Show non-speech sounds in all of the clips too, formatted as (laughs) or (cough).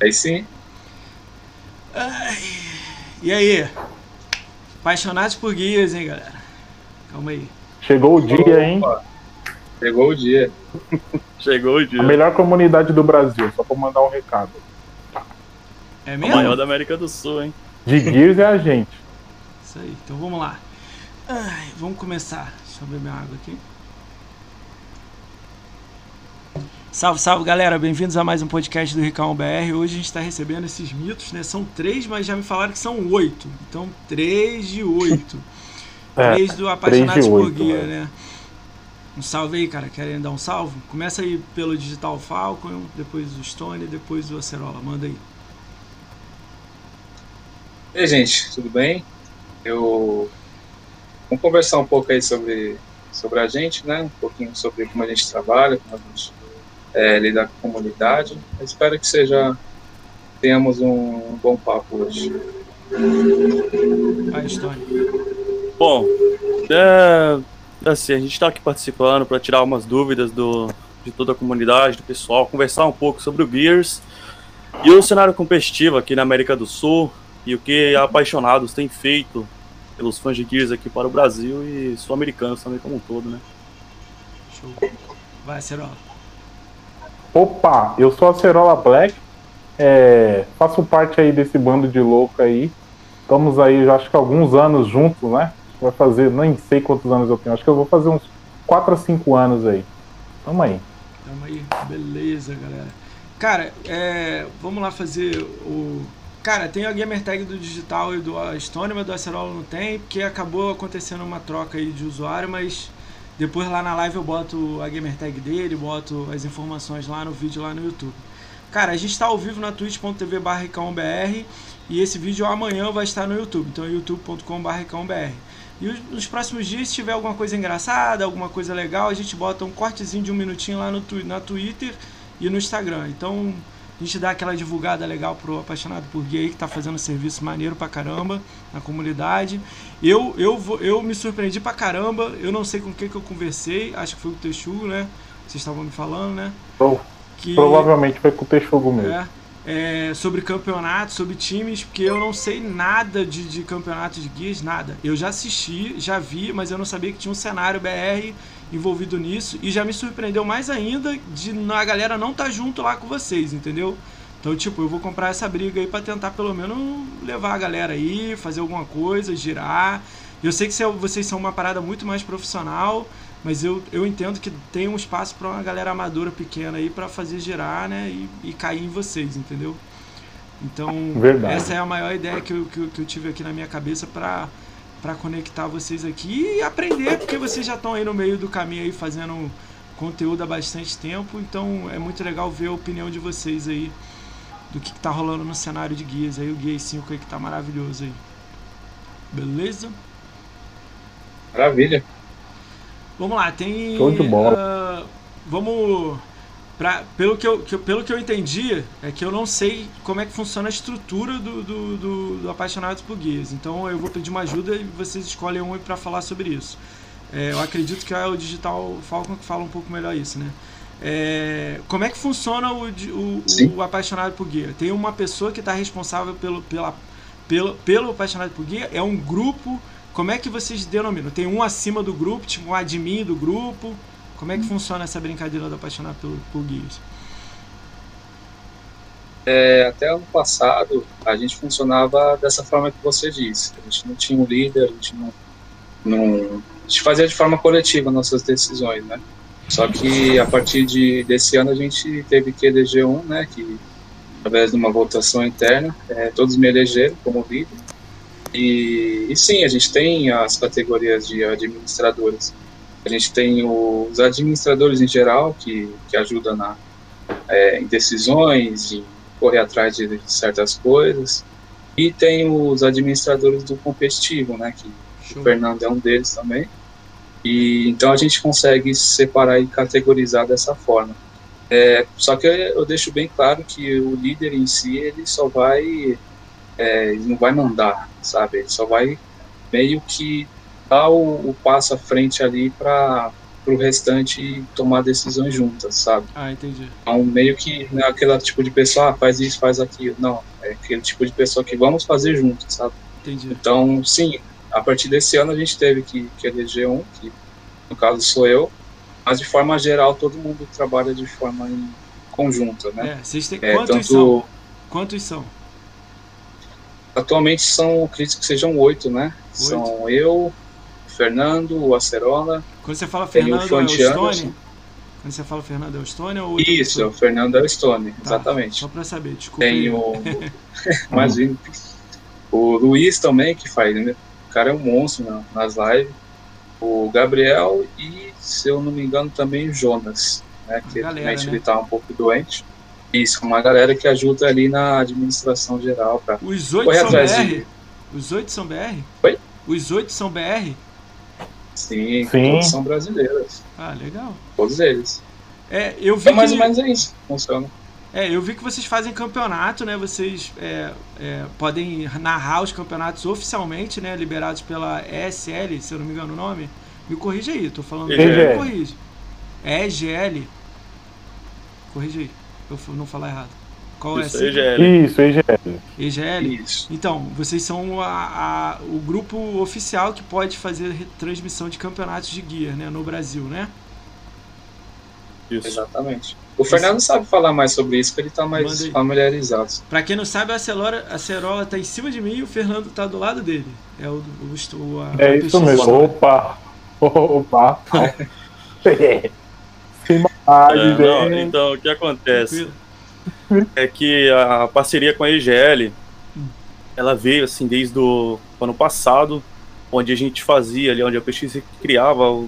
Aí sim. Ai, e aí? Apaixonados por guias, hein, galera? Calma aí. Chegou o dia, hein? Chegou o dia. (laughs) Chegou o dia. A melhor comunidade do Brasil, só pra mandar um recado. É A mesmo? maior da América do Sul, hein? De Gears é a gente. Isso aí, então vamos lá. Ai, vamos começar. Deixa eu beber minha água aqui. Salve, salve galera, bem-vindos a mais um podcast do Ricão BR. Hoje a gente está recebendo esses mitos, né? São três, mas já me falaram que são oito. Então, três de oito. (laughs) É, três do Apaixonados de por Guia, né? Um salve aí, cara. Querem dar um salve? Começa aí pelo Digital Falcon, depois o Stone, depois o Acerola. Manda aí. E aí, gente, tudo bem? Eu vamos conversar um pouco aí sobre sobre a gente, né? Um pouquinho sobre como a gente trabalha, como a gente é, lida com a comunidade. Eu espero que seja tenhamos um bom papo hoje. Vai, Stone. Bom, é, assim, a gente está aqui participando para tirar umas dúvidas do, de toda a comunidade, do pessoal, conversar um pouco sobre o Gears e o cenário competitivo aqui na América do Sul e o que apaixonados têm feito pelos fãs de Gears aqui para o Brasil e sul-americanos também como um todo, né? Show. Vai, Acerola. Opa, eu sou a Cerola Black. é, faço parte aí desse bando de louco aí. Estamos aí, já acho que alguns anos juntos, né? Vai fazer, nem sei quantos anos eu tenho. Acho que eu vou fazer uns 4 a 5 anos aí. Tamo aí. Tamo aí, beleza, galera. Cara, é, vamos lá fazer o. Cara, tem a gamer tag do digital e do Stone, mas do Acerola não tem, porque acabou acontecendo uma troca aí de usuário, mas depois lá na live eu boto a gamer tag dele, boto as informações lá no vídeo lá no YouTube. Cara, a gente está ao vivo na twitch.tv e esse vídeo amanhã vai estar no YouTube, então youtube.com.br. E os- nos próximos dias, se tiver alguma coisa engraçada, alguma coisa legal, a gente bota um cortezinho de um minutinho lá no na Twitter e no Instagram. Então a gente dá aquela divulgada legal pro apaixonado por gay que tá fazendo um serviço maneiro pra caramba na comunidade. Eu, eu, vou- eu me surpreendi pra caramba, eu não sei com quem que eu conversei, acho que foi o Texugo, né? Vocês estavam me falando, né? Pro- Que, Provavelmente foi com o Texugo mesmo. é, é, sobre campeonatos, sobre times, porque eu não sei nada de, de campeonatos de guias, nada. Eu já assisti, já vi, mas eu não sabia que tinha um cenário BR envolvido nisso e já me surpreendeu mais ainda de a galera não estar junto lá com vocês, entendeu? Então, tipo, eu vou comprar essa briga aí pra tentar pelo menos levar a galera aí, fazer alguma coisa, girar. Eu sei que cê- vocês são uma parada muito mais profissional, mas eu, eu entendo que tem um espaço pra uma galera amadora pequena aí pra fazer girar, né? E, e cair em vocês, entendeu? Então, Verdade. essa é a maior ideia que eu, que eu, que eu tive aqui na minha cabeça pra, pra conectar vocês aqui e aprender, porque vocês já estão aí no meio do caminho aí fazendo conteúdo há bastante tempo, então é muito legal ver a opinião de vocês aí do que, que tá rolando no cenário de guias aí, o Guia 5 aí que tá maravilhoso aí. Beleza? Maravilha. Vamos lá, tem. De bola. ah, vamos. Pra, pelo, que eu, que pelo que eu entendi, é que eu não sei como é que funciona a estrutura do, do, do, do Apaixonados por Guias. Então eu vou pedir uma ajuda e vocês escolhem um para falar sobre isso. É, eu acredito que é o Digital Falcon que fala um pouco melhor isso, né? É, como é que funciona o, o, o Apaixonado por Guia? Tem uma pessoa que está responsável pelo, pela, pelo, pelo Apaixonado por Guia? É um grupo? Como é que vocês denominam? Tem um acima do grupo, tipo um admin do grupo? Como é que funciona essa brincadeira do Apaixonado por, por Guias? É, até ano passado a gente funcionava dessa forma que você disse. A gente não tinha um líder, a gente não, não a gente fazia de forma coletiva nossas decisões, né? Só que a partir de, desse ano a gente teve que eleger um, né? Que através de uma votação interna, é, todos me elegeram como líder. E, e sim, a gente tem as categorias de administradores. A gente tem os administradores em geral que, que ajudam na, é, em decisões, em correr atrás de certas coisas. E tem os administradores do competitivo, né? Que o Fernando é um deles também. E então a gente consegue separar e categorizar dessa forma. É, só que eu deixo bem claro que o líder em si ele só vai, é, ele não vai mandar, sabe? Ele só vai meio que dar o, o passo à frente ali para pro restante tomar decisões juntas, sabe? Ah, entendi. Então, meio que não é aquele tipo de pessoa, ah, faz isso, faz aquilo. Não, é aquele tipo de pessoa que vamos fazer juntos, sabe? Entendi. Então, sim, a partir desse ano a gente teve que, que eleger um, que no caso sou eu, mas de forma geral todo mundo trabalha de forma em conjunta, né? É, vocês têm... É, Quantos tanto- são? Quantos são? Atualmente são, acredito que sejam oito, né? São eu, o Fernando, o Acerola. Quando você fala Fernando, é o Front Stone? Anderson. Quando você fala Fernando, é o Stone ou Isso, o Fernando é o Stone, Tá, exatamente. Só pra saber, desculpa. Tem o. (laughs) (laughs) Imagina. O Luiz também, que faz, né? O cara é um monstro na- nas lives. O Gabriel e, se eu não me engano, também o Jonas, né? Que galera, né? ele tá um pouco doente. Isso, uma galera que ajuda ali na administração geral pra Os oito são BR? de- Os oito são BR? Oi? Os oito são BR? Sim, Sim. todos são brasileiros. Ah, legal. Todos eles. É, eu vi Então, mais que... ou menos é isso. Funciona. É, eu vi que vocês fazem campeonato, né? Vocês é, é, podem narrar os campeonatos oficialmente, né? Liberados pela ESL, se eu não me engano o nome. Me corrija aí, tô falando EGL. me corrija. EGL. Corrija aí, eu não falar errado. Qual Isso, é essa? EGL. Isso, EGL. EGL? Isso. Então, vocês são a- a- o grupo oficial que pode fazer transmissão de campeonatos de Gear, né? No Brasil, né? Isso. Exatamente. O Fernando sabe falar mais sobre isso, porque ele tá Manda mais familiarizado. Pra quem não sabe, a Cerola, a Cerola tá em cima de mim e o Fernando tá do lado dele. É o, o, o a- É a isso mesmo. Opa! (laughs) Opa! (laughs) Sem É, maldade, não, gente. então, o que acontece Tranquilo. É que a parceria com a EGL, ela veio assim desde o ano passado, onde a gente fazia ali, onde a PX criava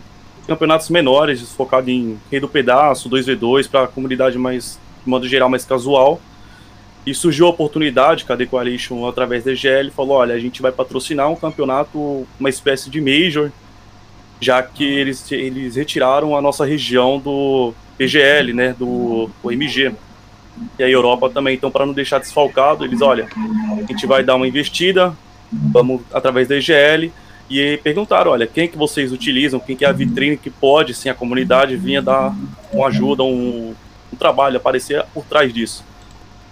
campeonatos menores, focado em Rei do Pedaço, 2v2, para a comunidade mais, de modo geral, mais casual. E surgiu a oportunidade, com a The Coalition, através da EGL, falou, olha, a gente vai patrocinar um campeonato, uma espécie de Major, já que eles, eles retiraram a nossa região do PGL, né, do OMG. E a Europa também, então, para não deixar desfalcado, eles, olha, a gente vai dar uma investida, vamos através da EGL, e perguntaram, olha, quem que vocês utilizam, quem que é a vitrine que pode, sim, a comunidade vinha dar uma ajuda, um, um trabalho, aparecer por trás disso.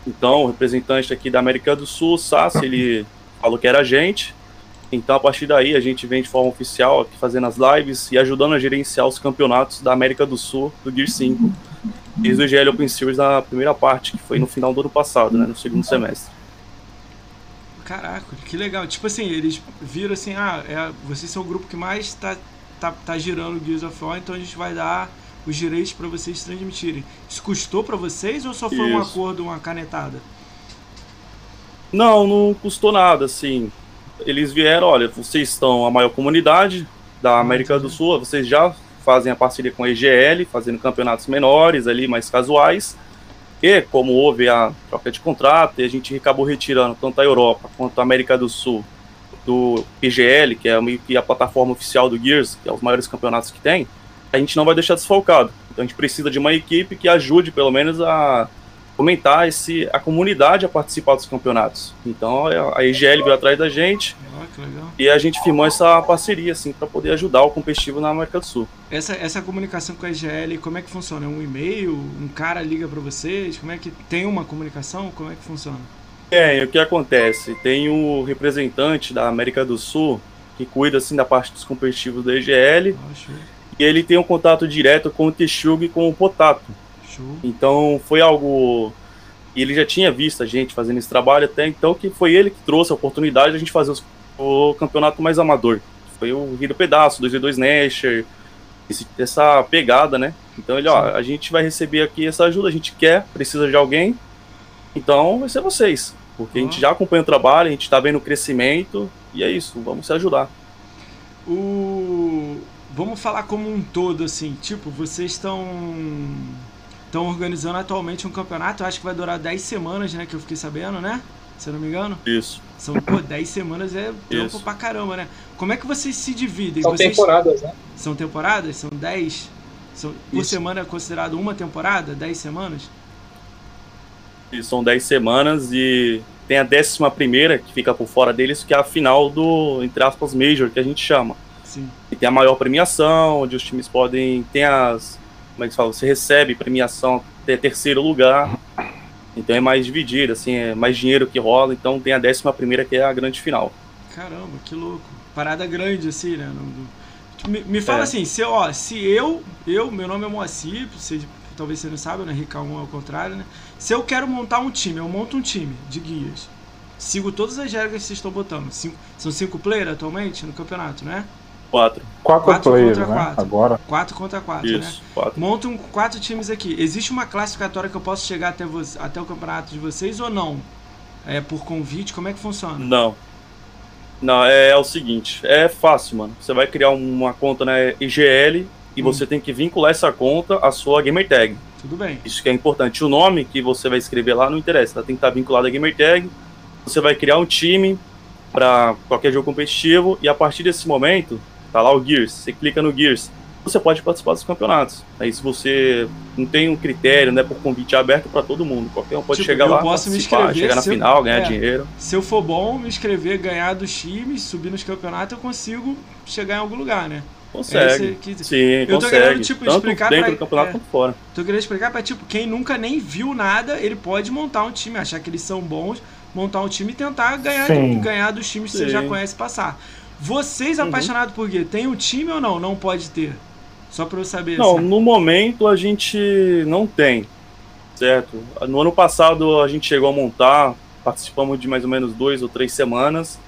Então, o representante aqui da América do Sul, Sassi, ele falou que era a gente, então a partir daí a gente vem de forma oficial aqui fazendo as lives e ajudando a gerenciar os campeonatos da América do Sul do Gear 5, desde o GL Open Series na primeira parte, que foi no final do ano passado, né, no segundo semestre. Caraca, que legal. Tipo assim, eles viram assim, ah, é, vocês são o grupo que mais tá, tá, tá girando Gears of War, então a gente vai dar os direitos pra vocês transmitirem. Isso custou pra vocês ou só foi um Isso. acordo, uma canetada? Não, não custou nada, assim. Eles vieram, olha, vocês estão a maior comunidade da América do Sul, vocês já fazem a parceria com a EGL, fazendo campeonatos menores ali, mais casuais. E como houve a troca de contrato, e a gente acabou retirando tanto a Europa quanto a América do Sul do PGL, que é meio que a plataforma oficial do Gears, que é os maiores campeonatos que tem, a gente não vai deixar desfalcado. Então a gente precisa de uma equipe que ajude pelo menos a fomentar esse, a comunidade a participar dos campeonatos. Então a EGL veio atrás da gente legal. e a gente firmou essa parceria assim para poder ajudar o competitivo na América do Sul. Essa, essa comunicação com a EGL, como é que funciona? É um e-mail? Um cara liga pra vocês? Como é que tem uma comunicação? Como é que funciona? É, o que acontece? Tem o representante da América do Sul que cuida assim da parte dos competitivos da EGL Ó, show, e ele tem um contato direto com o Texugo e com o Potato. Show. Então foi algo. E ele já tinha visto a gente fazendo esse trabalho até então, que foi ele que trouxe a oportunidade de a gente fazer os- o campeonato mais amador. Foi o Rio do Pedaço, 2v2 Nasher, esse- essa pegada, né? Então ele, ó, a gente vai receber aqui essa ajuda, a gente quer, precisa de alguém, então vai ser vocês. Porque a gente Ó. já acompanha o trabalho, a gente tá vendo o crescimento, e é isso, vamos se ajudar. O... Vamos falar como um todo, assim, tipo, vocês estão estão organizando atualmente um campeonato, eu acho que vai durar 10 semanas, né, que eu fiquei sabendo, né? Se eu não me engano. Isso. São, pô, 10 semanas é tempo Isso. pra caramba, né? Como é que vocês se dividem? São vocês... temporadas, né? São temporadas? São 10? São... Por Isso. semana é considerado uma temporada? 10 semanas? E são 10 semanas e tem a décima primeira que fica por fora deles, que é a final do, entre aspas, Major, que a gente chama. Sim. E tem a maior premiação, onde os times podem. Tem as. Como é que se fala? Você recebe premiação até terceiro lugar. Então é mais dividido, assim, é mais dinheiro que rola. Então tem a décima primeira que é a grande final. Caramba, que louco. Parada grande, assim, né? No- Me, me fala É. assim, se, ó, se eu, eu, meu nome é Moacir, você, talvez você não saiba, né? RK1 é o contrário, né? Se eu quero montar um time, eu monto um time de guias. Sigo todas as regras que vocês estão botando. Cinco- são cinco players atualmente no campeonato, né? Quatro. Quatro, Quatro players, contra né? quatro. Agora. Quatro contra quatro, né? Isso, quatro. Montam quatro times aqui. Existe uma classificatória que eu posso chegar até, vo até o campeonato de vocês ou não? É por convite? Como é que funciona? Não. Não, é, é o seguinte, é fácil, mano. Você vai criar uma conta na IGL e Hum. você tem que vincular essa conta à sua gamer tag. Tudo bem. Isso que é importante. O nome que você vai escrever lá não interessa, ela tem que estar vinculado à gamer tag. Você vai criar um time para qualquer jogo competitivo e a partir desse momento, tá lá o Gears, você clica no Gears, você pode participar dos campeonatos. Aí se você não tem um critério, né, por convite aberto para todo mundo, qualquer um pode Tipo, chegar eu lá, posso me participar, inscrever chegar na se eu- final, ganhar é. dinheiro. Se eu for bom, me inscrever, ganhar dos times, subir nos campeonatos, eu consigo chegar em algum lugar, né? Consegue. É isso que- Sim, Eu tô consegue. querendo, tipo, Tanto explicar dentro pra- do campeonato é. quanto fora. Eu queria explicar pra, tipo, quem nunca nem viu nada, ele pode montar um time, achar que eles são bons, montar um time e tentar ganhar, Sim. ganhar dos times que você Sim. já conhece passar. Vocês Uhum. apaixonados por quê? Tem um time ou não? Não pode ter. Só pra eu saber. Não, assim. no momento a gente não tem, certo? No ano passado a gente chegou a montar, participamos de mais ou menos duas ou três semanas,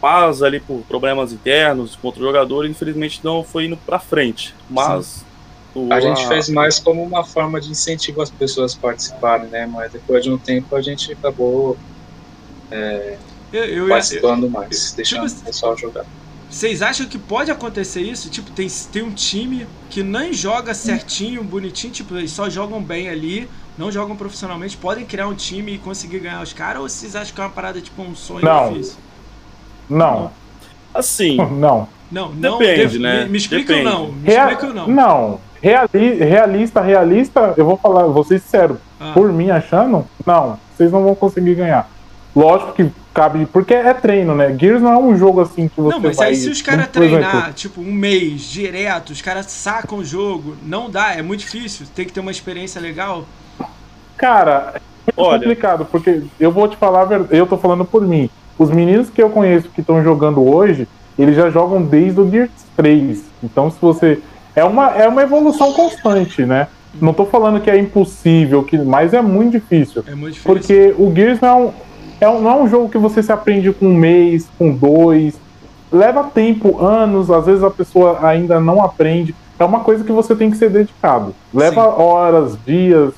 mas ali por problemas internos contra o jogador, infelizmente não foi indo pra frente. Mas o- A gente fez mais como uma forma de incentivo as pessoas a participarem, né? Mas depois de um tempo a gente acabou Eu, eu participando mais, deixando Tipo, o pessoal jogar. Vocês acham que pode acontecer isso? Tipo, tem, tem um time que nem joga certinho, bonitinho, tipo, eles só jogam bem ali, não jogam profissionalmente, podem criar um time e conseguir ganhar os caras, ou vocês acham que é uma parada tipo um sonho Não. difícil? Não, Assim, (laughs) não. Não, não. Depende, def- né? Me, me explica Depende. ou não. Me Rea- explica ou não. Não. Reali- realista, realista, eu vou falar, vou ser sincero. Ah, Por mim achando, não, vocês não vão conseguir ganhar. Lógico que cabe, porque é treino, né? Gears não é um jogo assim que você não, mas vai... aí se os caras exemplo, treinar, tipo, um mês direto, os caras sacam o jogo, não dá, é muito difícil, tem que ter uma experiência legal. Cara, é muito Olha. complicado, porque eu vou te falar, a verdade, eu tô falando por mim. Os meninos que eu conheço que estão jogando hoje, eles já jogam desde o Gears 3. Então, se você. É uma, é uma evolução constante, né? Não tô falando que é impossível, que, mas é muito difícil. É muito difícil. Porque o Gears não é um, é um- não é um jogo que você se aprende com um mês, com dois. Leva tempo, anos, às vezes a pessoa ainda não aprende. É uma coisa que você tem que ser dedicado. Leva Sim. horas, dias.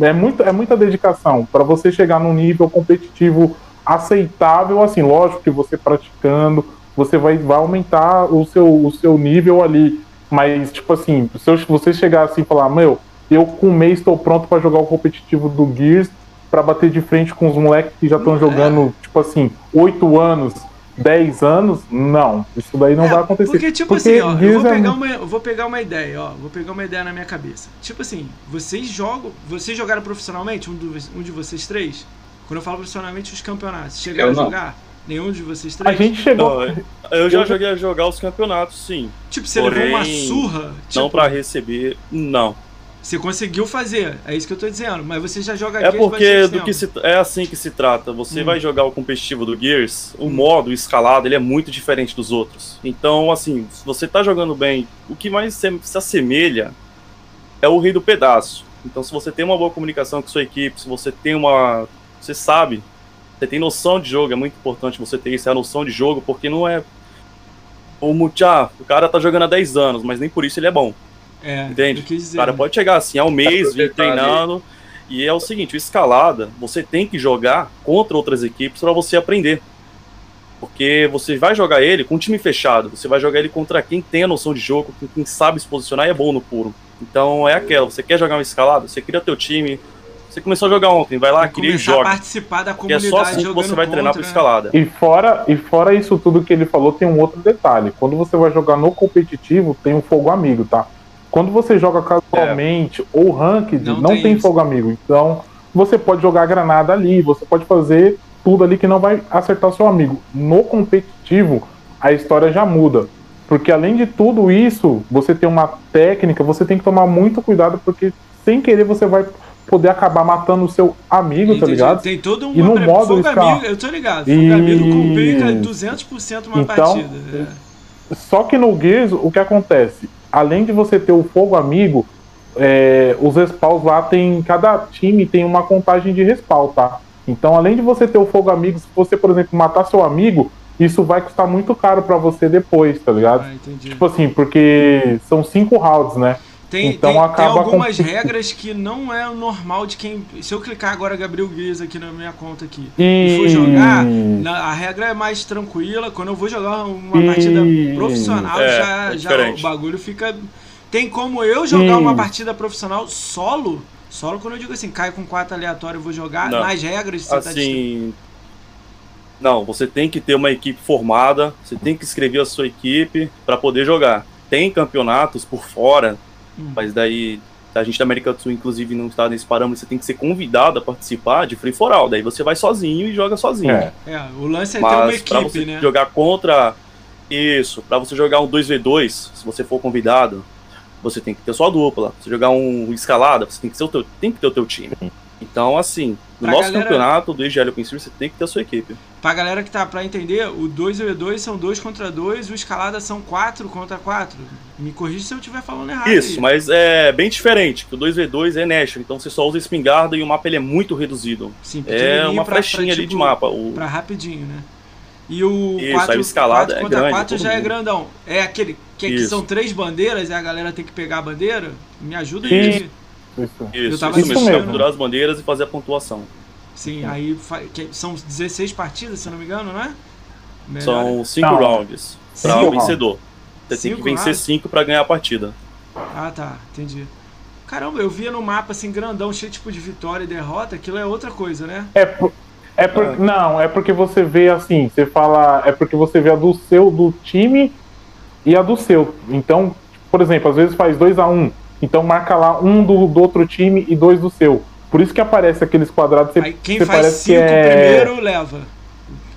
É, muito, é muita dedicação para você chegar num nível competitivo aceitável. Assim, lógico que você praticando, você vai, vai aumentar o seu, o seu nível ali. Mas, tipo assim, se você chegar assim e falar, meu, eu com um mês estou pronto para jogar o competitivo do Gears, para bater de frente com os moleques que já estão é. jogando, tipo assim, 8 anos, 10 anos, não. Isso daí não É, vai acontecer. Porque, tipo Porque assim, ó, eu vou, pegar uma, eu vou pegar uma ideia, ó. Vou pegar uma ideia na minha cabeça. Tipo assim, vocês jogam. Vocês jogaram profissionalmente, um, do- um de vocês três? Quando eu falo profissionalmente, os campeonatos. Chegaram Eu a não. jogar? Nenhum de vocês A três? gente chegou. Não, eu já Eu- joguei a jogar os campeonatos, sim. tipo, você levou uma porém, surra. Tipo, Não pra receber, não. Você conseguiu fazer, é isso que eu tô dizendo. Mas você já joga É porque do que se, é assim que se trata. Você Hum. vai jogar o competitivo do Gears, o modo escalado ele é muito diferente dos outros. Então, assim, se você tá jogando bem, o que mais se, se assemelha é o rei do pedaço. Então, se você tem uma boa comunicação com sua equipe, se você tem uma, você sabe, você tem noção de jogo, é muito importante você ter essa noção de jogo, porque não é o Mucha, o cara tá jogando há 10 anos, mas nem por isso ele é bom. É, Entende? eu quis dizer. O cara pode chegar assim, há um mês, vir treinando. E é o seguinte, o escalada, você tem que jogar contra outras equipes para você aprender. Porque você vai jogar ele com um time fechado, você vai jogar ele contra quem tem a noção de jogo, quem sabe se posicionar e é bom no puro. Então é aquela, você quer jogar uma escalada, você cria teu time. Você começou a jogar ontem, vai lá, Vai cria e começar a joga. participar da Porque é comunidade só assim que você vai treinar contra, pra né? escalada. E fora, e fora isso tudo que ele falou, tem um outro detalhe. Quando você vai jogar no competitivo, tem um fogo amigo, tá? Quando você joga casualmente ou ranked, Não não, tem tem, fogo amigo. Então, você pode jogar granada ali, você pode fazer tudo ali que não vai acertar seu amigo. No competitivo, a história já muda. Porque além de tudo isso, você tem uma técnica, você tem que tomar muito cuidado, porque sem querer você vai poder acabar matando o seu amigo, tá Entendi. ligado? Tem todo um E no modo fogo amigo, eu tô ligado. Fogo amigo complica Isso. 200% uma Então, partida. É. Só que no Gears, o que acontece? Além de você ter o fogo amigo, é, os respawns lá tem. Cada time tem uma contagem de respawn, tá? Então, além de você ter o fogo amigo, se você, por exemplo, matar seu amigo, isso vai custar muito caro pra você depois, tá ligado? Ah. Tipo assim, porque são cinco rounds, né? Tem, então tem, tem acaba algumas com- regras que não é o normal de quem. Se eu clicar agora Gabriel Guiz aqui na minha conta aqui e for jogar, a regra é mais tranquila. Quando eu vou jogar uma Isso. partida profissional, É, já, é já o bagulho fica. Tem como eu jogar uma Isso. partida profissional solo? Solo quando eu digo assim, caio com quatro aleatório e vou jogar, Não. nas regras você tá Assim. Não, você tem que ter uma equipe formada, você tem que escrever a sua equipe para poder jogar. Tem campeonatos por fora, Hum. mas daí a gente da América do Sul, inclusive, não está nesse parâmetro, você tem que ser convidado a participar de free for all. Daí você vai sozinho e joga sozinho. É. É, o lance é ter uma Mas pra equipe, você né? jogar contra isso, pra você jogar um 2v2, se você for convidado, você tem que ter sua dupla. Se jogar um escalada, você tem que, ser o teu, tem que ter o teu time. Então, assim, Pra nosso galera- campeonato do IGL Open Series, você tem que ter a sua equipe. Pra galera que tá pra entender, o 2 e o 2 são 2 contra 2, o escalada são 4 contra 4. Me corrija se eu estiver falando errado. Isso, aí. mas é bem diferente, que o 2v2 é National, então você só usa espingarda e o mapa ele é muito reduzido. Sim, É uma pra- flechinha pra, ali tipo, de mapa. O... Pra rapidinho, né? E o Isso, 4, aí o escalada é contra grande, 4 todo já é mundo. grandão. É aquele que, que Isso. são três bandeiras e a galera tem que pegar a bandeira? Me ajuda aí. Isso. Isso, tava isso mesmo, capturar as bandeiras e fazer a pontuação. Sim, aí fa- que- são 16 partidas, se eu não me engano, não é? Melhor. São cinco Não. rounds para o vencedor. Você tem Cinco que vencer rounds? cinco para ganhar a partida. Ah, tá, entendi. Caramba, eu via no mapa assim, grandão, cheio tipo de vitória e derrota, aquilo é outra coisa, né? É, por- é por- Ah. Não, é porque você vê assim, você fala. É porque você vê a do seu, do time e a do seu. Então, por exemplo, às vezes faz 2 a 1 um, Então marca lá um do, do outro time e dois do seu. Por isso que aparece aqueles quadrados. Você, Aí quem faz 5 é... primeiro leva.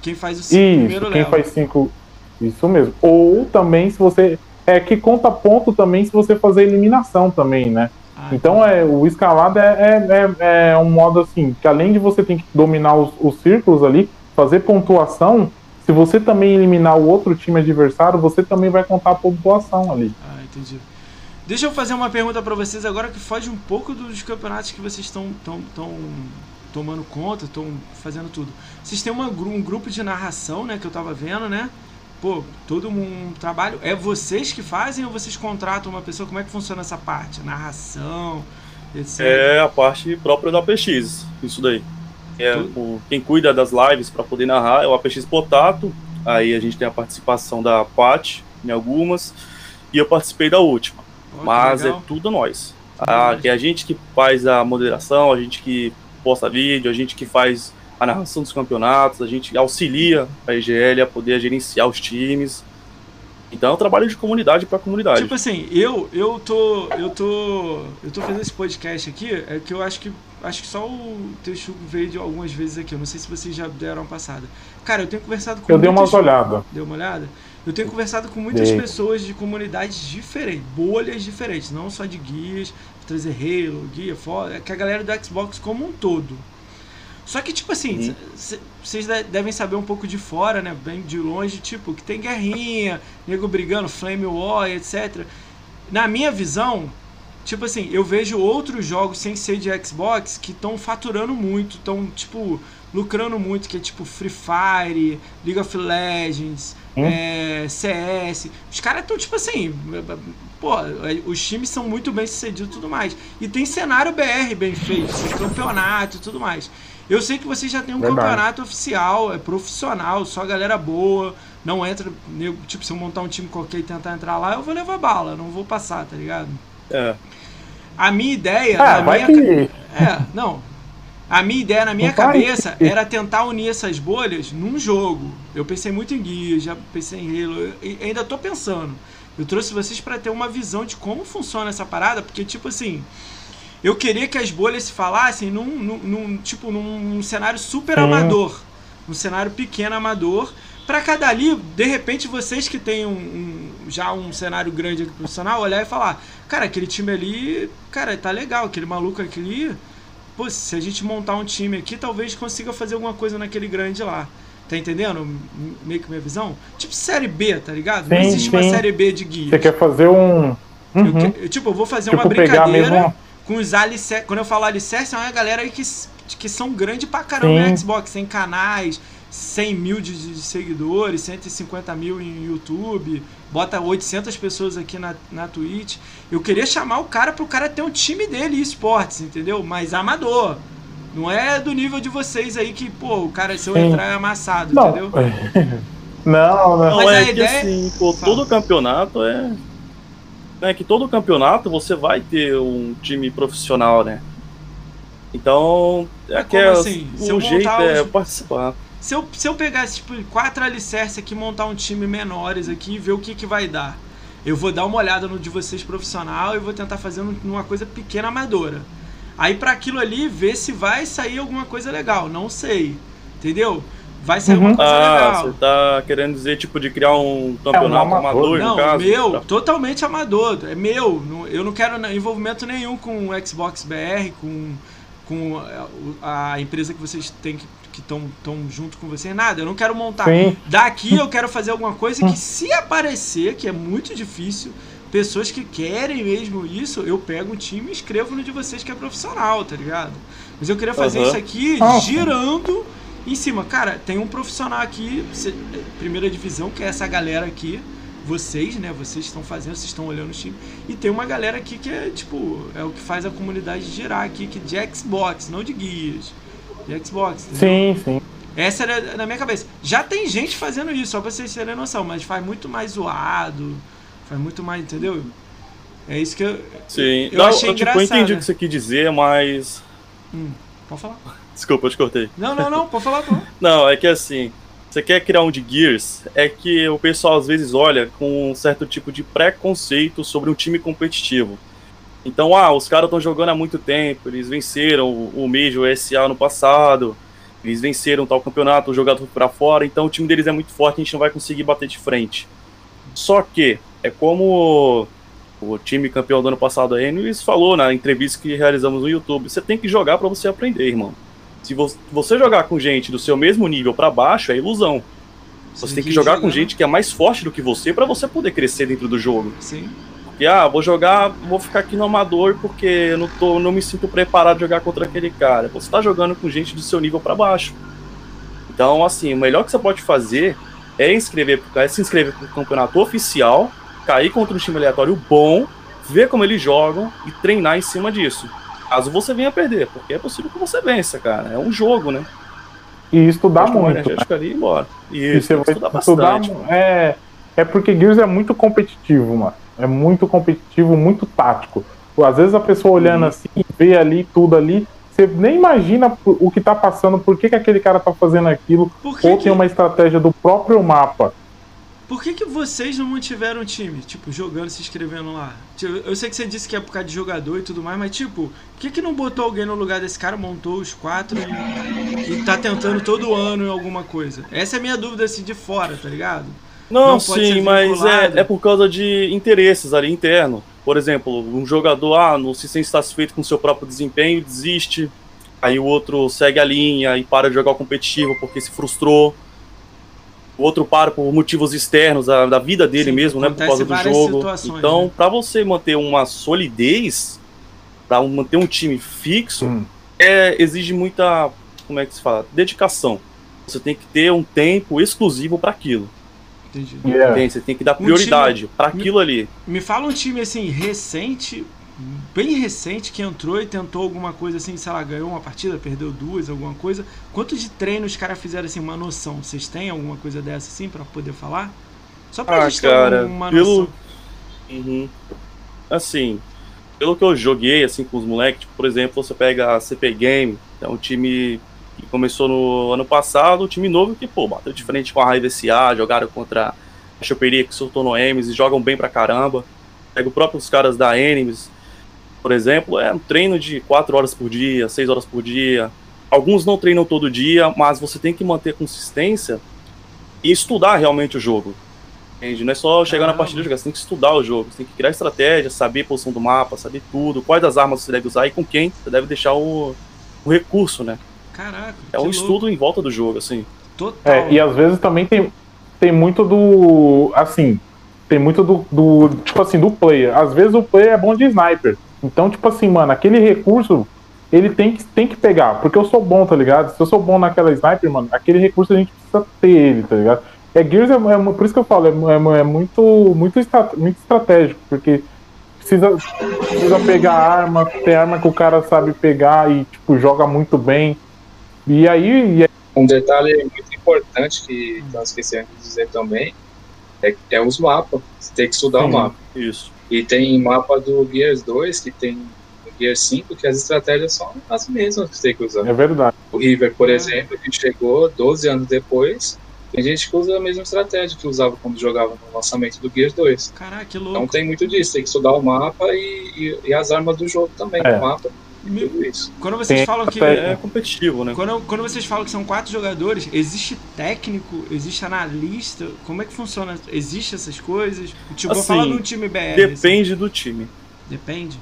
Quem faz o 5 primeiro Isso, quem leva. faz cinco. Isso mesmo. Ou também se você. É que conta ponto também se você fazer eliminação também, né? Ah, Então é, o escalada é, é, é um modo assim, que além de você ter que dominar os, os círculos ali, fazer pontuação, se você também eliminar o outro time adversário, você também vai contar a pontuação ali. Ah, entendi. Deixa eu fazer uma pergunta pra vocês agora que foge um pouco dos campeonatos que vocês estão tão, tão tomando conta, estão fazendo tudo. Vocês têm uma, um grupo de narração, né, que eu tava vendo, né? Pô, todo um trabalho. É vocês que fazem ou vocês contratam uma pessoa? Como é que funciona essa parte? Narração, etc. É a parte própria do APX, isso daí. É, o- quem cuida das lives para poder narrar é o APX Potato. Aí a gente tem a participação da Pat em algumas. E eu participei da última. Mas é tudo nós. Ah, que é a gente que faz a moderação, a gente que posta vídeo, a gente que faz a narração dos campeonatos, a gente auxilia a EGL a poder gerenciar os times. Então é um trabalho de comunidade para comunidade. Tipo assim, eu eu tô eu tô eu tô fazendo esse podcast aqui, é que eu acho que acho que só o Texugo veio de algumas vezes aqui, eu não sei se vocês já deram uma passada. Cara, eu tenho conversado com Eu dei umas olhadas. Deu uma olhada? Eu tenho conversado com muitas Dei. pessoas de comunidades diferentes, bolhas diferentes, não só de guias, trazer Halo, guia, foda, é que a galera do Xbox como um todo. Só que, tipo assim, vocês de- devem saber um pouco de fora, né? Bem de longe, tipo, que tem guerrinha, nego brigando, flame war, etc. Na minha visão, tipo assim, eu vejo outros jogos sem ser de Xbox que estão faturando muito, estão, tipo, lucrando muito, que é tipo Free Fire, League of Legends, Hum. é, CS. Os caras estão, tipo assim, pô, os times são muito bem sucedidos e tudo mais. E tem cenário BR bem feito, tem campeonato e tudo mais. Eu sei que vocês já tem um Verdade. campeonato oficial, é profissional, só galera boa. Não entra, tipo, se eu montar um time qualquer e tentar entrar lá, eu vou levar bala, não vou passar, tá ligado? É. A minha ideia, Ah, vai minha, que. é, não. A minha ideia na minha cabeça era tentar unir essas bolhas num jogo. Eu pensei muito em guia, já pensei em Halo, e ainda tô pensando. Eu trouxe vocês para ter uma visão de como funciona essa parada, porque tipo assim, eu queria que as bolhas se falassem num, num, num- tipo num cenário super Sim. amador, um cenário pequeno amador, para cada ali, de repente vocês que têm um, um, já um cenário grande aqui profissional, olhar e falar, cara, aquele time ali, cara, tá legal, aquele maluco aqui, pô, se a gente montar um time aqui, talvez consiga fazer alguma coisa naquele grande lá. Tá entendendo? Meio que minha visão? Tipo série B, tá ligado? Sim, Não existe sim. uma série B de guia. Você quer fazer um. Uhum. Eu, eu, tipo, eu vou fazer tipo, uma brincadeira mesmo... com os alicerces. Quando eu falo alicerce, é uma galera aí que, que são grandes pra caramba sim. no Xbox, sem canais, 100 mil de, de, seguidores, 150 mil em YouTube, bota 800 pessoas aqui na, na Twitch. Eu queria chamar o cara pro cara ter um time dele esportes, entendeu? Mas amador. Não é do nível de vocês aí que, pô, o cara, se eu Sim. entrar é amassado, não. entendeu? (laughs) não, não. Mas é que ideia... assim, pô, todo campeonato é. É que todo campeonato você vai ter um time profissional, né? Então, é que é, assim? o jeito é os... participar. Se eu, se eu pegar tipo, quatro alicerces aqui, montar um time menores aqui e ver o que, que vai dar. Eu vou dar uma olhada no de vocês profissional e vou tentar fazer uma coisa pequena amadora. Aí para aquilo ali, ver se vai sair alguma coisa legal. Não sei. Entendeu? Vai sair uhum. alguma coisa ah, legal. Você tá querendo dizer, tipo, de criar um campeonato é um amador, não, no caso? meu, tá. totalmente amador. É meu. Eu não quero envolvimento nenhum com o Xbox BR, com, com a empresa que vocês têm que que estão junto com você, nada. Eu não quero montar. Sim. Daqui eu (laughs) quero fazer alguma coisa que, se aparecer, que é muito difícil, pessoas que querem mesmo isso, eu pego um time e escrevo no de vocês que é profissional, tá ligado? Mas eu queria fazer uhum. isso aqui girando em cima. Cara, tem um profissional aqui, primeira divisão, que é essa galera aqui. Vocês, né? Vocês estão fazendo, vocês estão olhando o time. E tem uma galera aqui que é, tipo, é o que faz a comunidade girar aqui, que é de Xbox, não de guias. De Xbox. Entendeu? Sim, sim. Essa era na minha cabeça. Já tem gente fazendo isso, só pra vocês terem noção, mas faz muito mais zoado Faz muito mais, entendeu? É isso que eu. Sim, eu, não, achei eu, tipo, eu entendi o que você quis dizer, mas. Hum, pode falar. Desculpa, eu te cortei. Não, não, não, pode falar, pô. não, é que assim, você quer criar um de Gears, é que o pessoal às vezes olha com um certo tipo de preconceito sobre um time competitivo. Então, ah, os caras estão jogando há muito tempo, eles venceram o Major SA no passado, eles venceram tal campeonato, o jogador para fora, então o time deles é muito forte, a gente não vai conseguir bater de frente. Só que é como o time campeão do ano passado aí, Enes falou na entrevista que realizamos no YouTube, você tem que jogar para você aprender, irmão. Se você jogar com gente do seu mesmo nível para baixo, é ilusão. Você tem que jogar com gente que é mais forte do que você para você poder crescer dentro do jogo. Sim. E ah, vou jogar, vou ficar aqui no amador porque eu não, tô, não me sinto preparado de jogar contra aquele cara. Você tá jogando com gente do seu nível para baixo. Então, assim, o melhor que você pode fazer é inscrever, é se inscrever pro campeonato oficial cair contra um time aleatório bom, ver como eles jogam e treinar em cima disso. Caso você venha perder, porque é possível que você vença, cara. É um jogo, né? E estudar muito. Né? Ali, embora. E, e você vai estudar, estudar bastante. É, é porque Gears é muito competitivo, mano. É muito competitivo, muito tático. Às vezes a pessoa olhando uhum. assim, vê ali tudo ali, você nem imagina o que tá passando, por que, que aquele cara tá fazendo aquilo, ou que... tem uma estratégia do próprio mapa. Por que, que vocês não mantiveram o time? Tipo, jogando, se inscrevendo lá? Tipo, eu sei que você disse que é por causa de jogador e tudo mais, mas tipo, por que, que não botou alguém no lugar desse cara, montou os quatro e, e tá tentando todo ano em alguma coisa? Essa é a minha dúvida assim de fora, tá ligado? Não, não sim, mas é, é por causa de interesses ali interno. Por exemplo, um jogador ah, não se sente satisfeito com o seu próprio desempenho, desiste. Aí o outro segue a linha e para de jogar o competitivo porque se frustrou o outro para por motivos externos da, da vida dele Sim, mesmo, né, por causa do jogo. Então, né? para você manter uma solidez, para manter um time fixo, hum. é, exige muita, como é que se fala, dedicação. Você tem que ter um tempo exclusivo para aquilo. Entendi. Yeah. Você tem que dar prioridade um para aquilo ali. Me fala um time assim recente bem recente que entrou e tentou alguma coisa assim, sei lá, ganhou uma partida, perdeu duas, alguma coisa. Quanto de treino os caras fizeram assim, uma noção? Vocês têm alguma coisa dessa assim para poder falar? Só pra ah, gente cara, ter uma pelo... noção. Uhum. Assim, pelo que eu joguei assim com os moleques, tipo, por exemplo, você pega a CP Game, é um time que começou no ano passado, um time novo que, pô, bateu de frente com a Raiva SA, jogaram contra a Choperia que soltou no Emes e jogam bem pra caramba. Pega os próprios caras da Enemies, por exemplo, é um treino de 4 horas por dia, 6 horas por dia. Alguns não treinam todo dia, mas você tem que manter consistência e estudar realmente o jogo. Entende? Não é só chegar na partida e jogar, você tem que estudar o jogo, você tem que criar estratégia, saber a posição do mapa, saber tudo, quais das armas você deve usar e com quem você deve deixar o, o recurso, né? Caraca. É um estudo louco. em volta do jogo, assim. Total. É, e às vezes também tem, tem muito do. Assim, tem muito do, do. Tipo assim, do player. Às vezes o player é bom de sniper. Então, tipo assim, mano, aquele recurso ele tem que, tem que pegar. Porque eu sou bom, tá ligado? Se eu sou bom naquela sniper, mano, aquele recurso a gente precisa ter ele, tá ligado? É, Gears é, é por isso que eu falo, é, é, é muito, muito, estra- muito estratégico, porque precisa, precisa pegar arma, tem arma que o cara sabe pegar e, tipo, joga muito bem. E aí, e aí Um detalhe muito importante que nós esquecemos de dizer também é, é os mapas. Você tem que estudar o mapa. Isso. E tem mapa do Gears 2, que tem no Gears 5, que as estratégias são as mesmas que você tem que usar. é verdade. O River, por exemplo, que chegou 12 anos depois, tem gente que usa a mesma estratégia que usava quando jogava no lançamento do Gears 2. Caraca, que Então louco. tem muito disso, tem que estudar o mapa e, e, e as armas do jogo também, É. o mapa. Quando vocês Tem falam que. É competitivo, né? Quando, quando vocês falam que são quatro jogadores, existe técnico, existe analista? Como é que funciona? Existe essas coisas? Tipo, vou Assim, falar num time BR. assim. Depende do time. Depende.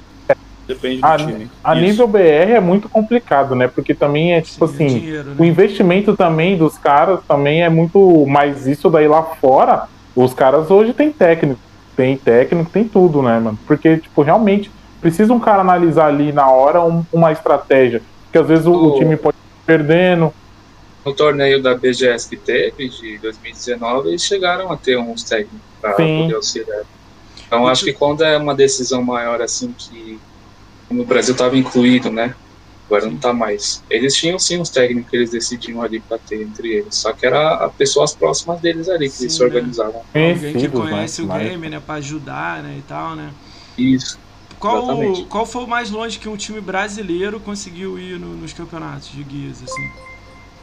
Depende do A, time. a Isso. nível BR é muito complicado, né? Porque também é tipo Sim, assim. dinheiro, O né? investimento também dos caras também é muito. Mas isso daí lá fora, os caras hoje tem técnico. Tem técnico, tem tudo, né, mano? Porque, tipo, realmente precisa um cara analisar ali na hora um- uma estratégia. Porque às vezes o, o time pode ir perdendo. No torneio da BGS que teve, de 2019, eles chegaram a ter uns técnicos para poder auxiliar. Então acho que quando é uma decisão maior assim que no Brasil estava incluído, né? Agora não tá mais. Eles tinham sim uns técnicos que eles decidiam ali para ter entre eles. Só que era a pessoas próximas deles ali que eles Sim, se né? organizavam. Alguém que né? conhece o Mas- game, né? Pra ajudar, né? E tal, né? Isso. Qual, Exatamente. qual foi o mais longe que um time brasileiro conseguiu ir no- nos campeonatos de guias, assim?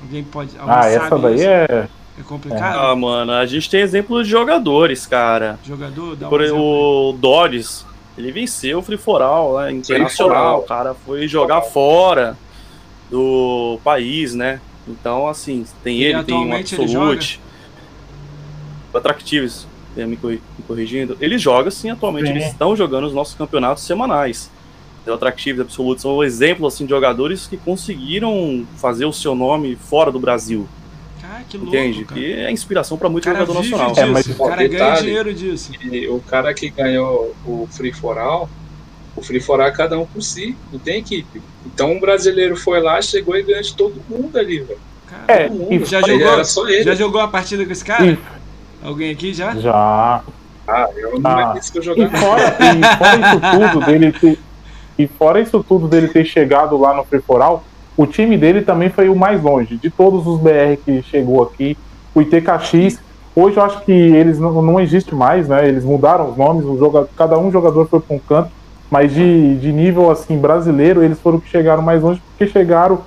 Alguém pode. Alguém Ah, sabe essa daí isso? é. É complicado? Ah, mano, a gente tem exemplos de jogadores, cara. Jogador, dá um Por exemplo o Dodges, ele venceu o Free for All, né, internacional, Free o cara foi jogar fora do país, né? Então, assim, tem E ele, tem um ele Absolute. O Eh, me, corri- me corrigindo. Ele joga, sim, atualmente. Eles estão jogando os nossos campeonatos semanais. O Attractives, Absolute são exemplos assim, de jogadores que conseguiram fazer o seu nome fora do Brasil. Cara, que louco, Entende? cara. Que é inspiração para O muito cara jogador nacional. disso, É, mas- o cara ganha Detalhe. dinheiro disso. E o cara que ganhou o Free for All, o Free for All é cada um por si, não tem equipe. Então um brasileiro foi lá, chegou e ganhou de todo mundo ali, velho. Cara, É, Todo mundo. já Ele jogou- Era só ele. Já jogou a partida com esse cara? E, Alguém aqui já? já. Ah, eu não Ah. é isso que eu E jogava. fora, e fora isso tudo dele ter, e fora isso tudo dele ter chegado lá no Preforal, o time dele também foi o mais longe. De todos os BR que chegou aqui, o ITKX, hoje eu acho que eles não, não existem mais, né? Eles mudaram os nomes, o joga, cada um jogador foi para um canto, mas de, de nível assim brasileiro, eles foram que chegaram mais longe porque chegaram,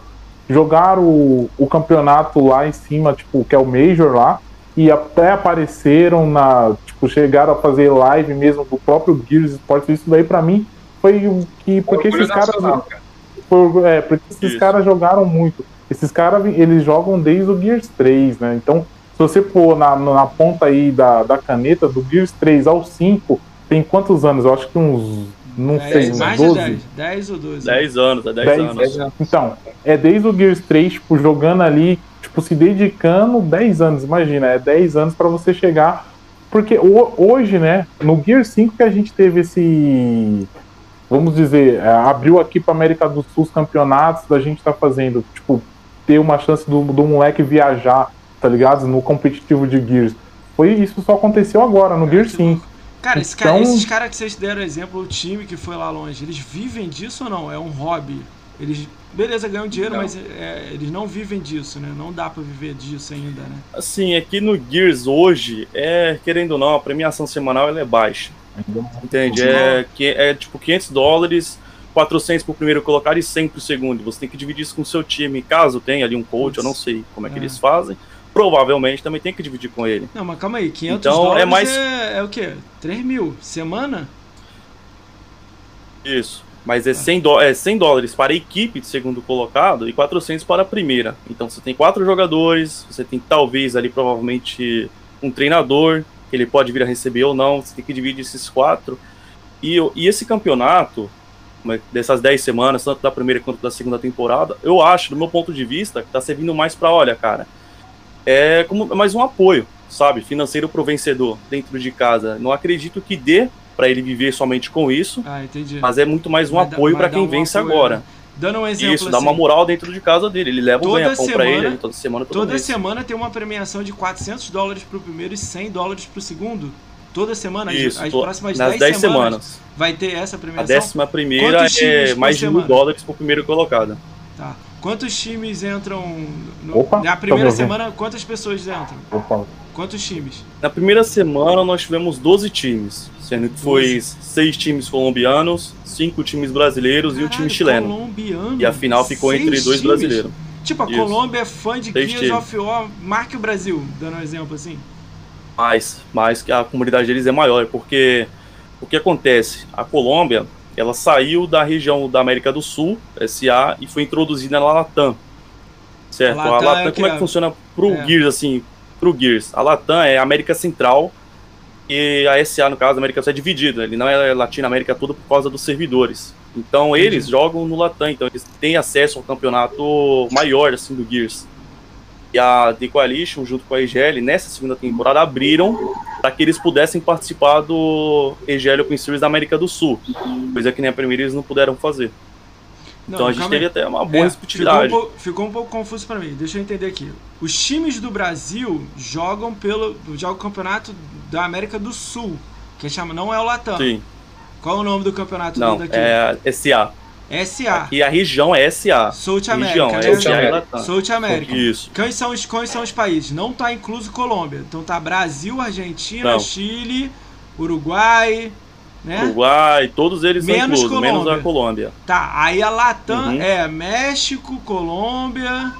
jogaram o, o campeonato lá em cima, tipo, que é o Major lá, e até apareceram na. Tipo, chegaram a fazer live mesmo do próprio Gears Sports. Isso daí pra mim foi o que. Porque Orgulho esses caras. por- é, porque esses Isso. caras jogaram muito. Esses caras, eles jogam desde o Gears 3, né? Então, se você pôr na, na ponta aí da, da caneta, do Gears 3 ao 5, tem quantos anos? Eu acho que uns. Não Dez, sei, uns mais 12. de 10. 10 ou 12. 10 anos, é 10, Dez anos. Dez anos. Então, é desde o Gears 3, tipo, jogando ali, tipo, se dedicando 10 anos, imagina, é 10 anos pra você chegar. Porque ho- hoje, né, no Gears 5 que a gente teve esse. Vamos dizer, é, abriu aqui pra América do Sul os campeonatos, da gente tá fazendo, tipo, ter uma chance do, do moleque viajar, tá ligado? No competitivo de Gears. Foi isso só aconteceu agora, no Gears que 5. louco. Cara, esse cara- Então- esses caras que vocês deram exemplo, o time que foi lá longe, eles vivem disso ou não? É um hobby? Eles, beleza, ganham dinheiro, Não. mas é, eles não vivem disso, né? Não dá pra viver disso ainda, né? Assim, aqui no Gears hoje, é, querendo ou não, a premiação semanal ela é baixa. Entende? É, que, é tipo 500 dólares, 400 pro primeiro colocado e 100 pro segundo. Você tem que dividir isso com o seu time. Caso tenha ali um coach, eu não sei como é que É. eles fazem. Provavelmente também tem que dividir com ele. Não, mas calma aí, 500 Então, é dólares é, mais- é, o quê? 3 mil? Semana? Isso. Mas é 100, do, é 100 dólares para a equipe de segundo colocado e 400 para a primeira. Então você tem quatro jogadores, você tem talvez ali provavelmente um treinador, que ele pode vir a receber ou não, você tem que dividir esses quatro. E, e esse campeonato, dessas 10 semanas, tanto da primeira quanto da segunda temporada, eu acho, do meu ponto de vista, que está servindo mais para, olha, cara, é como mais um apoio, sabe, financeiro para o vencedor dentro de casa. Não acredito que dê para ele viver somente com isso, ah, mas é muito mais um vai apoio para quem um vence apoio, agora. Né? Dando um exemplo Isso, assim, dá uma moral dentro de casa dele. Ele leva o ganha-pão pra ele toda semana. Toda, toda semana tem uma premiação de 400 dólares pro primeiro e 100 dólares pro segundo. Toda semana, Isso, as, as próximas nas 10, semanas, semanas, vai ter essa premiação. A décima primeira é mais de mil dólares pro primeiro colocado. Tá. Quantos times entram no, Opa, na primeira semana? Quantas pessoas entram? Opa. Quantos times? Na primeira semana nós tivemos 12 times, sendo que foi 6 times colombianos, 5 times brasileiros Caralho, e um time chileno. E a final ficou entre dois times? brasileiros. Tipo, a Isso. Colômbia é fã de Seis Gears of War, marque o Brasil, dando um exemplo assim. Mais, mais que a comunidade deles é maior, porque o que acontece? A Colômbia, ela saiu da região da América do Sul, SA, e foi introduzida na Latam. Certo? A Latam, a Latam é como é que funciona pro é. Gears, assim, pro Gears. A Latam é América Central e a SA, no caso, a América do Sul é dividida. Ele não é Latinoamérica toda por causa dos servidores. Então eles Entendi. jogam no Latam, então eles têm acesso ao campeonato maior, assim, do Gears. E a The Coalition, junto com a EGL, nessa segunda temporada, abriram para que eles pudessem participar do EGL Open Series da América do Sul. Coisa que nem a primeira eles não puderam fazer. Não, então a gente teve até uma boa é, receptividade. Ficou um, pouco, ficou um pouco confuso para mim. Deixa eu entender aqui. Os times do Brasil jogam pelo jogam o campeonato da América do Sul, que chama não é o Latam. Sim. Qual é o nome do campeonato não, daqui? É SA. SA. E a região é SA. South América. Região, é SA América. South América. Isso. Quais são, os, quais são os países? Não está incluso Colômbia. Então tá Brasil, Argentina, não. Chile, Uruguai, né? Uruguai, todos eles menos são inclusos, Colômbia. menos a Colômbia. Tá, aí a Latam uhum. é México, Colômbia.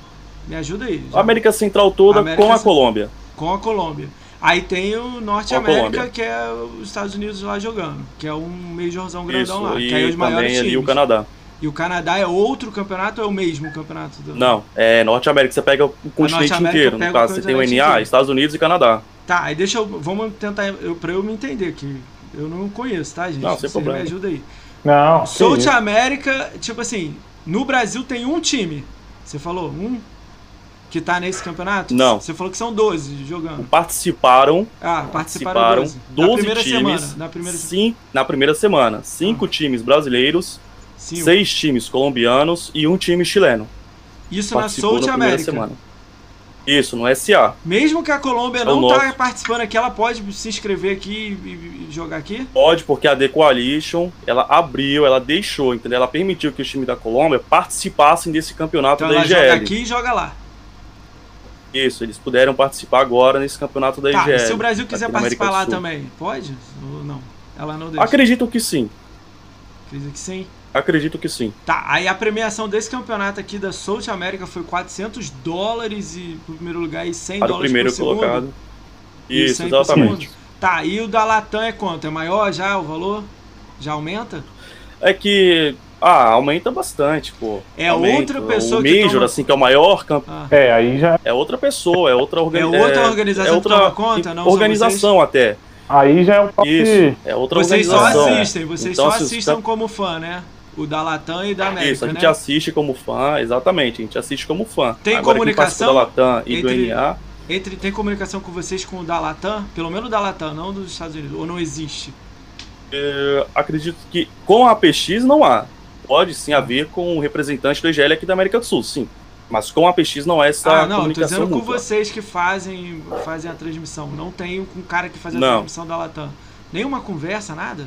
Me ajuda aí. Já. América Central toda América com a Colômbia. Com a Colômbia. Aí tem o Norte com América, que é os Estados Unidos lá jogando, que é um majorzão grandão Isso, lá. E que é os maiores times. o Canadá. E o Canadá é outro campeonato ou é o mesmo campeonato? Do... Não, é Norte América. Você pega o continente inteiro. No caso, você tem o NA, inteiro. Estados Unidos e Canadá. Tá, aí deixa eu. Vamos tentar. Eu, pra eu me entender, que eu não conheço, tá, gente? Não, sem Você problema. me ajuda aí. Não. South América, tipo assim, no Brasil tem um time. Você falou? Um? Que tá nesse campeonato? Não. Você falou que são 12 jogando. Participaram. Ah, participaram, 12. 12 na primeira times. Semana, na primeira sim, na primeira semana. Cinco ah. times brasileiros, sim, seis times colombianos e um time chileno. Isso na South América. Semana. Isso, no SA. Mesmo que a Colômbia é não tá participando aqui, ela pode se inscrever aqui e jogar aqui? Pode, porque a The Coalition, ela abriu, ela deixou, entendeu? Ela permitiu que os times da Colômbia participassem desse campeonato então da IGL. Ela joga aqui e joga lá. Isso, eles puderam participar agora nesse campeonato da tá, IGL. se o Brasil quiser participar lá também, pode? Ou não? Ela não deixa? Acredito que sim. Acredito que sim? Acredito que sim. Tá, aí a premiação desse campeonato aqui da South América foi 400 dólares e, pro primeiro lugar e 100 Para dólares o primeiro colocado. Isso, exatamente. Tá, e o da Latam é quanto? É maior já o valor? Já aumenta? É que ah, aumenta bastante, pô. É aumenta. outra pessoa o que Major, toma... assim, que é o maior campo. Ah. É, aí já. É outra pessoa, é outra organização. É outra organização é, outra que toma conta, não Organização até. Aí já é o papo Isso, é outra vocês organização. Vocês só assistem, vocês então, só assistem como fã, né? O da Latam e da América, Isso, a gente né? assiste como fã, exatamente, a gente assiste como fã. Tem Agora, comunicação da Latam e entre, do NA... Entre, tem comunicação com vocês com o da Latam? Pelo menos da Latam, não dos Estados Unidos, ou não existe? Eu acredito que com a PX não há. Pode sim haver com o representante do EGL aqui da América do Sul, sim. Mas com a PX não é essa ah, não, comunicação. Tô dizendo mútua. com vocês que fazem, fazem a transmissão. Não tem com um cara que faz a não. transmissão da Latam. Nenhuma conversa, nada?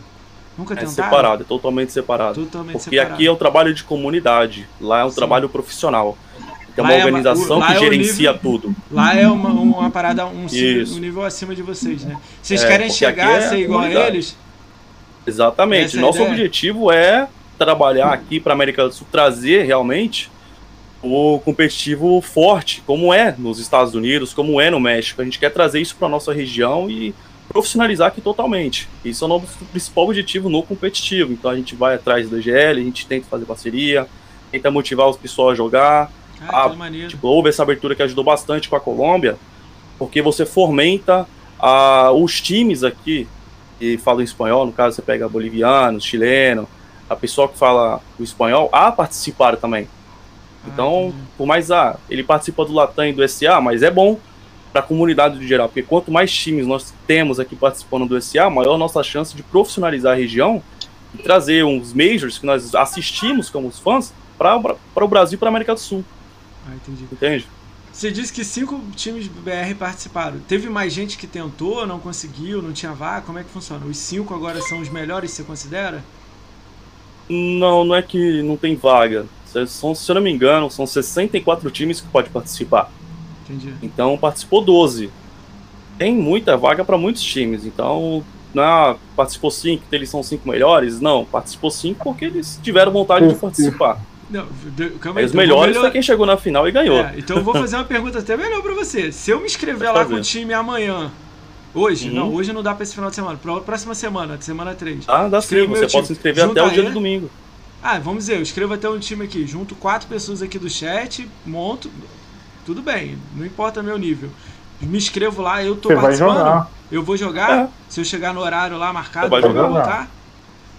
Nunca é tentaram? separado, é totalmente separado. Totalmente Porque separado. aqui é um trabalho de comunidade, lá é um Sim. trabalho profissional. Tem uma lá organização é uma, que é gerencia nível, tudo. Lá é uma, uma parada, um, um, nível acima de vocês, né? Vocês é, querem chegar a é ser igual a eles? Exatamente. Essa Nosso objetivo é trabalhar aqui para a América do Sul, trazer realmente o competitivo forte, como é nos Estados Unidos, como é no México. A gente quer trazer isso para nossa região e profissionalizar aqui totalmente. Isso é o nosso principal objetivo no competitivo. Então a gente vai atrás do GL, a gente tenta fazer parceria, tenta motivar os pessoal a jogar. Ah, Ah, que maneiro. Tipo, houve essa abertura que ajudou bastante com a Colômbia, porque você fomenta ah, os times aqui que falam espanhol, no caso você pega boliviano, chileno, a pessoa que fala o espanhol, a participar também. Ah, Então, entendi. por mais ah, ele participa do Latam e do SA, mas é bom para a comunidade de geral, porque quanto mais times nós temos aqui participando do SA, maior a nossa chance de profissionalizar a região e trazer uns majors que nós assistimos como os fãs para o Brasil e para a América do Sul, Ah, entendi. entende? Você disse que cinco times do BR participaram. Teve mais gente que tentou, não conseguiu, não tinha vaga? Como é que funciona? Os cinco agora são os melhores, você considera? Não, não é que não tem vaga. São, se eu não me engano, são 64 times que podem participar. Entendi. Então participou 12. Tem muita vaga para muitos times. Então, não é, participou 5, eles são cinco melhores. Não, participou 5 porque eles tiveram vontade de participar. Não, de- calma Aí os então melhores melhor- foi quem chegou na final e ganhou. É, então eu vou fazer uma pergunta até melhor pra você. Se eu me inscrever Pode lá fazer. com o time amanhã, hoje, Uhum. não, hoje não dá pra esse final de semana, pra próxima semana, semana 3. Tá, dá sim. Você time. pode se inscrever Junta até o dia do domingo. Ah, vamos dizer, eu escrevo até um time aqui, junto quatro pessoas aqui do chat, monto, tudo bem, não importa meu nível. Me inscrevo lá, eu tô Você vai participando, jogar. eu vou jogar, É. se eu chegar no horário lá marcado, vai eu vou jogar. voltar.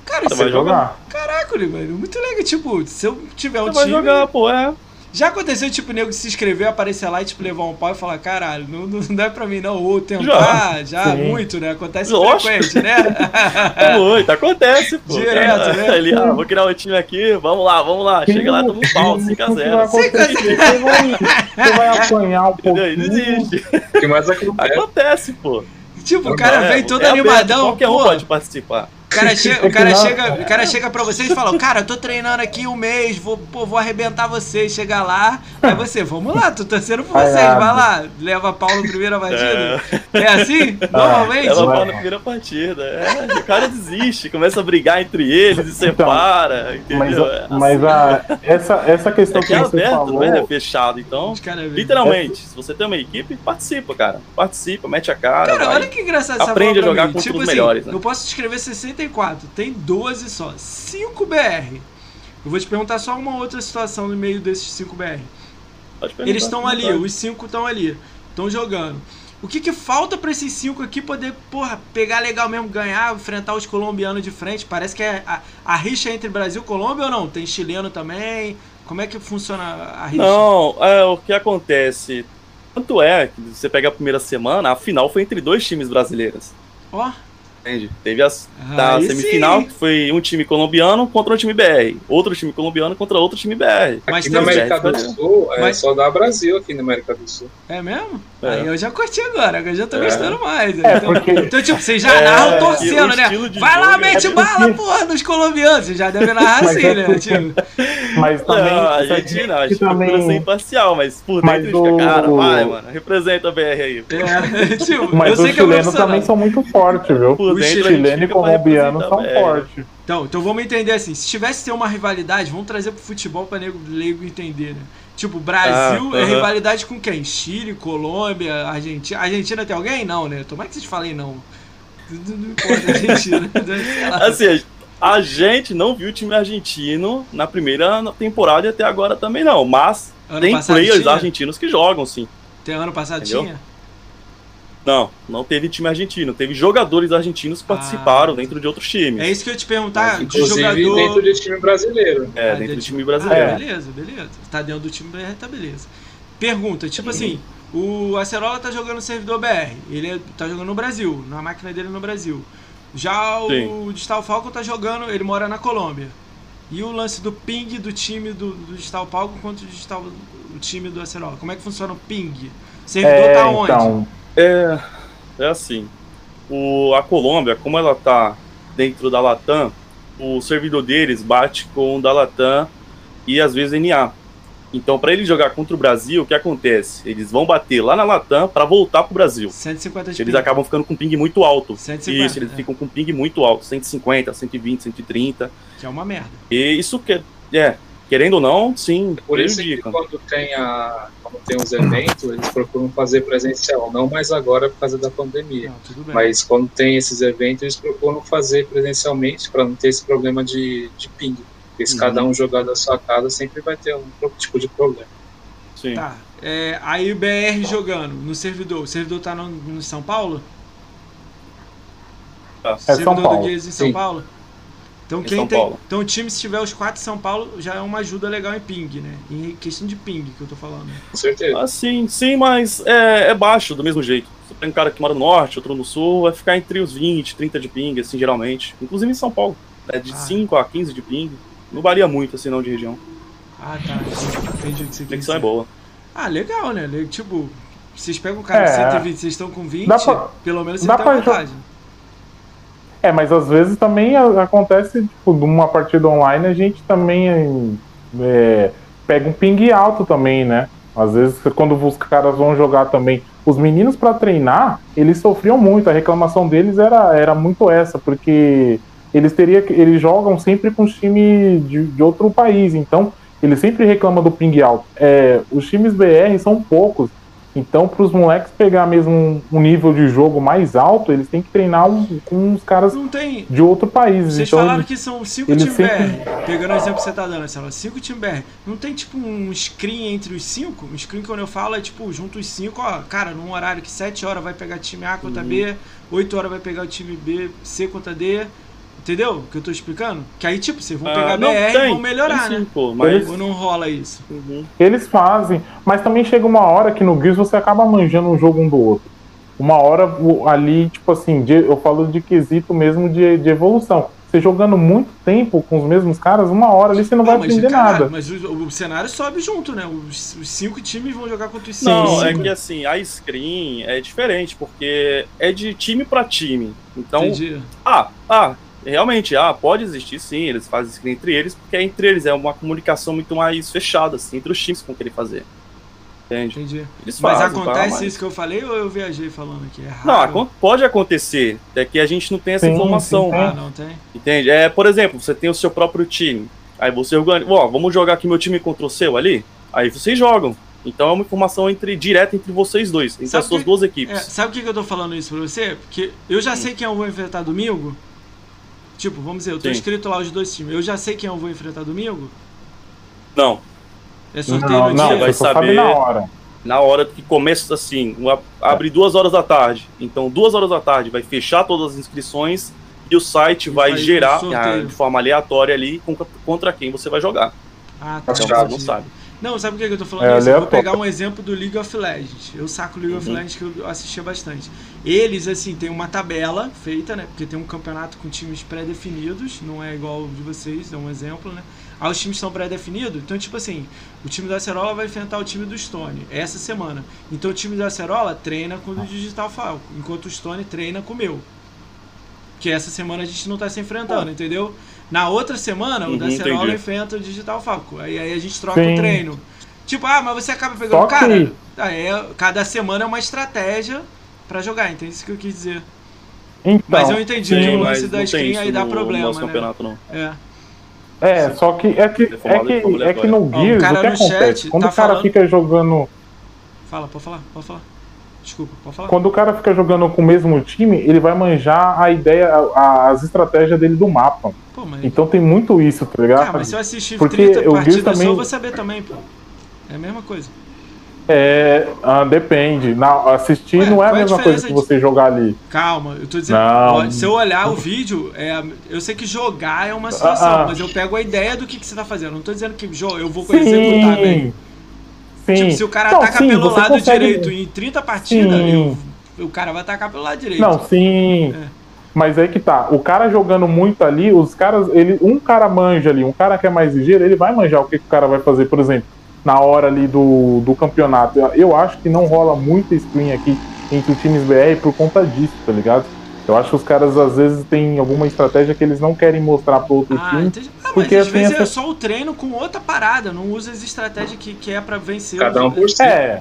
Cara, Você isso vai é jogar. Caraca, mano, muito legal. Tipo, se eu tiver um Você vai time. jogar, pô, é. Já aconteceu, tipo, o nego se inscrever, aparecer lá e tipo, levar um pau e falar, caralho, não, não não é pra mim não, ou tentar, já, Sim. muito, né? Acontece Lógico. frequente, né? (laughs) É muito, acontece, pô. Direto, Cara, né? Ele, ah, vou criar um time aqui, vamos lá, vamos lá. Chega lá, toma um pau, 5x0. Você vai, você vai, apanhar um? Não pouquinho. existe. O que mais acontece? Acontece, pô. tipo, o cara É, vem todo é aberto, animadão, Qualquer um pô, pode participar cara, o cara chega, o cara chega pra vocês e fala, cara, eu tô treinando aqui um mês, vou, pô, vou arrebentar vocês, chega lá, aí você, vamos lá, tô torcendo por vocês, vai lá, leva pau na primeira partida É, é assim? Normalmente? Leva pau na primeira partida. É, o cara desiste, começa a brigar entre eles e então, separa. Então. Mas, assim. mas a, assim. essa, essa questão é que, é você aberto, falou... Né? É fechado, então, é literalmente, se você tem uma equipe, participa, cara. Participa, mete a cara. Cara, vai. olha que engraçado essa Aprende a jogar contra tipo os assim, melhores. Né? Eu posso escrever 60 tem 12 só. 5 BR. Eu vou te perguntar só uma outra situação no meio desses 5 BR. Eles estão ali, os 5 estão ali, estão jogando. O que, que falta para esses 5 aqui poder, porra, pegar legal mesmo, ganhar, enfrentar os colombianos de frente? Parece que é a, a rixa entre Brasil e Colômbia ou não? Tem chileno também? Como é que funciona a rixa? Não, é, o que acontece? Tanto é que você pega a primeira semana, a final foi entre dois times brasileiros. Ó. Oh. Entende? Teve as, da Aí semifinal, sim. que foi um time colombiano contra um time BR. Outro time colombiano contra outro time BR. Mas Aqui na América do certo, Sul, é Mas- só dá Brasil aqui na América do Sul. é mesmo? É. Aí eu já curti agora, agora eu já tô É. gostando mais. É, então, porque- então, tipo, vocês já É, narram torcendo, né? Vai lá, é mete porque- bala, porra, nos colombianos. Você já deve narrar (laughs) Mas assim, né? Tipo, Mas também. Não, a gente não, a gente também- procura ser imparcial, mas por Mas dentro fica, cara, vai, mano, representa a BR aí. é, (laughs) tipo, Mas eu os sei que chilenos também são muito fortes, viu? Por Os dentro a gente Chileno e fica pra colombiano são fortes. Então, então vamos entender assim, se tivesse ter uma rivalidade, vamos trazer pro futebol pra nego leigo entender, né? Tipo, Brasil Ah, é aham. rivalidade com quem? Chile, Colômbia, Argentina. Argentina tem alguém? Não, né? Tomara que vocês falem não. Não não importa, (laughs) Argentina. Lá. Assim, a gente não viu o time argentino na primeira temporada e até agora também não, mas Ano tem players tinha? argentinos que jogam, sim. Tem ano passado Entendeu? tinha? Não, não teve time argentino, teve jogadores argentinos que Ah. participaram dentro de outros times. É isso que eu ia te perguntar, de Inclusive jogador... dentro de time brasileiro. É, Ah, dentro do time Ah, brasileiro. beleza, beleza. Tá dentro do time BR, tá beleza. Pergunta, tipo assim, o Acerola tá jogando no servidor BR, ele é- tá jogando no Brasil, na máquina dele no Brasil. Já o Sim. Digital Falcon tá jogando, ele mora na Colômbia. E o lance do ping do time do, do Digital Falcon contra o, Digital, o time do Acerola? Como é que funciona o ping? O servidor É, tá onde? então. É, é assim. O, a Colômbia, como ela tá dentro da Latam, o servidor deles bate com o da Latam e às vezes NA. Então, para ele jogar contra o Brasil, o que acontece? Eles vão bater lá na Latam para voltar pro Brasil. 150 de Eles ping. acabam ficando com ping muito alto. 150, Isso, eles é. ficam com ping muito alto, 150, 120, 130. Que é uma merda. E isso que é, querendo ou não, sim, Por isso que quando tem, a, quando tem os eventos, eles procuram fazer presencial. Não mais agora por causa da pandemia. Não. Mas quando tem esses eventos, eles procuram fazer presencialmente para não ter esse problema de, de ping. Porque se Uhum. cada um jogar da sua casa, sempre vai ter um tipo de problema. Sim. Tá. É, aí o BR jogando no servidor. O servidor tá no, no São Paulo? Tá. É São servidor Paulo. do Gears em São Sim. Paulo? Então Em quem São tem. Paulo. Então o time, se tiver os quatro em São Paulo, já é uma ajuda legal em ping, né? Em questão de ping que eu tô falando. Com certeza. Ah, sim, sim, mas é, é baixo do mesmo jeito. Você tem um cara que mora no norte, outro no sul, vai ficar entre os 20, 30 de ping, assim, geralmente. Inclusive em São Paulo. É de Ah. 5 a 15 de ping. Não varia muito, assim, não, de região. Ah, tá. Entendi o que você A conexão é boa. Ah, legal, né? Tipo, vocês pegam o cara É. de 120, vocês estão com 20, Dá pra- pelo menos você dá tem pra vantagem. É, mas às vezes também acontece, tipo, numa partida online, a gente também é, pega um ping alto também, né? Às vezes, quando os caras vão jogar também. Os meninos, para treinar, eles sofriam muito. A reclamação deles era, era muito essa, porque eles teria eles jogam sempre com time de, de outro país. Então, eles sempre reclamam do ping alto. É, os times BR são poucos. Então, para os moleques pegar mesmo um, nível de jogo mais alto, eles têm que treinar um- com os caras tem. de outro país. Vocês então, falaram eles- que são 5 eles times sempre- BR. Pegando o exemplo que você tá dando, lá, 5 times BR. Não tem tipo um screen entre os 5? Um screen quando eu falo é tipo, junto os 5, ó, cara, num horário que 7 horas vai pegar time A contra B, 8 horas vai pegar o time B, C contra D. Entendeu o que eu tô explicando? Que aí, tipo, vocês vão Ah, pegar não, BR e tem, vão melhorar, sim, né? pô, mas... Eles- Ou não rola isso? Uhum. Eles fazem, mas também chega uma hora que no Gears você acaba manjando um jogo um do outro. Uma hora ali, tipo assim, de- eu falo de quesito mesmo de, de evolução. Você jogando muito tempo com os mesmos caras, uma hora ali você não vai Ah, mas, aprender caralho, nada. mas o, o cenário sobe junto, né? Os, os cinco times vão jogar contra os cinco. Não, é que assim, a screen é diferente, porque é de time pra time. Então, Entendi. ah, ah, realmente, ah, pode existir sim, eles fazem screen entre eles, porque é entre eles, é uma comunicação muito mais fechada, assim, entre os times que vão querer fazer. Entende? Entendi. Eles Mas fazem, tá, acontece mas- isso que eu falei ou eu viajei falando aqui? É raro. Não, pode acontecer, é que a gente não tem essa Sim, informação, sim, Ah, não tem? entende? É, por exemplo, você tem o seu próprio time, aí você organiza, ó, vamos jogar aqui meu time contra o seu ali? Aí vocês jogam. Então é uma informação entre direta entre vocês dois, entre Sabe as suas que- duas É, equipes. sabe o que, que eu tô falando isso pra você? Porque eu já sei quem eu vou enfrentar domingo. Tipo, vamos dizer, eu tô Sim. inscrito lá os dois times. Eu já sei quem eu vou enfrentar domingo? Não, É sorteio Não, no não, dia? vai você só sabe saber. na hora. na hora que começa assim, uma- abre duas horas da tarde. Então, duas horas da tarde vai fechar todas as inscrições e o site E vai um gerar ah, de forma aleatória ali contra quem você vai jogar. Ah, tá. Então, Então, você não sabe. Não, sabe por que que eu tô falando É, isso? Eu vou pegar um exemplo do League of Legends. Eu saco o League of Uhum. Legends que eu assistia bastante. Eles, assim, tem uma tabela feita, né? Porque tem um campeonato com times pré-definidos, não é igual o de vocês, é um exemplo, né? Aí os times são pré-definidos, então, tipo assim, o time da Acerola vai enfrentar o time do Stone essa semana. Então o time da Acerola treina com o Digital Falco, enquanto o Stone treina com o meu. Que essa semana a gente não tá se enfrentando, entendeu? Na outra semana, o da Uhum, Acerola entendi. enfrenta o Digital Falco. Aí, aí a gente troca Sim. o treino. Tipo, ah, mas você acaba pegando o cara. que- Aí é- cada semana é uma estratégia pra jogar, entende isso que eu quis dizer. Então, Mas eu entendi que sim, o lance da isso aí dá no problema, nosso né? campeonato, não. É. É, só que é que, é que, é que no Ó, o Gears, cara o que no chat acontece? Quando tá o cara falando- fica jogando. Fala, pode falar, pode falar. Desculpa, pode falar. Quando o cara fica jogando com o mesmo time, ele vai manjar a ideia, a- as estratégias dele do mapa. Pô, mas. Então tem muito isso, tá ligado? Ah, mas se eu assistir Porque 30 o Gears partidas só, também- eu vou saber também, pô. É a mesma coisa. É, ah, depende. Assistir Ué, não é a é a mesma coisa diferença que de- você jogar ali. Calma, eu tô dizendo. Não. se eu olhar o vídeo, é, eu sei que jogar é uma situação, Ah, ah. mas eu pego a ideia do que, que você tá fazendo. Não tô dizendo que jo- eu vou executar bem. Sim. Tipo, se o cara Não, ataca sim, pelo lado consegue- direito em 30 partidas, eu- o cara vai atacar pelo lado direito. Não, sim. É. Mas aí que tá. O cara jogando muito ali, os caras. Ele, um cara manja ali, um cara que é mais ligeiro, ele vai manjar o que, que o cara vai fazer, por exemplo, na hora ali do, do campeonato. Eu- acho que não rola muita screen aqui entre times BR por conta disso, tá ligado? Eu acho que os caras às vezes têm alguma estratégia que eles não querem mostrar pro outro Ah, time. entendi. Ah, mas porque às assim, vezes é essa- só o treino com outra parada, não usa as estratégias que, que é pra vencer. Cada um por si. É,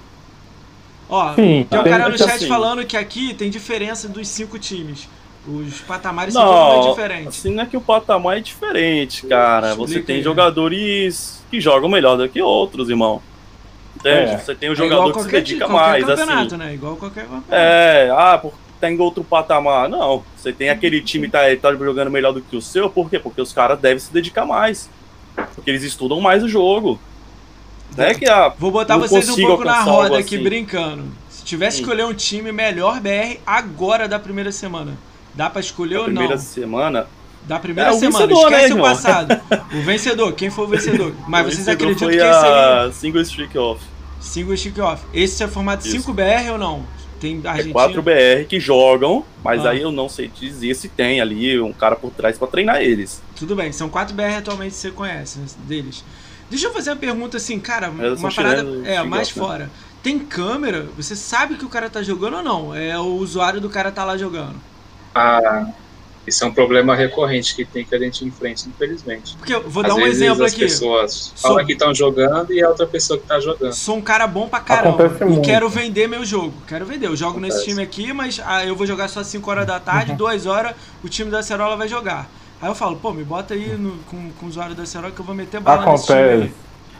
Ó, sim. tem um tem- cara no chat assim. falando que aqui tem diferença dos cinco times. Os patamares são totalmente Não, diferentes. assim não é que o patamar é diferente, cara. Você tem aí. jogadores que jogam melhor do que outros, irmão. Entende? É. Você tem um É jogador que se dedica mais, campeonato, assim. né? Igual qualquer campeonato. É, ah, por, tem outro patamar. Não, você tem aquele time que tá, tá jogando melhor do que o seu, por quê? Porque os caras devem se dedicar mais. Porque eles estudam mais o jogo. Não é que a. Vou botar vocês um pouco na roda aqui, assim. brincando. Se tivesse que Hum. escolher um time melhor BR agora da primeira semana, dá pra escolher a ou primeira não? semana. Da primeira É, o semana, vencedor, né, esquece o irmão? passado. (laughs) O vencedor, quem foi o vencedor? Mas o vocês vencedor acreditam que esse aí, a Single Streak Off. single stick off, esse é formato Isso. 5BR ou não? Tem É? 4 BR que jogam, mas Ah. aí eu não sei dizer se tem ali um cara por trás pra treinar eles. Tudo bem, são 4 BR atualmente que você conhece né, deles. Deixa eu fazer uma pergunta assim, cara, Eles uma parada é, mais né? fora. Tem câmera? Você sabe que o cara tá jogando ou não? É o usuário do cara tá lá jogando. Ah, isso é um problema recorrente que tem que a gente enfrenta, infelizmente. Porque eu vou Às dar um vezes exemplo as aqui. pessoas Sou- falam que estão jogando e é outra pessoa que está jogando. Sou um cara bom pra caramba Acontece e muito. quero vender meu jogo. Quero vender. Eu jogo nesse Acontece. time aqui, mas ah, eu vou jogar só 5 horas da tarde, 2 horas o time da Acerola vai jogar. Aí eu falo, pô, me bota aí no- com, com o usuário da Acerola que eu vou meter bala nesse time Acontece. aí.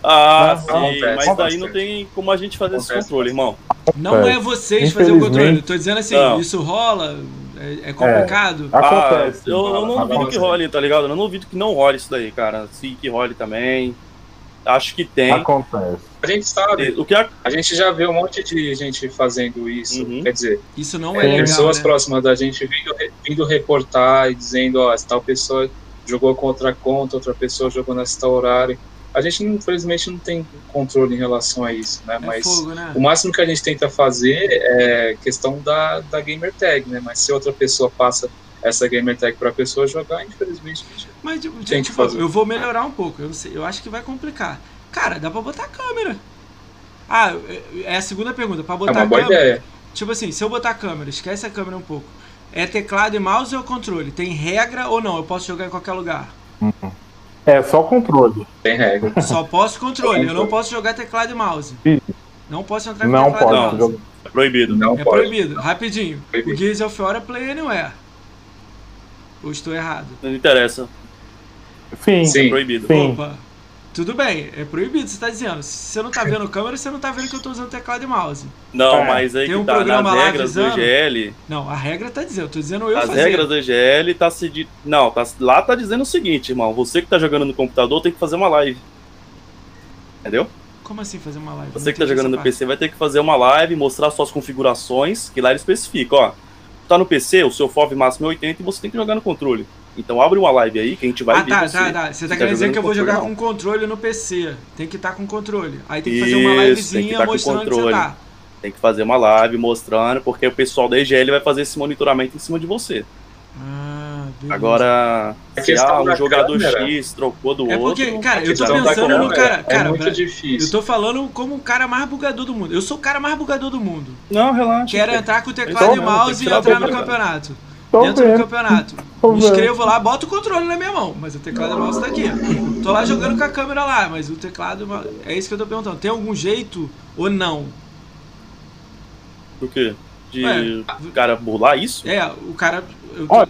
Ah, sim, acontece, mas daí acontece. não tem como a gente fazer esse Acontece. controle, irmão. Não é vocês fazer o controle. Tô dizendo assim, Não. isso rola, é, é complicado. Acontece. Ah, eu, eu não duvido que role, tá ligado? Eu não duvido que não role isso daí, cara. Sim, que role também. Acho que tem. Acontece. A gente sabe, O que a... a gente já vê um monte de gente fazendo isso. Uhum. Quer dizer, Isso não é, É, legal. pessoas né? próximas da gente vindo, vindo reportar e dizendo, ó, essa tal pessoa jogou com outra conta, outra pessoa jogou nesse tal horário. A gente, infelizmente, não tem controle em relação a isso, né? É Mas fogo, né? o máximo que a gente tenta fazer é questão da, da gamer tag, né? Mas se outra pessoa passa essa gamer tag para a pessoa jogar, infelizmente, gente Mas, tipo, Tem que tipo, fazer. eu vou melhorar um pouco. Eu, não sei, eu acho que vai complicar. Cara, dá pra botar câmera. Ah, é- é a segunda pergunta. Pra é botar uma boa câmera. ideia. Tipo assim, se eu botar câmera, esquece a câmera um pouco. É teclado e mouse ou controle? Tem regra ou não? Eu posso jogar em qualquer lugar? É só controle. Tem regra. Só posso controle. Eu não posso jogar teclado e mouse. Não posso entrar com Não teclado e mouse. jogar. É proibido. Não É pode. proibido. Rapidinho. Proibido. O Gears of War é play anywhere. Ou estou errado? Não interessa. Sim, Sim. É proibido. Sim. Opa. Tudo bem, é proibido, você tá dizendo. Se você não tá vendo câmera, você não tá vendo que eu tô usando teclado e mouse. Não, É. mas aí Tem que um tá. programa Nas lá regras do. EGL, Não, a regra tá dizendo, eu tô dizendo eu as fazer. regras do EGL tá se. Não, tá... lá tá dizendo o seguinte, irmão. Você que tá jogando no computador tem que fazer uma live. Entendeu? Como assim fazer uma live? Você Não que tá jogando no parte. PC vai ter que fazer uma live, mostrar suas configurações, que lá ele especifica, ó. Tá no PC, o seu FOV máximo é 80 e você tem que jogar no controle. Então abre uma live aí que a gente vai ah, ver tá, você. tá, tá. Você tá tá querendo dizer que eu vou jogar com controle no PC. Tem que estar com controle. Aí tem que fazer uma Isso, tem que livezinha tá com mostrando que você controle. tá. Tem que fazer uma live mostrando, porque o pessoal da EGL vai fazer esse monitoramento em cima de você. Ah, beleza. Agora, A se ah, um jogador câmera. X trocou do É outro. porque, cara, A eu tô pensando no câmera cara. É Cara, muito pra- difícil. eu tô falando como o cara mais bugador do mundo. Eu sou o cara mais bugador do mundo. Não, relaxa. Quero pô. entrar com o teclado Então, e mouse e entrar no campeonato. Tô Dentro do campeonato. Tô Me inscrevo lá, boto o controle na minha mão, mas o teclado e o mouse tá aqui. Tô lá jogando com a câmera lá, mas o teclado e o mouse... É isso que eu tô perguntando. Tem algum jeito ou não? Do quê? De Ué. cara burlar isso? É, o cara. Eu tô-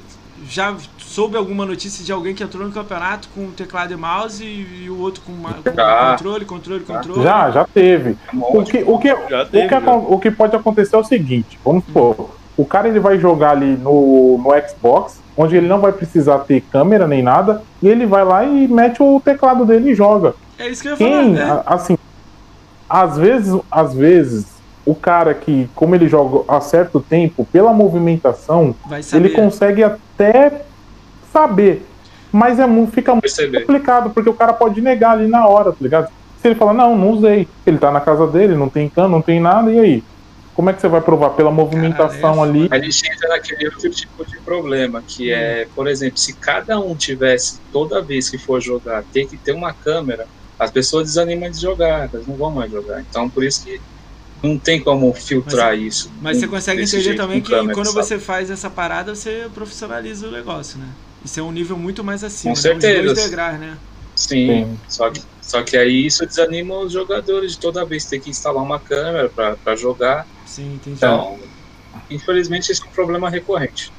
já soube alguma notícia de alguém que entrou no campeonato com o teclado e mouse e, e o outro com, ma- com Já. controle, controle, controle. Já, já teve. É um O que, o que, Já o que, o que pode acontecer é o seguinte, vamos supor, o cara ele vai jogar ali no, no Xbox, onde ele não vai precisar ter câmera nem nada, e ele vai lá e mete o teclado dele e joga. É isso que eu ia falar, Quem, né? a- assim, às vezes, às vezes, o cara que, como ele joga há certo tempo, pela movimentação, ele consegue até saber. Mas é, fica muito Perceber. complicado, porque o cara pode negar ali na hora, tá ligado? Se ele falar, não, não usei, ele tá na casa dele, não tem cano, não tem nada, e aí? Como é que você vai provar? Pela movimentação Caralho, é ali. A gente entra naquele outro tipo de problema, que é, por exemplo, se cada um tivesse, toda vez que for jogar, ter que ter uma câmera, as pessoas desanimam de jogar, elas não vão mais jogar. Então, por isso que não tem como filtrar isso. Mas você consegue entender jeito também com que câmera, quando sabe? você faz essa parada, você profissionaliza o negócio, né? Isso é um nível muito mais acima, Com né? Uns certeza. dois degraus, né? Sim, Sim. Só, que, só que aí isso desanima os jogadores de toda vez ter que instalar uma câmera para jogar. Sim, entendi. Então, infelizmente, esse é um problema recorrente.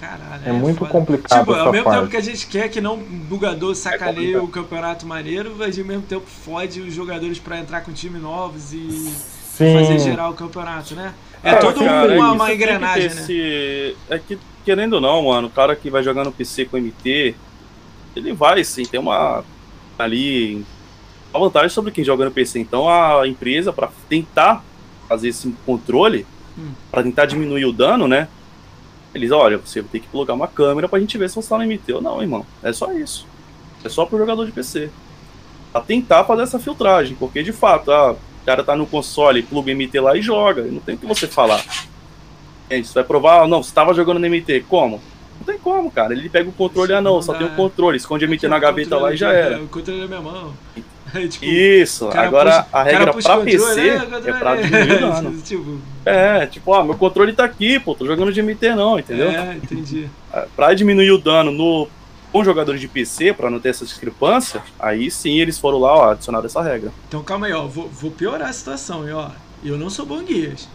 Caralho, É muito foda. complicado Tipo, ao mesmo parte. tempo que a gente quer que não o bugador sacaneie complicado. o campeonato maneiro, mas ao mesmo tempo fode os jogadores pra entrar com time novos e Sim. fazer gerar o campeonato, né? É, É, todo cara, uma, é uma engrenagem, né? esse- É que, querendo ou não, mano, o cara que vai jogar no PC com MT, ele vai sim, tem uma. Ali. Uma vantagem sobre quem joga no PC. Então a empresa, pra tentar fazer esse controle, Hum. pra tentar diminuir o dano, né? Eles, olha, você ter que colocar uma câmera pra gente ver se você tá no MT ou não, irmão. É só isso. É só pro jogador de PC. Pra tentar fazer essa filtragem, porque de fato, ah, o cara tá no console, pluga MT lá e joga. Não tem o que você falar. É, Isso vai provar, ah, não, você tava jogando no MT. Como? Não tem como, cara. Ele pega o controle, ah, não, Não só tem o controle, esconde MT na gaveta lá e já era. O controle na minha mão. Aí, (laughs) tipo, Isso, o agora puxa- a o regra pra o PC é, é controle, pra diminuir o (laughs) dano. tipo, É, tipo, ah, meu controle tá aqui, pô, tô jogando de MT não, entendeu? É, entendi. Pra diminuir o dano no com jogadores de PC, pra não ter essa discrepância, aí sim eles foram lá, ó, adicionaram essa regra. Então calma aí, ó. Vou, vou piorar a situação, ó. Eu não sou bom guias.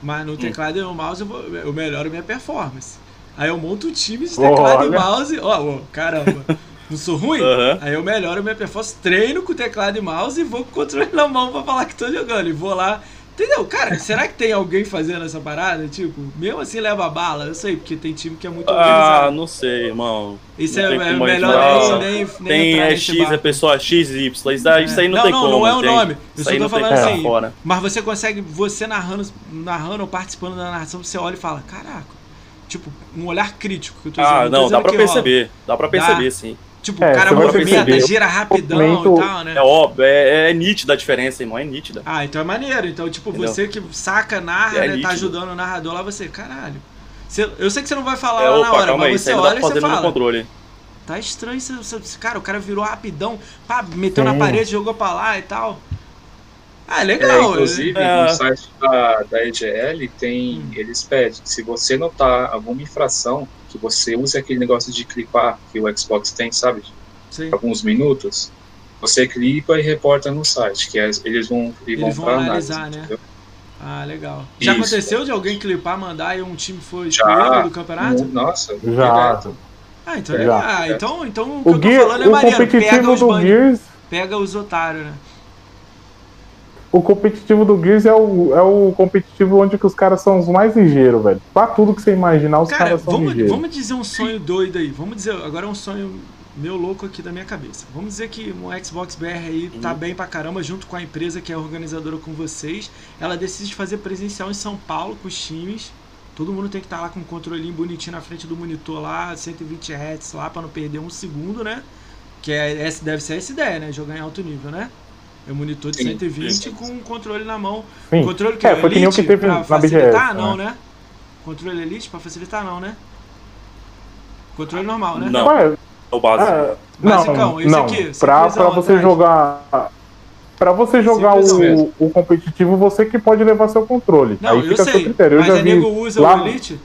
Mas no teclado e no mouse eu, vou, eu melhoro minha performance. Aí eu monto um time de teclado e mouse. Ó, ó, caramba. (laughs) Não sou ruim? Aham. Aí eu melhoro minha performance, treino com teclado e mouse e vou com o controle na mão pra falar que tô jogando. E vou lá. Entendeu? Cara, será que tem alguém fazendo essa parada? Tipo, mesmo assim leva bala? Eu sei, porque tem time que é muito Ah, organizado. não sei, irmão. Isso não é, tem é melhor nem, nem, nem Tem é X, é pessoa X, Y. Isso daí, isso aí não, Não, tem não, como. não é o nome. Eu Isso só tô não tem falando assim. fora. Mas você consegue, você narrando, narrando ou participando da narração, você olha e fala, caraca. Tipo, um olhar crítico que eu tô dizendo. Ah, não, dá pra rola. perceber. Dá pra perceber, sim. Tipo, É, o cara você movimenta, gira rapidão Movimento- e tal, né? É óbvio, é, é nítida a diferença, irmão, é nítida. Ah, então é maneiro. Então, tipo, Entendeu? você que saca, narra, É né, tá ajudando o narrador lá, você, caralho. Você- eu sei que você não vai falar É, lá na opa, hora, calma aí, mas você aí dá olha e você fala. controle. Tá estranho, você, você- cara, o cara virou rapidão, pá, meteu na Sim. parede, jogou pra lá e tal. Ah, é É, legal. inclusive, É. no site da, da EGL tem. Hum. Eles pedem que se você notar alguma infração, que você use aquele negócio de clipar que o Xbox tem, sabe? Sim. Alguns minutos, você clipa e reporta no site, que é- eles vão, eles vão, Eles vão pra análise, analisar, né? entendeu? Ah, legal. Já Isso. aconteceu de alguém clipar, mandar e um time foi excluído do campeonato? Nossa, Já. direto. Ah, então é Já. legal. Ah, então, então o que O, eu tô falando é o maneiro. Pega os, do Gears. pega os otários, né? O competitivo do Gears é o, é o competitivo onde que os caras são os mais ligeiros, velho. Pra tudo que você imaginar, os Cara, caras são vamos, ligeiros. vamos dizer um sonho doido aí. Vamos dizer, agora é um sonho meu louco aqui da minha cabeça. Vamos dizer que o Xbox BR aí tá Uhum. bem pra caramba, junto com a empresa que é organizadora com vocês. Ela decide fazer presencial em São Paulo com os times. Todo mundo tem que estar lá com o controlinho bonitinho na frente do monitor lá, 120 Hz lá, pra não perder um segundo, né? Que é, deve ser essa ideia, né? Jogar em alto nível, né? É um monitor de Sim, 120 sim. com um controle na mão. Sim. Controle que É, foi que nem o que Elite teve pra facilitar, BGS, não, né? né? Controle Elite pra facilitar, não, né? Controle normal, né? Não. Ué, É o básico. é, Basicão, não, esse não. aqui, pra, pra você atrás. jogar. Pra você jogar o, o competitivo, você que pode levar seu controle. Não, Aí eu fica a seu sei, critério. Eu mas já vi nego usa lá- o Elite?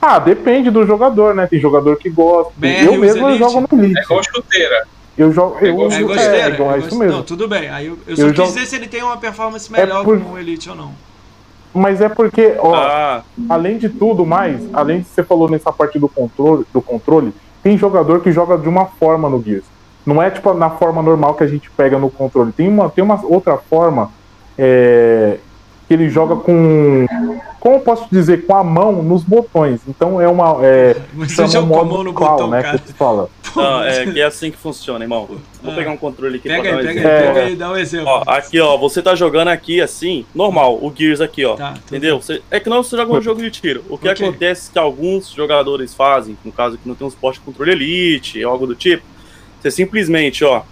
Ah, depende do jogador, né? Tem jogador que gosta. BR eu mesmo eu Elite? jogo no Elite. É igual chuteira. Eu jogo. É Eu, igual É é, igual- é é isso mesmo. Não, tudo bem. Aí eu, eu só Eu quis jogo- dizer se ele tem uma performance melhor por- com o Elite ou não. Mas é porque, ó, Ah, além de tudo mais, além de você falou nessa parte do controle, do controle, tem jogador que joga de uma forma no Gears. Não é tipo na forma normal que a gente pega no controle. Tem uma, tem uma outra forma é, que ele joga com. Como eu posso dizer? Com a mão nos botões. Então é uma. É, Mas você com a mão no qual, botão, né? cara. Que fala. Não, é que é assim que funciona, irmão. Vou Ah. pegar um controle aqui Pega pra dar aí, um pega aí, exemplo. É. pega aí, dá um exemplo. Ó, aqui, ó, você tá jogando aqui assim, normal, o Gears aqui, ó. Tá, tudo entendeu? Você- é que não você joga um jogo de tiro. O que Ok. acontece que alguns jogadores fazem, no caso que não tem um suporte de controle elite, algo do tipo, você simplesmente, ó,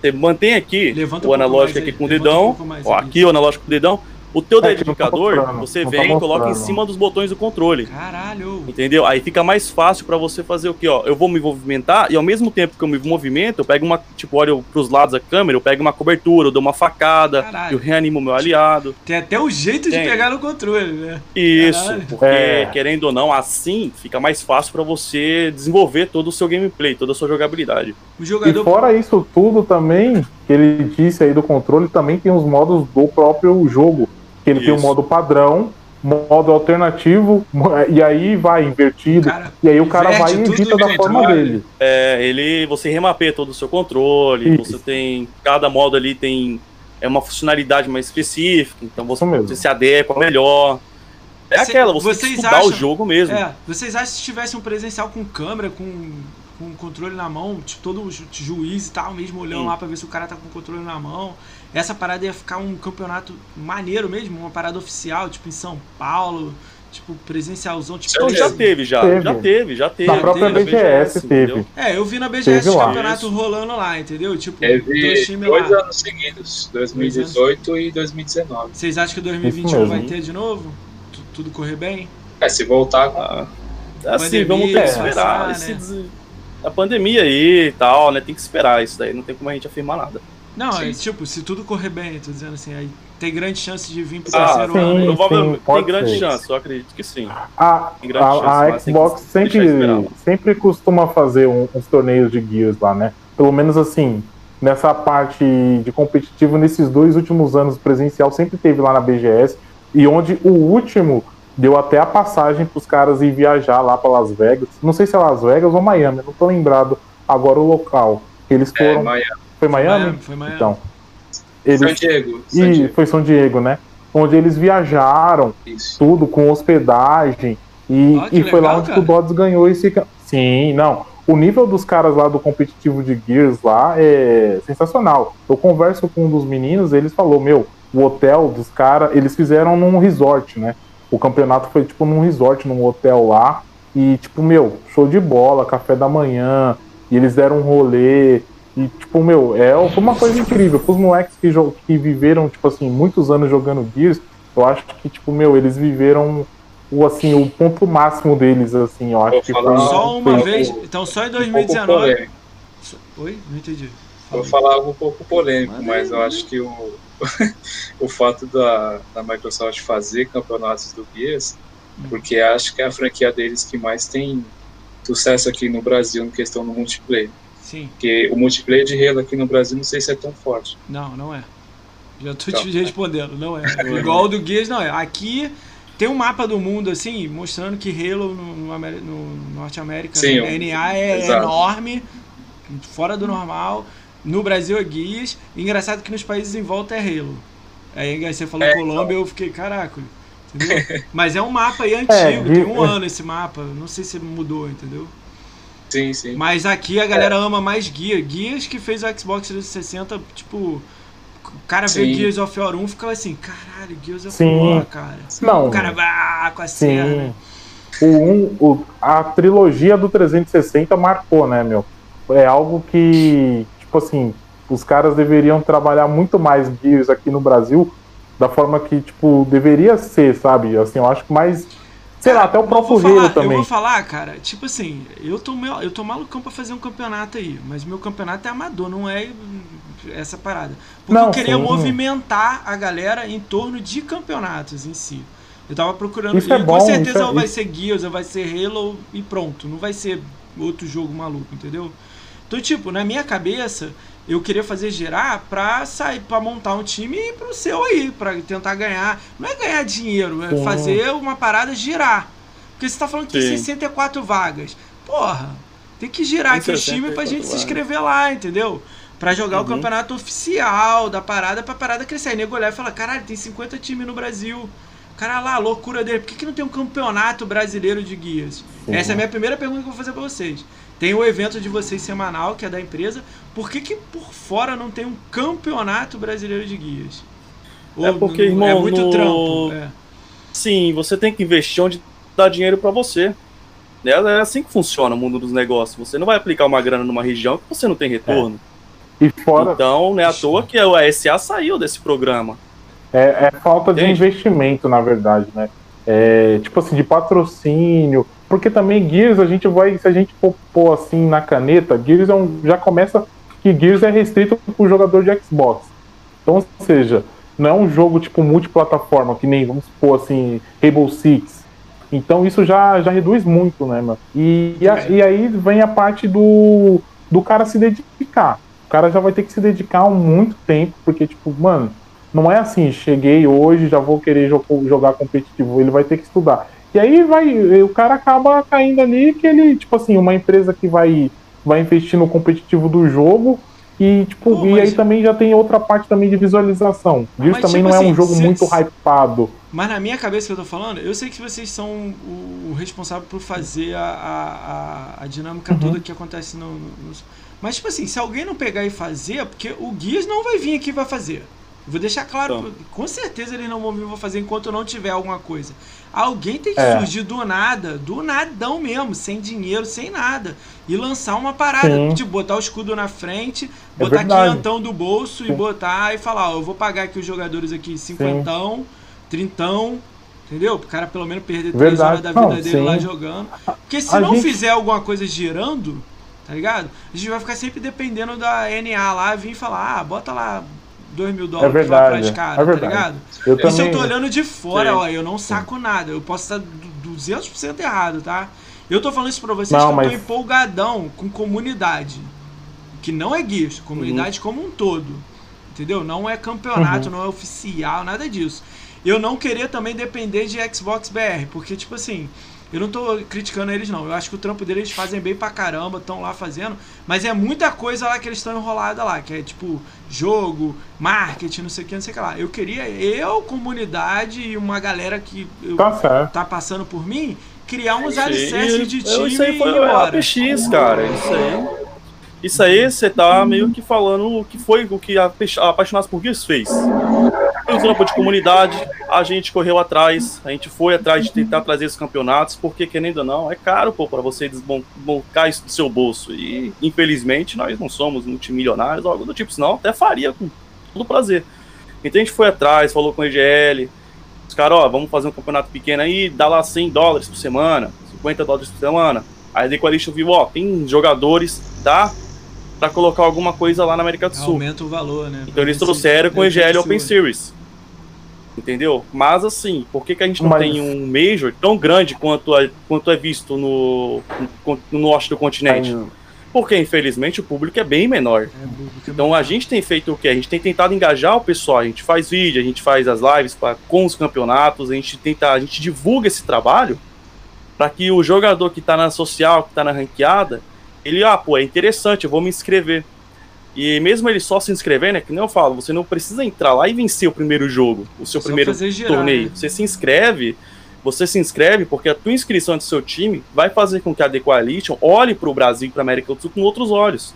você mantém aqui Levanta o analógico mais aqui aí, com o um dedão, ó, aqui o analógico com o dedão, o teu É tá dedicador, você não tá vem e coloca em cima dos botões do controle. Caralho. Entendeu? Aí fica mais fácil pra você fazer o que, ó? Eu vou me movimentar e ao mesmo tempo que eu me movimento, eu pego uma, tipo, olho pros lados da câmera, eu pego uma cobertura, eu dou uma facada, Caralho. eu reanimo o meu aliado. Tem até o jeito de Tem. pegar no controle, né? Isso, Caralho. porque É. querendo ou não, assim fica mais fácil pra você desenvolver todo o seu gameplay, toda a sua jogabilidade. O E jogador. fora isso tudo também, que ele disse aí do controle, também tem os modos do próprio jogo. Que ele tem um Isso. modo padrão modo alternativo, e aí vai invertido, Cara, e aí o cara vai e edita da forma dele. É, ele, você remapeia todo o seu controle, Isso. você tem, cada modo ali tem é uma funcionalidade mais específica, então você, Isso mesmo. você se adequa melhor. É Cê- aquela, você tem que vocês estudar o acham- jogo mesmo. É, vocês acham que se tivesse um presencial com câmera, com, com controle na mão, tipo, todo o ju- juiz e tal, mesmo olhando Sim. lá pra ver se o cara tá com o controle na mão, essa parada ia ficar um campeonato maneiro mesmo, uma parada oficial, tipo em São Paulo, tipo presencialzão, tipo. Então, já teve, já. Teve. Já teve, já teve. Na própria teve, BGS teve. entendeu? É, eu vi na BGS Teve os lá. campeonatos rolando lá, entendeu? Tipo, Teve dois dois lá. anos seguidos, 2018 e 2019. Vocês acham que 2021 Isso vai ter de novo? Tu- Tudo correr bem? É, se voltar, Ah, assim, Pandemia, vamos ter que passar, esperar. né? esse des- A pandemia aí e tal, né? Tem que esperar isso daí, não tem como a gente afirmar nada. Não, Sim. é tipo, se tudo correr bem, tô dizendo assim, aí tem grande chance de vir pro Ah, terceiro sim. ano. Provavelmente tem pode grande ser. chance, eu acredito que sim. A, Tem a, chance, a tem Xbox sempre, sempre costuma fazer um- uns torneios de Gears lá, né? Pelo menos assim, nessa parte de competitivo, nesses dois últimos anos presencial, sempre teve lá na BGS, e onde o último deu até a passagem para os caras ir viajar lá para Las Vegas. Não sei se é Las Vegas ou Miami, eu não tô lembrado agora o local. Eles é, foram. Miami. Foi Miami? Miami, foi Miami. Então. São Eles, Diego. San e Diego. foi São Diego, né? Onde eles viajaram, Isso. tudo com hospedagem. E, Ah, e foi lá legal, onde cara. o Dodds ganhou esse. Sim, não. O nível dos caras lá do competitivo de Gears lá é sensacional. Eu converso com um dos meninos, eles falou, meu, o hotel dos caras, eles fizeram num resort, né? O campeonato foi tipo num resort, num hotel lá. E, tipo, meu, show de bola, café da manhã. E eles deram um rolê. E, tipo, meu, é foi uma coisa incrível. Pros moleques que, que viveram, tipo assim, muitos anos jogando Gears, eu acho que, tipo, meu, eles viveram o, assim, o ponto máximo deles, assim, eu acho Vou que foi. Só uma vez, então só em Um pouco 2019. polêmico. Oi? Não entendi. Vou Fala. falar algo um pouco polêmico, mas eu acho que o, (laughs) o fato da, da Microsoft fazer campeonatos do Gears, Hum. porque acho que é a franquia deles que mais tem sucesso aqui no Brasil em questão do multiplayer. Sim, Porque o multiplayer de Halo aqui no Brasil não sei se é tão forte. não, não é. Já tô Então. te respondendo, não é. (laughs) Igual o do Gears, não é. Aqui tem um mapa do mundo, assim, mostrando que Halo no, no no Norte América, Sim, né, um- NA é exato. enorme, fora do normal. No Brasil é Gears. Engraçado que nos países em volta é Halo. Aí você falou É, Colômbia, eu fiquei, caraca. Entendeu? (laughs) Mas é um mapa aí antigo, tem um Gears- ano esse mapa. Não sei se mudou, entendeu? Sim, sim. Mas aqui a galera ama mais Gear. Gears que fez o Xbox 360, tipo, o cara vê Sim. Gears of War 1 fica assim, caralho, Gears of Sim. War, cara. Não, O cara vai com a serra. sim. O, um, o, a trilogia do 360 marcou, né, meu? É algo que, tipo assim, os caras deveriam trabalhar muito mais Gears aqui no Brasil da forma que, tipo, deveria ser, sabe? Assim, eu acho que mais. Sei lá, até o próprio falar, Halo Eu também. vou falar, cara, tipo assim, eu tô, meu, eu tô malucão pra fazer um campeonato aí, mas meu campeonato é amador, não é essa parada. Porque Não, eu queria sim. movimentar a galera em torno de campeonatos em si. Eu tava procurando. Isso é e bom, com certeza isso é- vai isso- ser Gears, vai ser Halo e pronto. Não vai ser outro jogo maluco, entendeu? Então, tipo, na minha cabeça, eu queria fazer girar pra sair, pra montar um time pro seu aí, pra tentar ganhar. Não é ganhar dinheiro, é Sim. fazer uma parada girar. Porque você tá falando que tem Sim. 64 vagas. Porra, tem que girar Tem aqui o time pra 64 gente se vagas. inscrever lá, entendeu? Pra jogar o Uhum. campeonato oficial da parada pra parada crescer. Aí nego olhar e falar, caralho, tem 50 times no Brasil. Cara lá, loucura dele. Por que, que não tem um campeonato brasileiro de guias? Sim. Essa é a minha primeira pergunta que eu vou fazer pra vocês. Tem o evento de vocês semanal, que é da empresa. Por que, que por fora não tem um campeonato brasileiro de guias? É porque, é irmão, muito no- trampo. É. Sim, você tem que investir onde dá dinheiro pra você. É é assim que funciona o mundo dos negócios. Você não vai aplicar uma grana numa região que você não tem retorno. E fora, Então, não é à toa que o ASA saiu desse programa. É, é falta de Entende? investimento, na verdade, né? É, tipo assim, de patrocínio. Porque também Gears, a gente vai, se a gente for pôr assim na caneta, Gears é um, já começa que Gears é restrito pro jogador de Xbox. Então, ou seja, não é um jogo tipo multiplataforma, que nem, vamos supor assim, Rainbow Six. Então isso já, já reduz muito, né, mano? E, e, a- e aí vem a parte do, do cara se dedicar. O cara já vai ter que se dedicar muito tempo, porque, tipo, mano, Não é assim, cheguei hoje, já vou querer jogar competitivo. Ele vai ter que estudar. E aí vai, o cara acaba caindo ali que ele, tipo assim, uma empresa que vai, vai investir no competitivo do jogo e, tipo, Pô, e aí também já tem outra parte também de visualização. Isso também tipo não assim, é um jogo muito hypado. Mas na minha cabeça que eu tô falando, eu sei que vocês são o, o responsável por fazer a, a, a dinâmica uhum. toda que acontece no, no, Mas, tipo assim, se alguém não pegar e fazer, é porque o Guias não vai vir aqui e vai fazer. Vou deixar claro, então. com certeza eles não vão vir fazer enquanto não tiver alguma coisa. Alguém tem que é. surgir do nada, do nadão mesmo, sem dinheiro, sem nada. E lançar uma parada, Sim. tipo, botar o escudo na frente, é botar é quinhentão do bolso Sim. e botar e falar, ó, eu vou pagar aqui os jogadores aqui cinquentão, Sim. trintão, entendeu? O cara pelo menos perder três horas da vida não, dele lá jogando. Porque se a não gente... fizer alguma coisa girando, tá ligado? A gente vai ficar sempre dependendo da NA lá, vir falar, ah, bota lá 2 mil dólares é verdade, pra cara, é verdade. tá ligado? Eu Isso também... eu tô olhando de fora, Sim. ó, eu não saco nada. Eu posso estar 200% errado, tá? Eu tô falando isso pra vocês não, que mas... eu tô empolgadão com comunidade. Que não é guias, comunidade uhum. como um todo. Entendeu? Não é campeonato, uhum. não é oficial, nada disso. Eu não queria também depender de Xbox BR, porque, tipo assim, eu não tô criticando eles, não. Eu acho que o trampo deles fazem bem pra caramba, estão lá fazendo. Mas é muita coisa lá que eles estão enrolada lá, que é tipo jogo, marketing, não sei o que, não sei o que lá. Eu queria, eu, comunidade e uma galera que eu, tá, tá passando por mim, criar uns alicerces de time isso aí foi e ir embora. PX, cara. Isso aí. Isso aí você tá meio que falando o que foi o que a Apaixonados por Gears fez. Fez um trampo de comunidade, a gente correu atrás, a gente foi atrás de tentar trazer esses campeonatos, porque querendo ou não, é caro pô, para você desbancar isso do seu bolso. E infelizmente nós não somos multimilionários ou algo do tipo, senão até faria com todo prazer. Então a gente foi atrás, falou com o EGL, os caras, ó, vamos fazer um campeonato pequeno aí, dá lá 100 dólares por semana, 50 dólares por semana. Aí a Coalition viu, ó, tem jogadores, tá? Para colocar alguma coisa lá na América do Sul. Aumenta o valor, né? Então eles trouxeram com o EGL Open Series. Entendeu? Mas assim, por que, que a gente não Mas... tem um Major tão grande quanto, a, quanto é visto no, no, no norte do continente? Ai, Porque, infelizmente, o público é bem menor. É, então a gente tem feito o quê? A gente tem tentado engajar o pessoal, a gente faz vídeo, a gente faz as lives pra, com os campeonatos, a gente tenta, a gente divulga esse trabalho para que o jogador que está na social, que está na ranqueada, ele, ah, pô, é interessante, eu vou me inscrever. E mesmo ele só se inscrever, né? Que nem eu falo, você não precisa entrar lá e vencer o primeiro jogo, o seu primeiro girar, torneio. Né? Você se inscreve, você se inscreve porque a tua inscrição do seu time vai fazer com que a The Coalition olhe para o Brasil e para a América do Sul com outros olhos.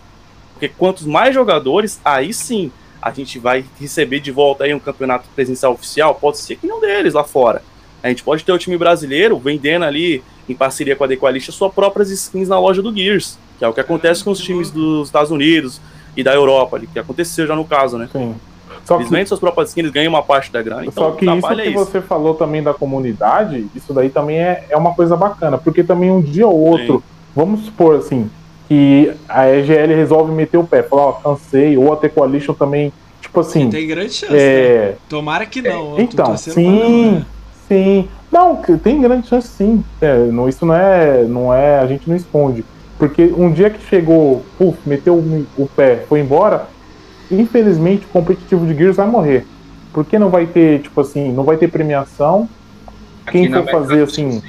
Porque quantos mais jogadores, aí sim a gente vai receber de volta aí um campeonato presencial oficial, pode ser que não deles lá fora. A gente pode ter o time brasileiro vendendo ali, em parceria com a The Coalition, suas próprias skins na loja do Gears. Que é o que acontece com os times dos Estados Unidos e da Europa, ali, que aconteceu já no caso, né? Sim. Só Eles que... vendem suas próprias skins, ganham uma parte da grana. Então, Só que isso que é isso. você falou também da comunidade, isso daí também é, é uma coisa bacana, porque também um dia ou outro, Sim. vamos supor assim, que a EGL resolve meter o pé, falar, ó, cansei, ou a The Coalition também, tipo assim. tem grande chance, é... né? Tomara que não. É, então, sim, não, né? Sim. Não, tem grande chance sim. É, não, isso não é, não é, a gente não esconde. Porque um dia que chegou, puf, meteu o, pé, foi embora, infelizmente o competitivo de Gears vai morrer. Porque não vai ter, tipo assim, não vai ter premiação. Aqui Quem for fazer assim.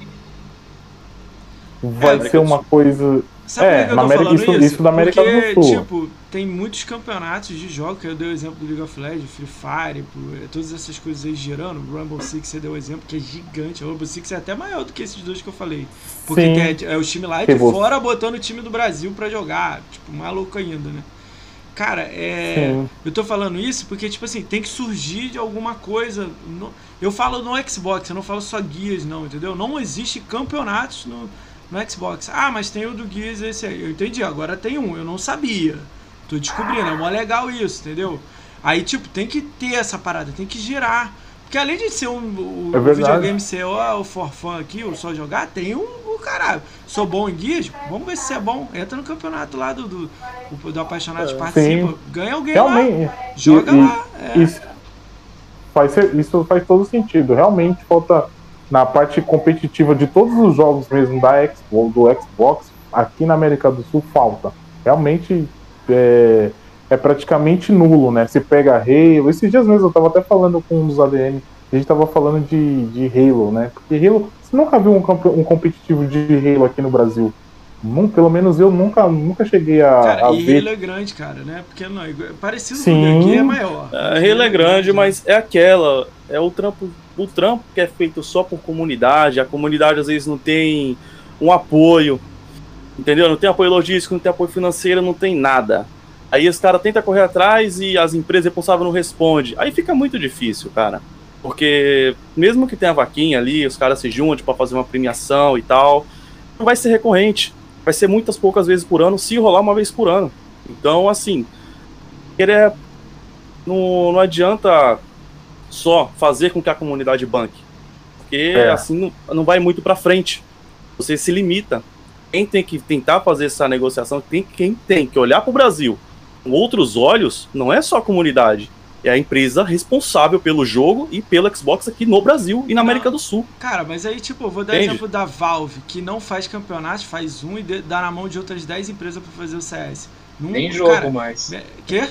Vai é, ser uma coisa. Sabe é, na América, isso, isso? isso da América Porque, do Sul. Tipo, tem muitos campeonatos de jogos, que eu dei o exemplo do League of Legends, Free Fire, todas essas coisas aí girando. O Rumble Six você deu o exemplo, que é gigante. O Rumble Six é até maior do que esses dois que eu falei. Porque é, é, o time lá de fora botando o time do Brasil para jogar. Tipo, maluco ainda, né? Cara, é. Sim. Eu tô falando isso porque, tipo assim, tem que surgir de alguma coisa. No, eu falo no Xbox, eu não falo só guias, não, entendeu? Não existe campeonatos no, no Xbox. Ah, mas tem o do Guias esse aí. Eu entendi, agora tem um, eu não sabia. Tô descobrindo, é mó legal isso, entendeu? Aí, tipo, tem que ter essa parada, tem que girar. Porque além de ser um o é videogame ser ó, o forfã aqui, ou só jogar, tem um, o caralho. Sou bom em guias? Vamos ver se você é bom. Entra no campeonato lá do, do, do Apaixonados, participa. Sim. Ganha alguém Realmente. lá. Joga e, lá. É. Isso, faz, isso faz todo sentido. Realmente falta na parte competitiva de todos os jogos mesmo da Xbox, do Xbox, aqui na América do Sul falta. Realmente é, é praticamente nulo, né? Você pega Halo, esses dias mesmo eu tava até falando com um dos ADM, a gente tava falando de, de Halo, né? Porque Halo, você nunca viu um, um competitivo de Halo aqui no Brasil. Não, pelo menos eu nunca, nunca cheguei a, cara, a e ver. Halo é grande, cara, né? Porque não, é parecido Sim. com o aqui é maior. É, Halo é grande, mas é aquela. É o trampo, o trampo que é feito só por comunidade. A comunidade às vezes não tem um apoio. Entendeu? Não tem apoio logístico, não tem apoio financeiro, não tem nada. Aí os caras tentam correr atrás e as empresas responsáveis não respondem. Aí fica muito difícil, cara. Porque mesmo que tenha vaquinha ali, os caras se juntam para fazer uma premiação e tal, não vai ser recorrente. Vai ser muitas poucas vezes por ano, se rolar uma vez por ano. Então, assim, querer. Não, não adianta só fazer com que a comunidade banque. Porque É. assim não, não vai muito para frente. Você se limita. Quem tem que tentar fazer essa negociação, tem, quem tem que olhar para o Brasil com outros olhos, não é só a comunidade. É a empresa responsável pelo jogo e pelo Xbox aqui no Brasil e na América do Sul. Cara, mas aí, tipo, eu vou dar Entende? exemplo da Valve, que não faz campeonato, faz um e dá na mão de outras 10 empresas pra fazer o CS. Não, Nem jogo cara, mais. Quê?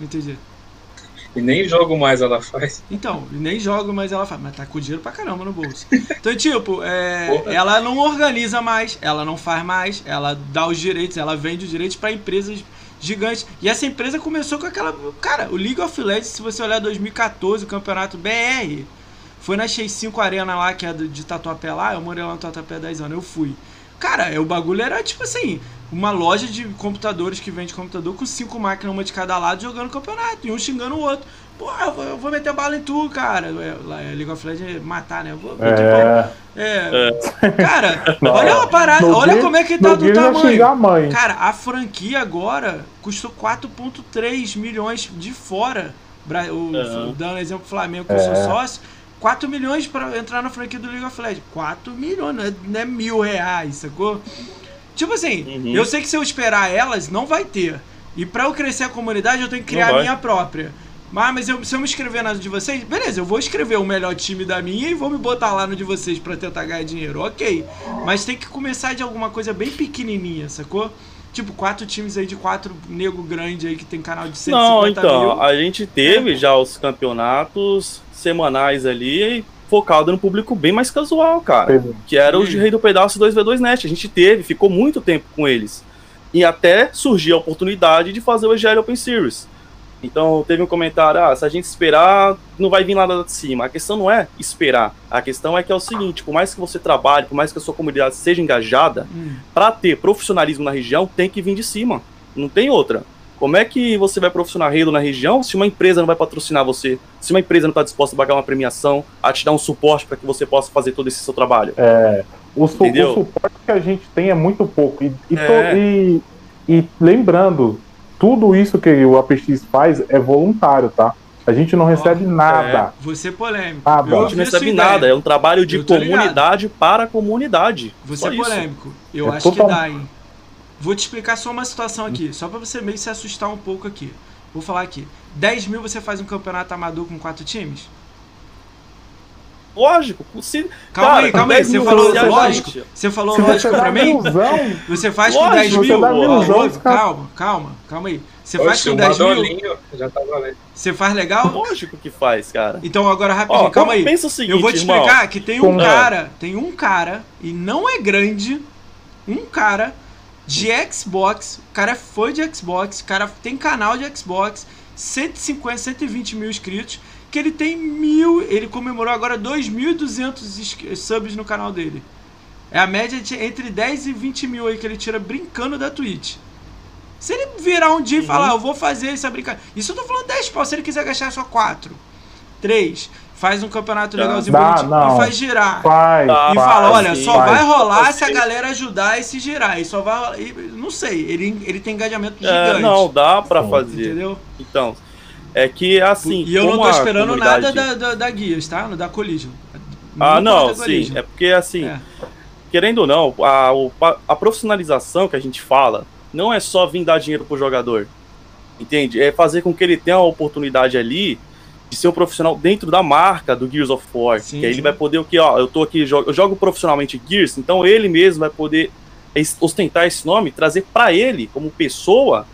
Não entendi. E nem jogo mais ela faz. Então, nem jogo, mas ela faz. Mas tá com dinheiro pra caramba no bolso. (laughs) Então, tipo, é, ela não organiza mais, ela não faz mais, ela dá os direitos, ela vende os direitos pra empresas gigantes. E essa empresa começou com aquela. Cara, o League of Legends, se você olhar 2014, o campeonato BR, foi na X5 Arena lá, que é de Tatuapé lá. Eu morei lá no Tatuapé há 10 anos, eu fui. Cara, é, o bagulho era tipo assim, uma loja de computadores que vende computador com cinco máquinas, uma de cada lado, jogando campeonato, e um xingando o outro. Pô, eu vou, eu vou meter bala em tu, cara. É, lá é League of Legends é matar, né? Eu vou meter bala. É, É. Cara, (laughs) Não, olha a parada, olha Gears- como é que tá do tamanho. a mãe. Cara, a franquia agora custou 4,3 milhões de fora. O. Dando exemplo Flamengo, que eu sou É. sócio. 4 milhões pra entrar na franquia do League of Legends. 4 milhões, não é, não é mil reais, sacou? Tipo assim, Uhum. eu sei que se eu esperar elas, não vai ter. E pra eu crescer a comunidade, eu tenho que criar a minha própria. Mas, mas eu- se eu me inscrever na de vocês, beleza, eu vou escrever o melhor time da minha e vou me botar lá no de vocês pra tentar ganhar dinheiro, ok. Mas tem que começar de alguma coisa bem pequenininha, sacou? Tipo, quatro times aí de quatro nego grande aí que tem canal de 150 Não, então, mil. a gente teve já os campeonatos semanais ali focado no público bem mais casual, cara. Que era o Rei do Pedaço 2v2 Net. A gente teve, ficou muito tempo com eles. E até surgiu a oportunidade de fazer o EGL Open Series. Então teve um comentário, ah, se a gente esperar, não vai vir nada de cima. A questão não é esperar. A questão é que é o seguinte, por mais que você trabalhe, por mais que a sua comunidade seja engajada, Hum. para ter profissionalismo na região, tem que vir de cima. Não tem outra. Como é que você vai profissionar Halo na região se uma empresa não vai patrocinar você? Se uma empresa não está disposta a pagar uma premiação, a te dar um suporte para que você possa fazer todo esse seu trabalho? É, o, su- Entendeu? o suporte que a gente tem é muito pouco. E, e, É. e- e lembrando, tudo isso que o APX faz é voluntário, tá? A gente não recebe nada. Você polêmico. Ah, Eu. A gente não recebe nada, é um trabalho de tô ligado. comunidade para a comunidade. Você Só é isso. polêmico. Eu É acho total- que dá, hein? Vou te explicar só uma situação aqui, só pra você meio se assustar um pouco aqui. Vou falar aqui. 10 mil você faz um campeonato amador com quatro times? Lógico. Se, Calma cara, aí, calma aí. 10 Você falou reais, lógico? gente. Você falou lógico você dá pra mim? milzão, Você faz com Lógico, 10 você mil? caras- Calma, calma, calma aí. Você faz Oxe, com o 10 mil? Já tá valendo. Você faz legal? Lógico que faz, cara. Então agora rapidinho, Ó, calma aí. pensa o seguinte, Eu vou te irmão. explicar que tem um Com- cara, tem um cara, e não é grande, um cara de Xbox, o cara é fã de Xbox, o cara tem canal de Xbox, 150, 120 mil inscritos, que ele tem mil, ele comemorou agora 2.200 ins- subs no canal dele. É a média de entre 10 e 20 mil aí que ele tira brincando da Twitch. Se ele virar um dia e falar, eu vou fazer essa brincadeira. Isso eu tô falando 10 pau. Se ele quiser gastar só 4, 3, faz um campeonato legalzinho Dá, não. e faz girar. faz. E faz, fala, olha, sim, só faz. vai rolar se a galera ajudar e se girar. E só vai rolar. e- não sei, ele, ele tem engajamento É, gigante. não, dá pra Sim. fazer. Entendeu? Então, é que assim. e eu não tô esperando comunidade- nada da, da, da Guias, tá? Da Collision. Ah, não, sim. Collision. É porque assim, É. querendo ou não, a, o- a profissionalização que a gente fala não é só vir dar dinheiro pro jogador. Entende? É fazer com que ele tenha a oportunidade ali de ser um profissional dentro da marca do Gears of War. Sim, que aí sim. ele vai poder o que, ó, eu tô aqui, eu jogo profissionalmente Gears, então ele mesmo vai poder ostentar esse nome, trazer pra ele como pessoa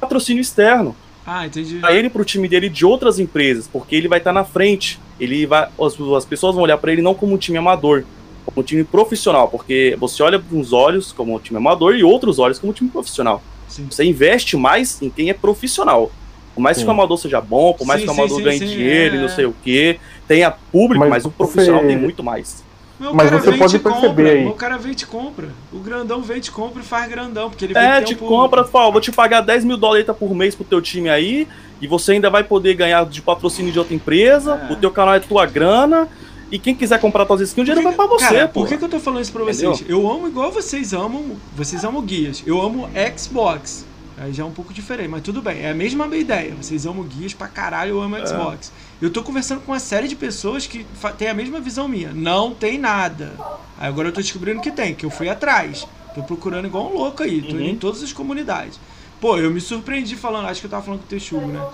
patrocínio externo. Ah, entendi. Pra ele pro time dele de outras empresas, porque ele vai estar na frente. Ele vai, as, as pessoas vão olhar para ele não como um time amador, como um time profissional, porque você olha uns olhos como um time amador e outros olhos como um time profissional. Sim. Você investe mais em quem é profissional. Por mais Sim. que o amador seja bom, por mais Sim, que o amador sim, ganhe sim, dinheiro é. e não sei o que, tenha público, mas, Mas o profissional você- tem muito mais. Mas cara você pode perceber compra. aí. O cara vem e te compra. O grandão vem e te compra e faz grandão, porque ele É, que te um compra, fala, vou te pagar 10 mil dólares por mês pro teu time aí, e você ainda vai poder ganhar de patrocínio de outra empresa, É. o teu canal é tua grana, e quem quiser comprar tuas skins, o dinheiro vai pra você, Cara, pô. por que, que eu tô falando isso pra Entendeu? vocês? Eu amo igual vocês amam. Vocês amam guias. Eu amo Xbox. Aí já é um pouco diferente, mas tudo bem. É a mesma ideia. Vocês amam guias pra caralho, eu amo É. Xbox. Eu tô conversando com uma série de pessoas que tem a mesma visão minha. Não tem nada. Aí agora eu tô descobrindo que tem, que eu fui atrás. Tô procurando igual um louco aí. Tô indo Uhum. em todas as comunidades. Pô, eu me surpreendi falando, acho que eu tava falando com o Texugo, né?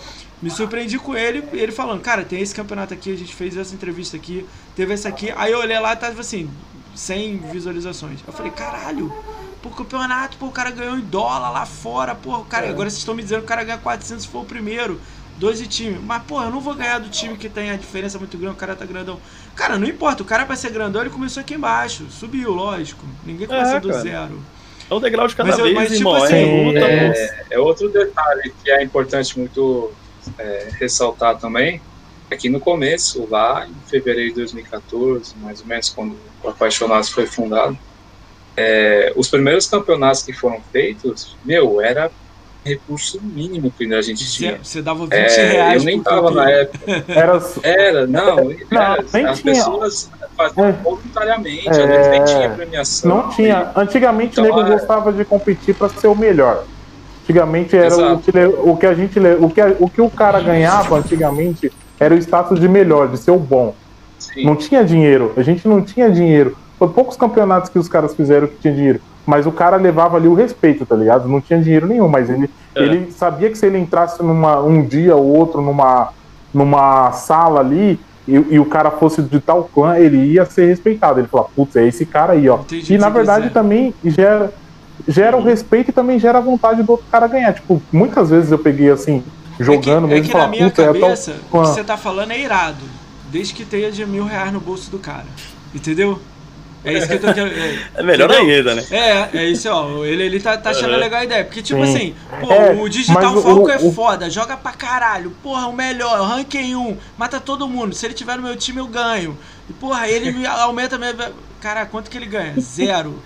Me surpreendi com ele, ele falando, cara, tem esse campeonato aqui, a gente fez essa entrevista aqui, teve essa aqui. Aí eu olhei lá e tava assim, 100 visualizações. Eu falei, caralho, pô, campeonato, pô, o cara ganhou em dólar lá fora, pô, o cara, agora vocês estão me dizendo que o cara ganha 400 se for o primeiro. 12 times. Mas, pô, eu não vou ganhar do time que tem a diferença muito grande, o cara tá grandão. Cara, não importa, o cara pra ser grandão, ele começou aqui embaixo. Subiu, lógico. Ninguém começa É, do cara. zero. É um degrau de cada Mas vez, mas, tipo irmão. assim, é luta, é-. É outro detalhe que é importante muito é, ressaltar também, é que no começo, lá em fevereiro de 2014, mais ou menos, quando o Apaixonados foi fundado, é, os primeiros campeonatos que foram feitos, meu, era recurso mínimo que a gente tinha. você dava 20 É, reais eu nem por tava na época. (laughs) Era, Era, não, era, nem as tinha. pessoas faziam É. voluntariamente, É. às vezes nem tinha premiação. não tinha. Antigamente Então, o nego é- gostava de competir para ser o melhor. Antigamente era o que, o que a gente o que, a- o que o cara ganhava antigamente era o status de melhor, de ser o bom. Sim. Não tinha dinheiro. A gente não tinha dinheiro. Foi poucos campeonatos que os caras fizeram que tinha dinheiro. Mas o cara levava ali o respeito, tá ligado? Não tinha dinheiro nenhum, mas ele, É. ele sabia que se ele entrasse numa, um dia ou outro numa, numa sala ali e, e o cara fosse de tal clã, ele ia ser respeitado. Ele falava, putz, é esse cara aí, ó. Entendi e na verdade quiser. também gera, gera o respeito e também gera a vontade do outro cara ganhar. Tipo, muitas vezes eu peguei assim, jogando é que, mesmo é que na falava, minha puta, é cabeça, o que você tá falando é irado. Desde que tenha de mil reais no bolso do cara. Entendeu? É isso que eu tô querendo. É, É melhor entendeu? ainda, né? É, é isso, ó. Ele, ele tá, tá achando Uhum. legal a ideia. Porque, tipo Sim. assim, pô, É, o Digital mas o- Falco é o- foda, joga pra caralho. Porra, o melhor, ranking 1, mata todo mundo. Se ele tiver no meu time, eu ganho. E, porra, ele me (laughs) aumenta minha. Cara, quanto que ele ganha? Zero.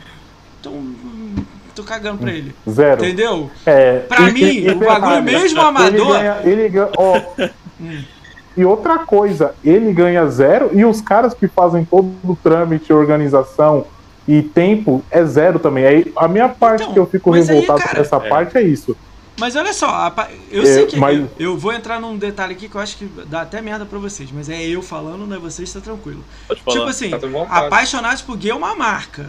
Então, hum, tô cagando pra ele. Zero. Entendeu? É, Pra mim, o bagulho mesmo amador- Ele ganha, ele ganha, ó, Hum. E outra coisa, ele ganha zero e os caras que fazem todo o trâmite, organização e tempo é zero também. Aí, a minha parte Então, que eu fico aí, revoltado cara, com essa é. parte é isso. Mas olha só, eu É, sei que. mas- Eu, eu vou entrar num detalhe aqui que eu acho que dá até merda pra vocês, mas é eu falando, não é vocês, tá tranquilo. Pode falar. Tipo assim, Tá. Apaixonados por Gay é uma marca.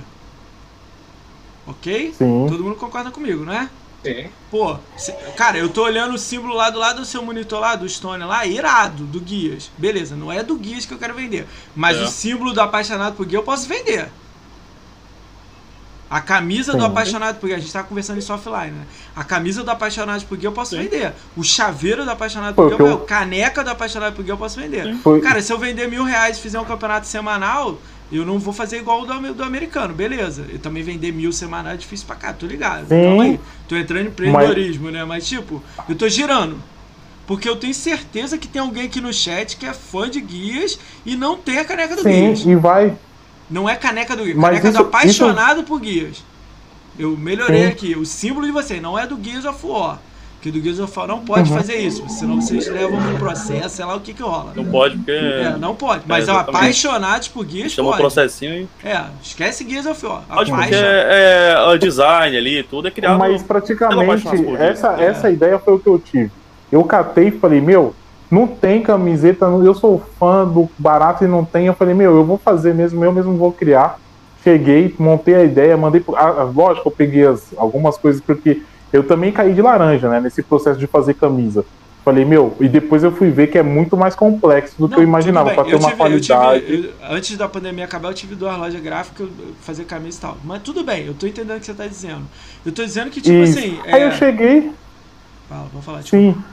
Ok? Sim. Todo mundo concorda comigo, não é? Sim. Pô, cê- cara, eu tô olhando o símbolo lá do lado do seu monitor lá, do Stone lá, irado, do Guias. Beleza, não é do Guias que eu quero vender. Mas É. o símbolo do apaixonado por Gay eu posso vender. A camisa do Sim. apaixonado por Gay, a gente tava conversando isso offline, né? A camisa do apaixonado por Gay eu posso Sim. vender. O chaveiro do apaixonado por que eu... caneca do apaixonado por Gay eu posso vender. Foi, Cara, se eu vender mil reais e fizer um campeonato semanal, eu não vou fazer igual o do, do americano, beleza. Eu também vender mil semanal é difícil pra cá, tô ligado. Sim. Calma aí. Tô entrando em empreendedorismo, né? Mas tipo, eu tô girando. Porque eu tenho certeza que tem alguém aqui no chat que é fã de guias e não tem a caneca do sim, guias. e vai. Não é caneca do guias, Mas caneca isso- do apaixonado por guias. Eu melhorei Sim. aqui. O símbolo de você não é do Gears of War. Que do Gears of War não pode Uhum. fazer isso. Senão vocês levam um processo, sei lá o que que rola. Não pode, porque. É, não pode. Mas É, é, apaixonados por Gears Chama um pode. processinho e. É, esquece Gears of War. Pode, porque é, é o design ali, tudo é criado. Mas praticamente, apaixonado por essa. É. essa ideia foi o que eu tive. Eu catei e falei, meu, não tem camiseta, eu sou fã do barato e não tem. Eu falei, meu, eu vou fazer mesmo, eu mesmo vou criar. Cheguei, montei a ideia, mandei. pro- ah, lógico, eu peguei as- algumas coisas, porque eu também caí de laranja, né, nesse processo de fazer camisa. Falei, meu, e depois eu fui ver que é muito mais complexo do que Não, eu imaginava, para ter uma tive- eu tive- qualidade. eu- antes da pandemia acabar, eu tive duas lojas gráficas, fazer camisa e tal. Mas tudo bem, eu tô entendendo o que você tá dizendo. Eu tô dizendo que, tipo Isso. assim. Aí é- eu cheguei, Fala, vou falar. Desculpa. Sim.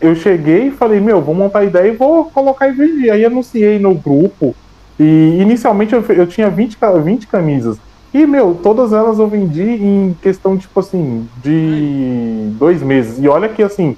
Eu cheguei e falei, meu, vou montar a ideia e vou colocar e vender. Aí anunciei no grupo. E inicialmente eu, eu tinha 20, ca- 20 camisas. E, meu, todas elas eu vendi em questão, tipo assim, de dois meses. E olha que, assim,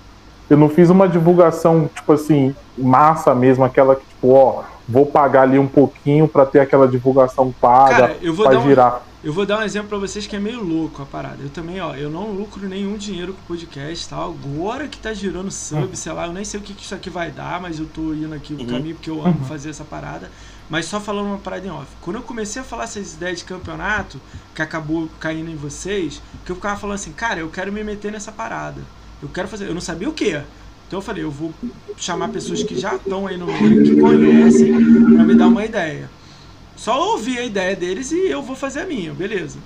eu não fiz uma divulgação, tipo assim, massa mesmo, aquela que, tipo, ó, vou pagar ali um pouquinho pra ter aquela divulgação paga, Cara, eu vou pra dar um- girar. Eu vou dar um exemplo pra vocês que é meio louco a parada. Eu também, ó, eu não lucro nenhum dinheiro com podcast e tal. Agora que tá girando sub, sei lá, eu nem sei o que, que isso aqui vai dar, mas eu tô indo aqui o Uhum. caminho porque eu amo fazer essa parada. Mas só falando uma parada em off. Quando eu comecei a falar essas ideias de campeonato, que acabou caindo em vocês, que eu ficava falando assim, cara, eu quero me meter nessa parada. Eu quero fazer. Eu não sabia o que. Então eu falei, eu vou chamar pessoas que já estão aí no meio, que conhecem, pra me dar uma ideia. Só ouvir a ideia deles e eu vou fazer a minha, beleza.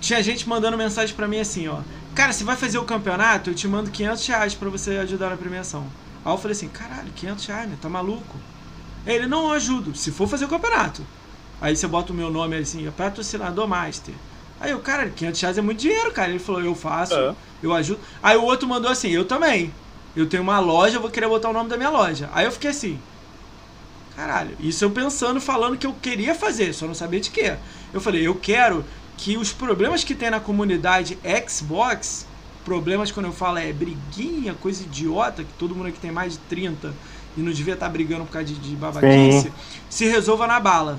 Tinha gente mandando mensagem pra mim assim, ó. Cara, se vai fazer o campeonato, eu te mando 500 reais pra você ajudar na premiação. Aí eu falei assim, caralho, 500 reais, né? Tá maluco? Ele, não, eu ajudo, se for fazer o campeonato. Aí você bota o meu nome assim, é patrocinador master. Aí eu, cara, 500 reais é muito dinheiro, cara. Ele falou, eu faço, É. eu ajudo. Aí o outro mandou assim, eu também. Eu tenho uma loja, eu vou querer botar o nome da minha loja. Aí eu fiquei assim, caralho, isso eu pensando, falando que eu queria fazer, só não sabia de quê. Eu falei, eu quero que os problemas que tem na comunidade Xbox, problemas quando eu falo é briguinha, coisa idiota, que todo mundo aqui tem mais de 30 e não devia estar brigando por causa de, de babaquice, Sim. se resolva na bala.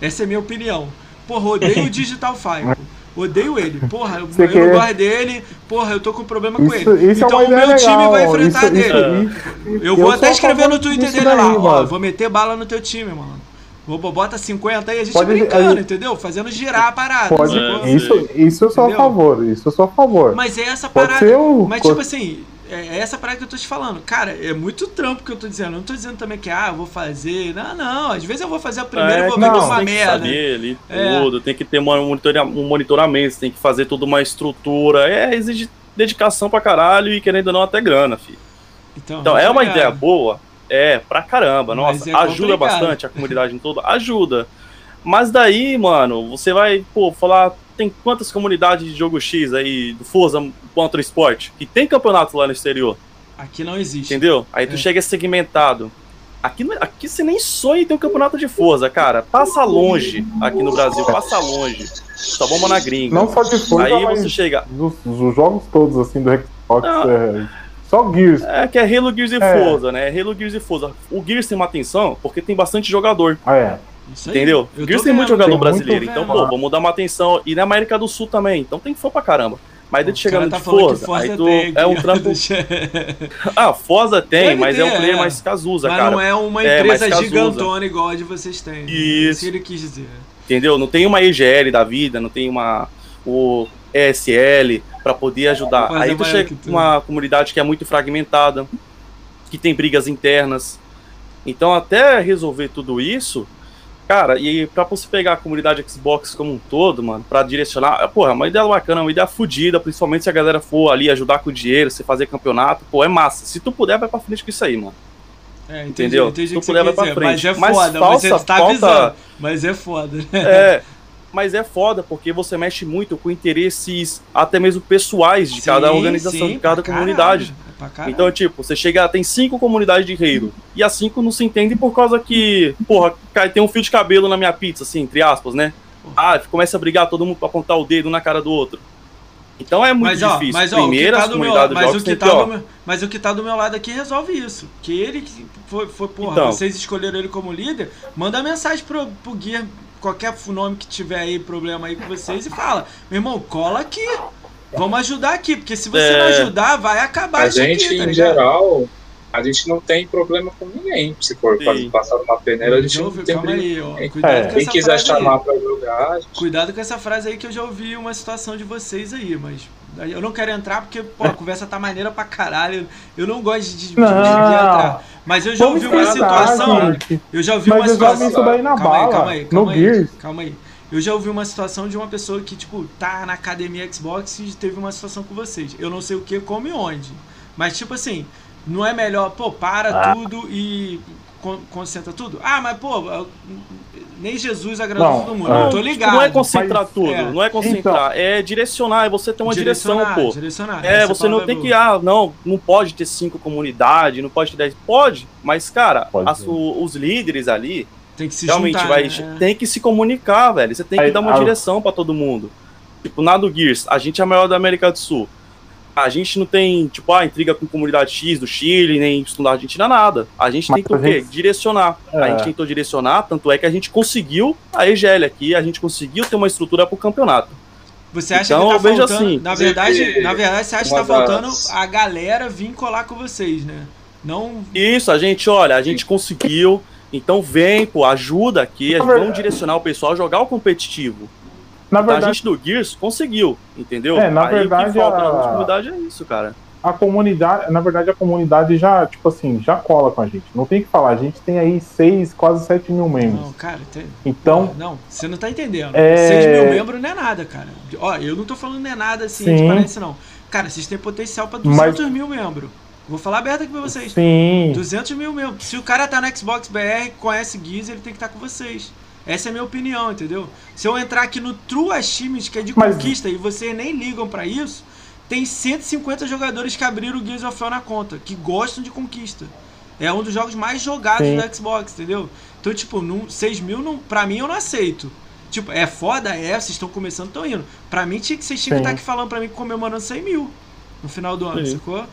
Essa é minha opinião. Porra, odeio o (laughs) Digital Five. Odeio ele. Porra, eu, eu não quer- gosto dele. Porra, eu tô com problema com Isso, ele. isso então é o meu ideia time legal. vai enfrentar isso, dele. isso- Eu vou até sou a escrever no Twitter dele lá, daí, ó, mano. vou meter bala no teu time, mano. Bota 50 aí, a gente Pode- brincando, a gente- entendeu? Fazendo girar a parada. Pode? É, isso, isso eu sou Entendeu? a favor, isso eu sou a favor. Mas é essa Pode parada. o- Mas tipo assim, é é essa parada que eu tô te falando. Cara, é muito trampo que eu tô dizendo. Eu não tô dizendo também que, ah, eu vou fazer. Não, não. Às vezes eu vou fazer a primeira e É, vou que ver que é não, uma tem que merda. saber ali É. tudo, tem que ter um monitoramento, tem que fazer toda uma estrutura. É, exige dedicação pra caralho e querendo ou não até grana, filho. Então é uma obrigado. ideia boa, é, pra caramba, Mas nossa, é ajuda bastante a comunidade em toda, ajuda. Mas daí, mano, você vai, pô, falar, tem quantas comunidades de jogo X aí, do Forza contra esporte, que tem campeonato lá no exterior, Aqui não existe. entendeu? Aí tu É. chega segmentado. Aqui, não- aqui você nem sonha em ter um campeonato de Forza, cara. Passa longe aqui no Brasil, passa longe. Só bomba na gringa. Não só de Forza, Aí você chega. dos jogos todos, assim, do Xbox, Não. é, só Gears. É que é Halo Gears e É. Forza, né? Halo Gears e Forza. O Gears tem uma atenção porque tem bastante jogador. É, Isso. Entendeu? Eu tô Gears tem muito jogador tem muito brasileiro. Então, pô, vamos dar uma atenção. E na América do Sul também. Então tem fã pra caramba. Mas daí tu O chega cara no tá de Forza, Forza aí tu tem é um trampo. (laughs) (laughs) Ah, Forza tem, Deve mas é um ter, player é. mais casusa, Mas cara. não é uma É, empresa casusa. gigantona igual a de vocês têm. Isso. Isso que ele quis dizer. Entendeu? Não tem uma EGL da vida, não tem uma o ESL pra poder ajudar. Aí tu chega com uma comunidade que é muito fragmentada, que tem brigas internas. Então, até resolver tudo isso, cara, e pra você pegar a comunidade Xbox como um todo, mano, pra direcionar, porra, uma ideia bacana, uma ideia fodida, principalmente se a galera for ali ajudar com o dinheiro, você fazer campeonato, pô, é massa. Se tu puder, vai pra frente com isso aí, mano. É, entendi, Entendeu? Entendi tu puder, vai pra dizer. frente. Mas é Mas foda, falta- você tá falta- avisando. Mas é foda, né? (laughs) É, mas é foda porque você mexe muito com interesses até mesmo pessoais de cada Sim, organização, sim, de cada comunidade. é caralho. Então, tipo, você chega, tem cinco comunidades de Halo, e as cinco não se entendem por causa que, porra, cai- tem um fio de cabelo na minha pizza, assim, entre aspas, né? Ah, começa a brigar todo mundo pra apontar o dedo na cara do outro. Então é muito mas, ó, difícil. mas, ó, o que Primeiro, tá meu mas o que tá do meu, mas o que tá do meu lado aqui resolve isso. Que ele que foi, foi porra, Então. vocês escolheram ele como líder, manda mensagem pro, pro guia, qualquer nome que tiver aí, problema aí com vocês e fala: "Meu irmão, cola aqui. Vamos ajudar aqui, porque se você É. não ajudar, vai acabar A isso gente, aqui, tá em geral, a gente não tem problema com ninguém. Se for Sim. fazer- passar uma peneira, a gente não tem calma problema. aí, ó. Cuidado É. com Quem essa quiser chamar pra jogar, gente Cuidado com essa frase aí que eu já ouvi uma situação de vocês aí, mas eu não quero entrar porque, pô, a (laughs) conversa tá maneira pra caralho. Eu não gosto de, de, de- de Não. entrar. Mas eu já ouvi uma situação. Eu já ouvi Mas uma eu já situação. vi isso daí na calma aí, calma aí, calma aí, calma aí. Eu já ouvi uma situação de uma pessoa que, tipo, tá na academia Xbox e teve uma situação com vocês. Eu não sei o que, como e onde. Mas, tipo assim, não é melhor, pô, para Ah. tudo e con- concentra tudo? Ah, mas pô, nem Jesus agradou Não, todo mundo. é. Eu tô Tipo, ligado. não é concentrar mas- tudo, é. não é concentrar, é direcionar, é você ter uma direção, pô. Direcionar. É, Essa você não palavra tem é que, boa. ah, não, não pode ter cinco comunidades, não pode ter dez. Pode, mas, cara, Pode as- os líderes ali Tem que se realmente juntar. vai. né? Tem que se comunicar, velho. Você tem que Aí, dar uma ah, direção pra todo mundo. Tipo, na do Gears, a gente é a maior da América do Sul. A gente não tem, tipo, ah, intriga com comunidade X do Chile, nem da Argentina, nada. A gente Mas tentou a o quê? gente- Direcionar. É. A gente tentou direcionar, tanto é que a gente conseguiu a EGL aqui, a gente conseguiu ter uma estrutura pro campeonato. Você acha Então, que tá eu vejo faltando. assim, na, verdade, na verdade, você acha que tá faltando das- a galera vir colar com vocês, né? Não. Isso, a gente, olha, a gente conseguiu. Então vem, pô, ajuda aqui, Na vamos verdade- direcionar o pessoal a jogar o competitivo. Na Então, a verdade, gente do Gears conseguiu, entendeu? É, na Aí o verdade, que falta a- na comunidade é isso, cara. a comunidade, na verdade, a comunidade já, tipo assim, já cola com a gente. Não tem o que falar, a gente tem aí 6, quase 7 mil membros. Não, cara, tem. Então, Não, você não tá entendendo. É- 6 mil membros não é nada, cara. Ó, eu não tô falando não é nada assim, Sim. de parece não. Cara, vocês têm potencial pra 200 mil membros. Vou falar aberto aqui pra vocês. sim. 200 mil membros. Se o cara tá no Xbox BR, conhece Gears, ele tem que estar com vocês. Essa é a minha opinião, entendeu? Se eu entrar aqui no True Achievements, que é de Mas- conquista, e vocês nem ligam pra isso, tem 150 jogadores que abriram o Gears of War na conta, que gostam de conquista. É um dos jogos mais jogados Sim. do Xbox, entendeu? Então, tipo, num, 6 mil, não, pra mim, eu não aceito. Tipo, é foda, é, vocês estão começando, estão indo. Pra mim, tinha que, vocês tinham que estar aqui falando pra mim comemorando 100 mil no final do ano, Sim. sacou?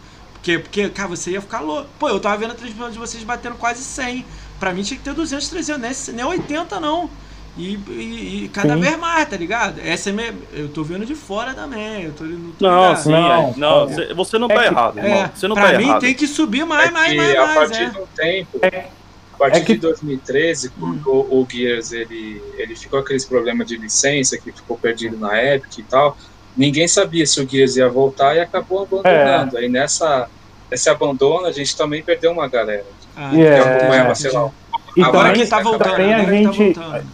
Porque, porque, cara, você ia ficar louco. Pô, eu tava vendo a transmissão de vocês batendo quase 100. Pra mim tinha que ter 200, 300, nem, nem 80 não. E, e, e cada Sim. vez mais, tá ligado? Essa é minha, eu tô vendo de fora também. Eu tô, não tô Não, sim, Não, é, não, é. cê- você não É tá que- errado, irmão. É, Você não pra tá mim errado. tem que subir mais, é mais, que mais, a mais. partir É. de um tempo, É- a partir é que- de 2013, quando o Gears ele, ele ficou com aqueles problemas de licença que ficou perdido na Epic e tal, ninguém sabia se o Gears ia voltar e acabou abandonando. Aí nessa esse abandono a gente também perdeu uma galera. Ah, E é- acompanhava, sei entendi. lá, E Agora também, que tá voltando, também a tá gente- voltando.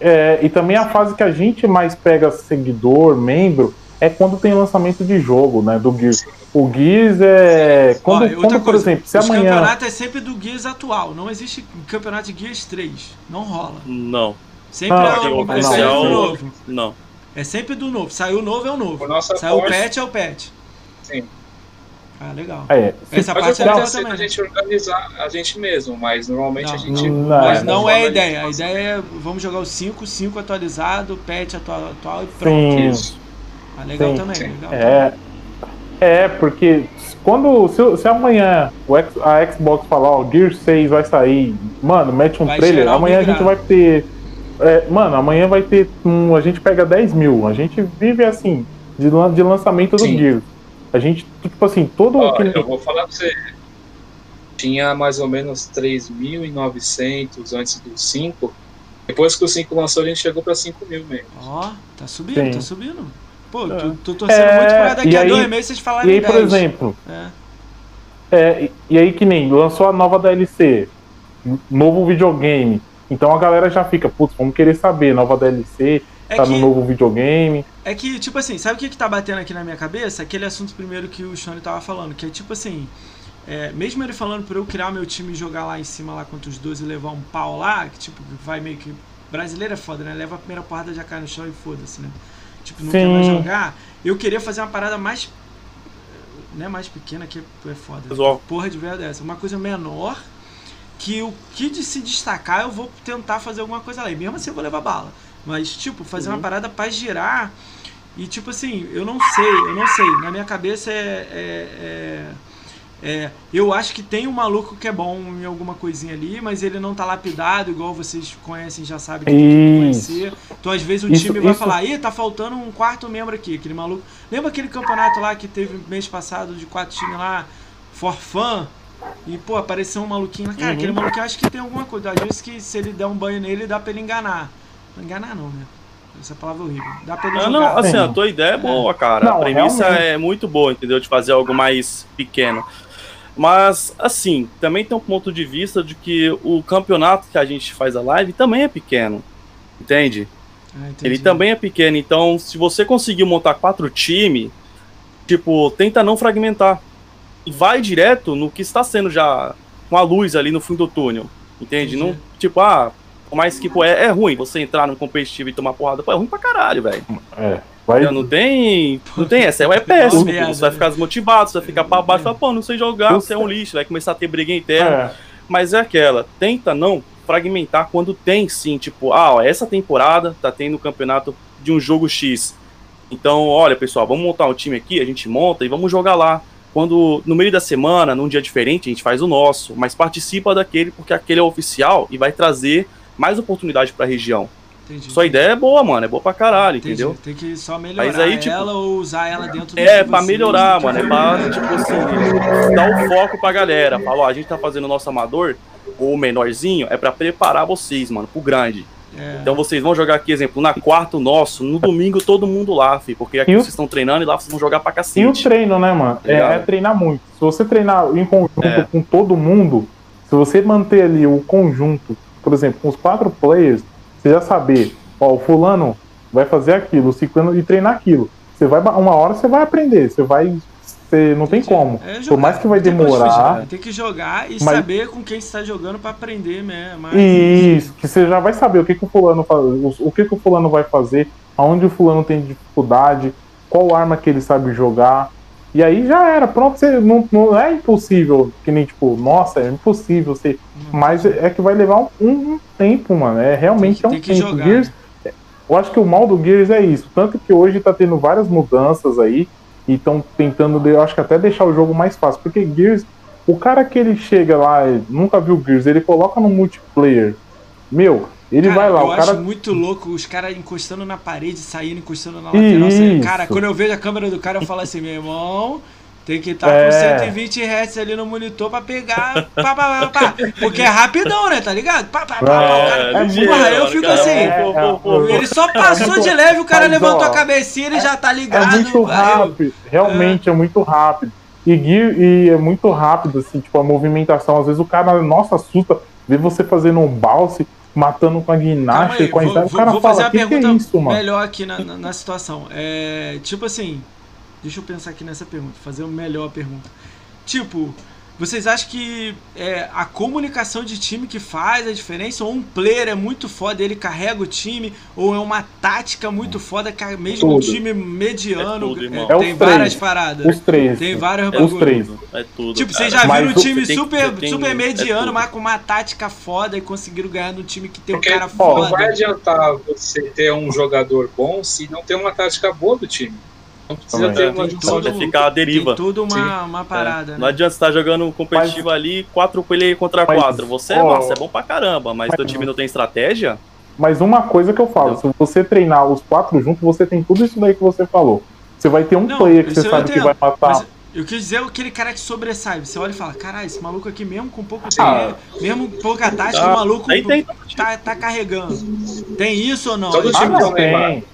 é, e também a fase que a gente mais pega seguidor, membro, é quando tem lançamento de jogo, né? Do Gears. O Gears é. Quando, Ó, outra quando por coisa, exemplo, se os amanhã. campeonatos é sempre do Gears atual. Não existe campeonato de Gears 3. Não rola. Não, Sempre Não, é, o, é oficial- novo. não. É sempre do novo. Saiu o novo é o novo. Nossa Saiu o patch é o patch. Sim. Ah, legal. É, Essa Mas parte é legal também. a gente organizar a gente mesmo, mas normalmente Não, a gente. não, Mas É, não é a ideia. A de- ideia é vamos jogar o 5, 5 atualizado, patch atual, atual e pronto. sim. Isso. Ah, legal Sim, também. sim. Legal. É, é porque quando se, se amanhã o X- a Xbox falar, ó, Gear 6 vai sair, mano, mete um Vai trailer, um amanhã a gente vai ter. É, mano, amanhã vai ter. Um, a gente pega 10 mil. A gente vive assim, de, lan- de lançamento do Sim. Gear. A gente, tipo assim, todo. Ó, que- eu vou falar pra você. Tinha mais ou menos 3.900 antes do 5. Depois que o 5 lançou, a gente chegou pra 5 mil mesmo. Ó, tá subindo, Sim. tá subindo. Pô, É. tô, tô torcendo É, muito pra daqui e a aí- dois meses vocês E falarem aí, por 10. exemplo, É. É, e- e aí que nem lançou a nova DLC, novo videogame. Então a galera já fica, putz, vamos querer saber, nova DLC, É tá que- no novo videogame. É que, tipo assim, sabe o que, que tá batendo aqui na minha cabeça? Aquele assunto primeiro que o Shone tava falando, que é tipo assim, é, mesmo ele falando pra eu criar meu time e jogar lá em cima lá contra os 12 e levar um pau lá, que tipo, vai meio que. Brasileiro é foda, né? Leva a primeira porrada já cai no chão e foda-se, né? Tipo, não quer mais jogar. Eu queria fazer uma parada mais. Né, mais pequena que é foda. Casual. Porra de verdade essa. Uma coisa menor que o que de se destacar eu vou tentar fazer alguma coisa lá. E mesmo assim eu vou levar bala. Mas, tipo, fazer uma parada pra girar. E, tipo assim, eu não sei, eu não sei. Na minha cabeça é. é, é- é, eu acho que tem um maluco que é bom em alguma coisinha ali, mas ele não tá lapidado, igual vocês conhecem, já sabem que tem que conhecer. Então, às vezes, o Isso- time vai isso- falar, ih, tá faltando um quarto membro aqui, aquele maluco. Lembra aquele campeonato lá que teve mês passado de quatro times lá, for fun? E, pô, apareceu um maluquinho lá. Cara, Uhum. aquele maluquinho acho que tem alguma coisa. Às vezes que se ele der um banho nele, dá pra ele enganar. Não enganar não, né? Essa palavra é horrível. Dá pra ele Ah, jogar. não, assim, Sim. a tua ideia é boa, cara. Não, a premissa realmente. é muito boa, entendeu? De fazer algo mais pequeno. Mas, assim, também tem um ponto de vista de que o campeonato que a gente faz a live também é pequeno. Entende? Ah. Ele também é pequeno. Então, se você conseguir montar quatro times, tipo, tenta não fragmentar. E vai direto no que está sendo já com a luz ali no fim do túnel. Entende? Não, tipo, ah, por mais que pô, é, é ruim você entrar no competitivo e tomar porrada, pô, é ruim pra caralho, velho. É. Vai, Não tem. Não tem essa, é péssimo. pô. Você vai ficar desmotivado, você vai ficar pra baixo, fala, pô, não sei jogar, você é um lixo, vai começar a ter briga interna. é. Mas é aquela, tenta não fragmentar quando tem sim, tipo, ah, ó, essa temporada tá tendo um campeonato de um jogo X. Então, olha, pessoal, vamos montar um time aqui, a gente monta e vamos jogar lá. Quando no meio da semana, num dia diferente, a gente faz o nosso, mas participa daquele porque aquele é oficial e vai trazer mais oportunidade pra região. Entendi. Sua ideia é boa, mano, é boa pra caralho, Entendi. entendeu? Tem que só melhorar Mas aí, tipo, ela ou usar ela dentro do É, pra você- melhorar, que mano. É pra, tipo assim, dar o foco pra galera. Falar, ó, a gente tá fazendo o nosso amador, ou menorzinho, é pra preparar vocês, mano, pro grande. É. Então vocês vão jogar aqui, exemplo, na quarta nosso, no domingo todo mundo lá, fi, porque aqui E o- vocês estão treinando e lá vocês vão jogar pra E o cacete. treino, né, mano? É, Ligado? é treinar muito. Se você treinar em conjunto É. com todo mundo, se você manter ali o conjunto, por exemplo, com os quatro players, você já saber, ó, o fulano vai fazer aquilo, o ciclano e treinar aquilo. Você vai, uma hora você vai aprender, você vai, você não tem Entendi. como. É Por jogar, mais que vai demorar, fugir, Tem que jogar e Mas- saber com quem você tá jogando pra aprender mesmo. Mas... Isso, que você já vai saber o que, que o fulano faz, o, que, que o fulano vai fazer, aonde o fulano tem dificuldade, qual arma que ele sabe jogar. E aí já era, pronto, você não, não é impossível, que nem tipo, nossa, é impossível você. Mas é que vai levar um, um tempo, mano. É realmente Tem é que- um tem que tempo. jogar, Gears, eu acho que o mal do Gears é isso. Tanto que hoje tá tendo várias mudanças aí. E estão tentando, eu acho que até deixar o jogo mais fácil. Porque Gears, o cara que ele chega lá, nunca viu Gears, ele coloca no multiplayer. Meu, ele Cara, vai lá, eu o acho cara. muito louco os caras encostando na parede, saindo, encostando na lateral. Cara, quando eu vejo a câmera do cara, eu falo assim, meu irmão, tem que estar É. com 120 Hz ali no monitor pra pegar. Pá, pá, pá. Porque é rapidão, né? Tá ligado? Pá, pá, pá, o cara- é ligeiro, porra, eu fico cara, assim. pô, pô, pô, Ele só passou muito- de leve, o cara levantou a cabecinha, ele já tá É ligado. muito Aí eu- rápido, realmente é. muito rápido. E, e é muito rápido, assim, tipo, a movimentação. Às vezes o cara, nossa, assusta ver você fazendo um balse, matando com a ginástica, aí, com a vou. O cara vou fala, fazer que, que é pergunta isso, mano? melhor aqui na, na, na situação. É, tipo assim, deixa eu pensar aqui nessa pergunta, fazer uma melhor pergunta. Tipo, vocês acham que é a comunicação de time que faz a diferença? Ou um player é muito foda, ele carrega o time? Ou é uma tática muito foda, que mesmo um Tudo. time mediano É tudo, é, É tem três. várias paradas? Os três. Tem vários É Os três. É tudo. Tipo, cara. vocês já Mas viram um time tem- super, tem- super é mediano, tudo. mas com uma tática foda e conseguiram ganhar no time que tem Porque um cara não foda. vai adiantar você ter um jogador bom se não tem uma tática boa do time. Não precisa Também. ter É, uma tem ficar a deriva. Tem tudo uma, uma É, parada, Não né? adianta você estar jogando um competitivo ali, quatro player contra Mas, quatro. Você é ó, massa, é bom pra caramba, mas teu time não tem estratégia? Mas uma coisa que eu falo, se você treinar os quatro juntos, você tem tudo isso daí que você falou. Você vai ter um Não, player que você sabe que vai matar. Mas eu quis dizer aquele cara que sobressai. Você olha e fala, caralho, esse maluco aqui mesmo com pouco Ah. tempo, mesmo pouca tática, Ah, o maluco aí tem- tá, tá carregando. Tem isso ou não? Todo Ah, time não, tem.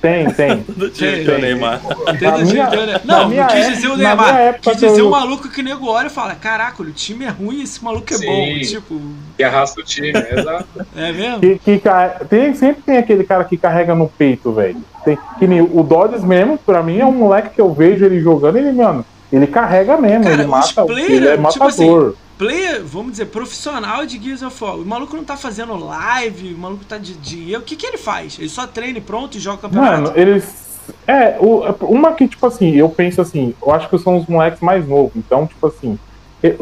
Tem, tem. (laughs) Do Tem, tem. Neymar. Tem do Na time minha- do Neymar. Não, minha não quis dizer o minha Neymar. época Quis dizer eu- o maluco que o nego olha e fala, caraca, o time é ruim e esse maluco é Sim. bom. Tipo, Que arrasta o time, exato. (laughs) é mesmo? Que, que tem, sempre tem aquele cara que carrega no peito, velho. Tem- Que nem o Dodges mesmo, pra mim, é um moleque que eu vejo ele jogando, ele, mano, ele carrega mesmo, Cara, ele mata, player, ele é tipo assim, matador. Player, vamos dizer, profissional de Gears of War. O maluco não tá fazendo live, o maluco tá de dia. O que que ele faz? Ele só treina e pronto e joga campeonato? Mano, eles. É, o- uma que, tipo assim, eu penso assim, eu acho que são os moleques mais novos, então, tipo assim. É,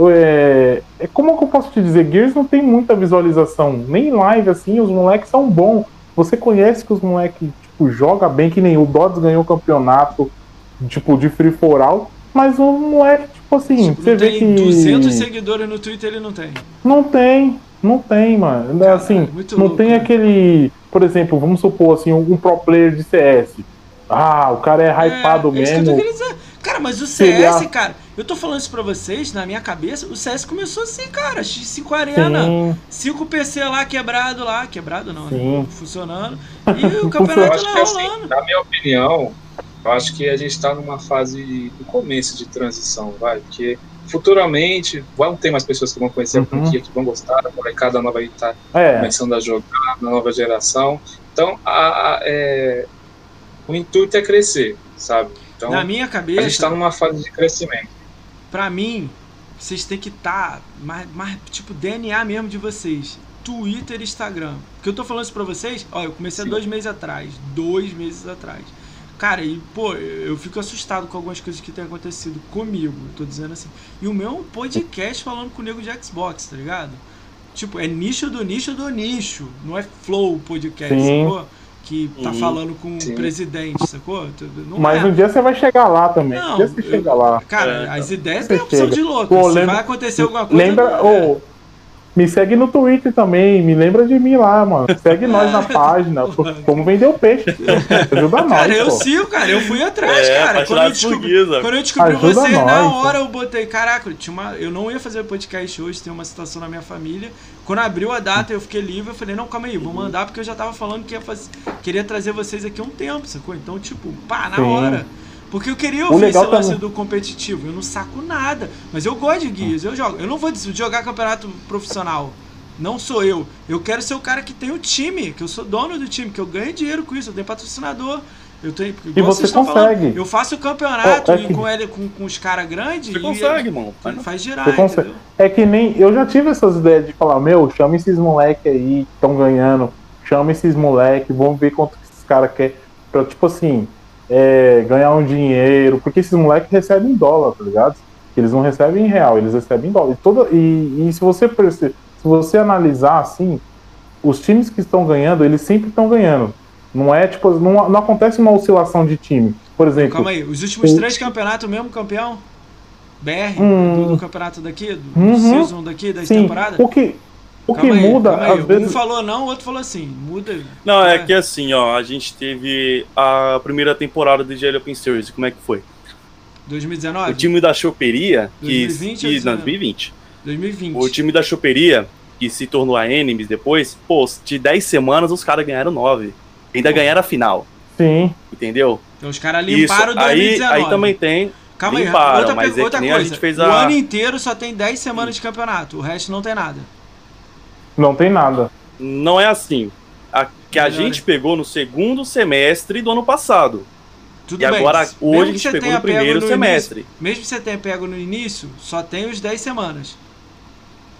é- como que eu posso te dizer? Gears não tem muita visualização, nem live assim, os moleques são bons. Você conhece que os moleques, tipo, joga bem, que nem o Dodds ganhou o campeonato, tipo, de free for all, mas o moleque, tipo assim, Tipo, você vê que. 200 seguidores no Twitter, ele não tem. Não tem, não tem, mano. Caralho, assim, muito não louco, tem né? aquele. Por exemplo, vamos supor assim, um pro player de CS. Ah, o cara é hypado é, é isso que eu tô mesmo. Cara, mas o CS, a- cara, eu tô falando isso pra vocês, na minha cabeça, o CS começou assim, cara, X5 Arena, Sim, 5 PC lá quebrado lá, quebrado não, né? Funcionando. E o (laughs) campeonato lá que assim, rolando. na minha opinião, eu acho que a gente está numa fase do começo de transição, vai, porque futuramente vão ter mais pessoas que vão conhecer a Uhum. franquia, que vão gostar, a molecada nova vai estar é. começando a jogar na nova geração. Então, a, a- é, o intuito é crescer, sabe? Então, Na minha a gente está cabeça, numa fase de crescimento. pra mim, vocês têm que estar tá mais, mais, tipo, DNA mesmo de vocês. Twitter e Instagram. Porque eu tô falando isso pra vocês, ó, eu comecei há dois meses atrás. Dois meses atrás. Cara, e, pô, eu fico assustado com algumas coisas que têm acontecido comigo, tô dizendo assim. E o meu é um podcast falando com o nego de Xbox, tá ligado? Tipo, é nicho do nicho do nicho. Não é flow podcast, Sim. sacou? que tá uhum. falando com Sim. o presidente, sacou? Não Mas é. um dia você vai chegar lá também. Não, um dia você eu, chega lá. Cara, é, as ideias têm opção chega. de louco. Pô, Se lembra, vai acontecer alguma coisa. Lembra, oh, me segue no Twitter também, me lembra de mim lá, mano. Segue nós na (laughs) página. Como vender o peixe. Ajuda nós. Cara, eu sigo, cara. Eu fui atrás, é, cara. Quando eu, descobri, quando eu descobri Ajuda vocês, nós, na hora eu botei, caraca, tinha uma, eu não ia fazer podcast hoje, tem uma situação na minha família. Quando abriu a data, eu fiquei livre, eu falei, não, calma aí, vou mandar, porque eu já tava falando que ia fazer, queria trazer vocês aqui um tempo, sacou? Então, tipo, pá, na Sim. hora. Porque eu queria ouvir esse lance também. do competitivo. Eu não saco nada. Mas eu gosto de guias, eu jogo. Eu não vou jogar campeonato profissional. Não sou eu. Eu quero ser o cara que tem o time, que eu sou dono do time, que eu ganho dinheiro com isso, eu tenho patrocinador. Eu tenho, e você consegue. Falando, eu faço o campeonato oh, é que... com, ele, com, com os caras grandes. Você consegue, irmão. Faz girar? É que nem. Eu já tive essas ideias de falar, meu, chama esses moleque aí que estão ganhando. Chama esses moleque, vamos ver quanto esses caras querem. Pra, tipo assim, é, ganhar um dinheiro, porque esses moleques recebem em dólar, tá ligado? Eles não recebem em real, eles recebem em dólar. E, toda, e, e se você se você analisar assim, os times que estão ganhando, eles sempre estão ganhando. Não é tipo, não, não acontece uma oscilação de time. Por exemplo. Calma aí, os últimos o... três campeonatos, mesmo campeão? BR, hum, do, do, campeonato daqui, do, uhum, season daqui, da temporada? O que, o que aí, muda, às um vezes... falou não, o outro falou assim, muda. Não, é, é que assim, ó, a gente teve a primeira temporada do GL Open Series, como é que foi? 2019? O time da Choperia, que, 2020 que não, 2020. 2020. O time da Choperia, que se tornou a Enemies depois, pô, de 10 semanas os caras ganharam 9. Ainda pô. ganharam a final. Sim. Entendeu? Então os caras limparam Isso. 2019. Aí, aí também tem Calma limparam, aí, outra, mas é outra coisa. a gente fez a... O ano inteiro só tem 10 semanas de campeonato, o resto não tem nada. Não tem nada. Não é assim. A que a gente pegou no segundo semestre do ano passado. Tudo e bem. agora, hoje, a gente pegou no primeiro no semestre. Início, mesmo que você tenha pego no início, só tem os 10 semanas.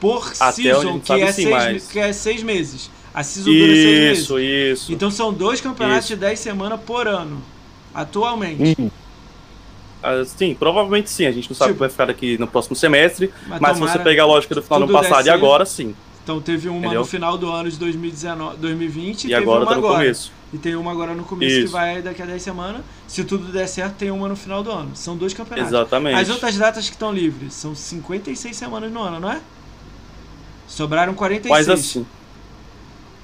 Por Até season, que é, seis, que é seis meses. A season isso, dura seis meses. Isso, isso. Então são dois campeonatos isso. de 10 semanas por ano. Atualmente. Uhum. sim, provavelmente sim. A gente não sabe tipo, o que vai ficar daqui no próximo semestre. Mas, mas se você pegar a lógica do final do ano passado e agora, sim. Então teve uma Entendeu? no final do ano de 2019, 2020 e, e agora tá no agora. começo. E tem uma agora no começo Isso. que vai daqui a 10 semanas. Se tudo der certo, tem uma no final do ano. São dois campeonatos. Exatamente. As outras datas que estão livres são 56 semanas no ano, não é? Sobraram 46. Mas assim.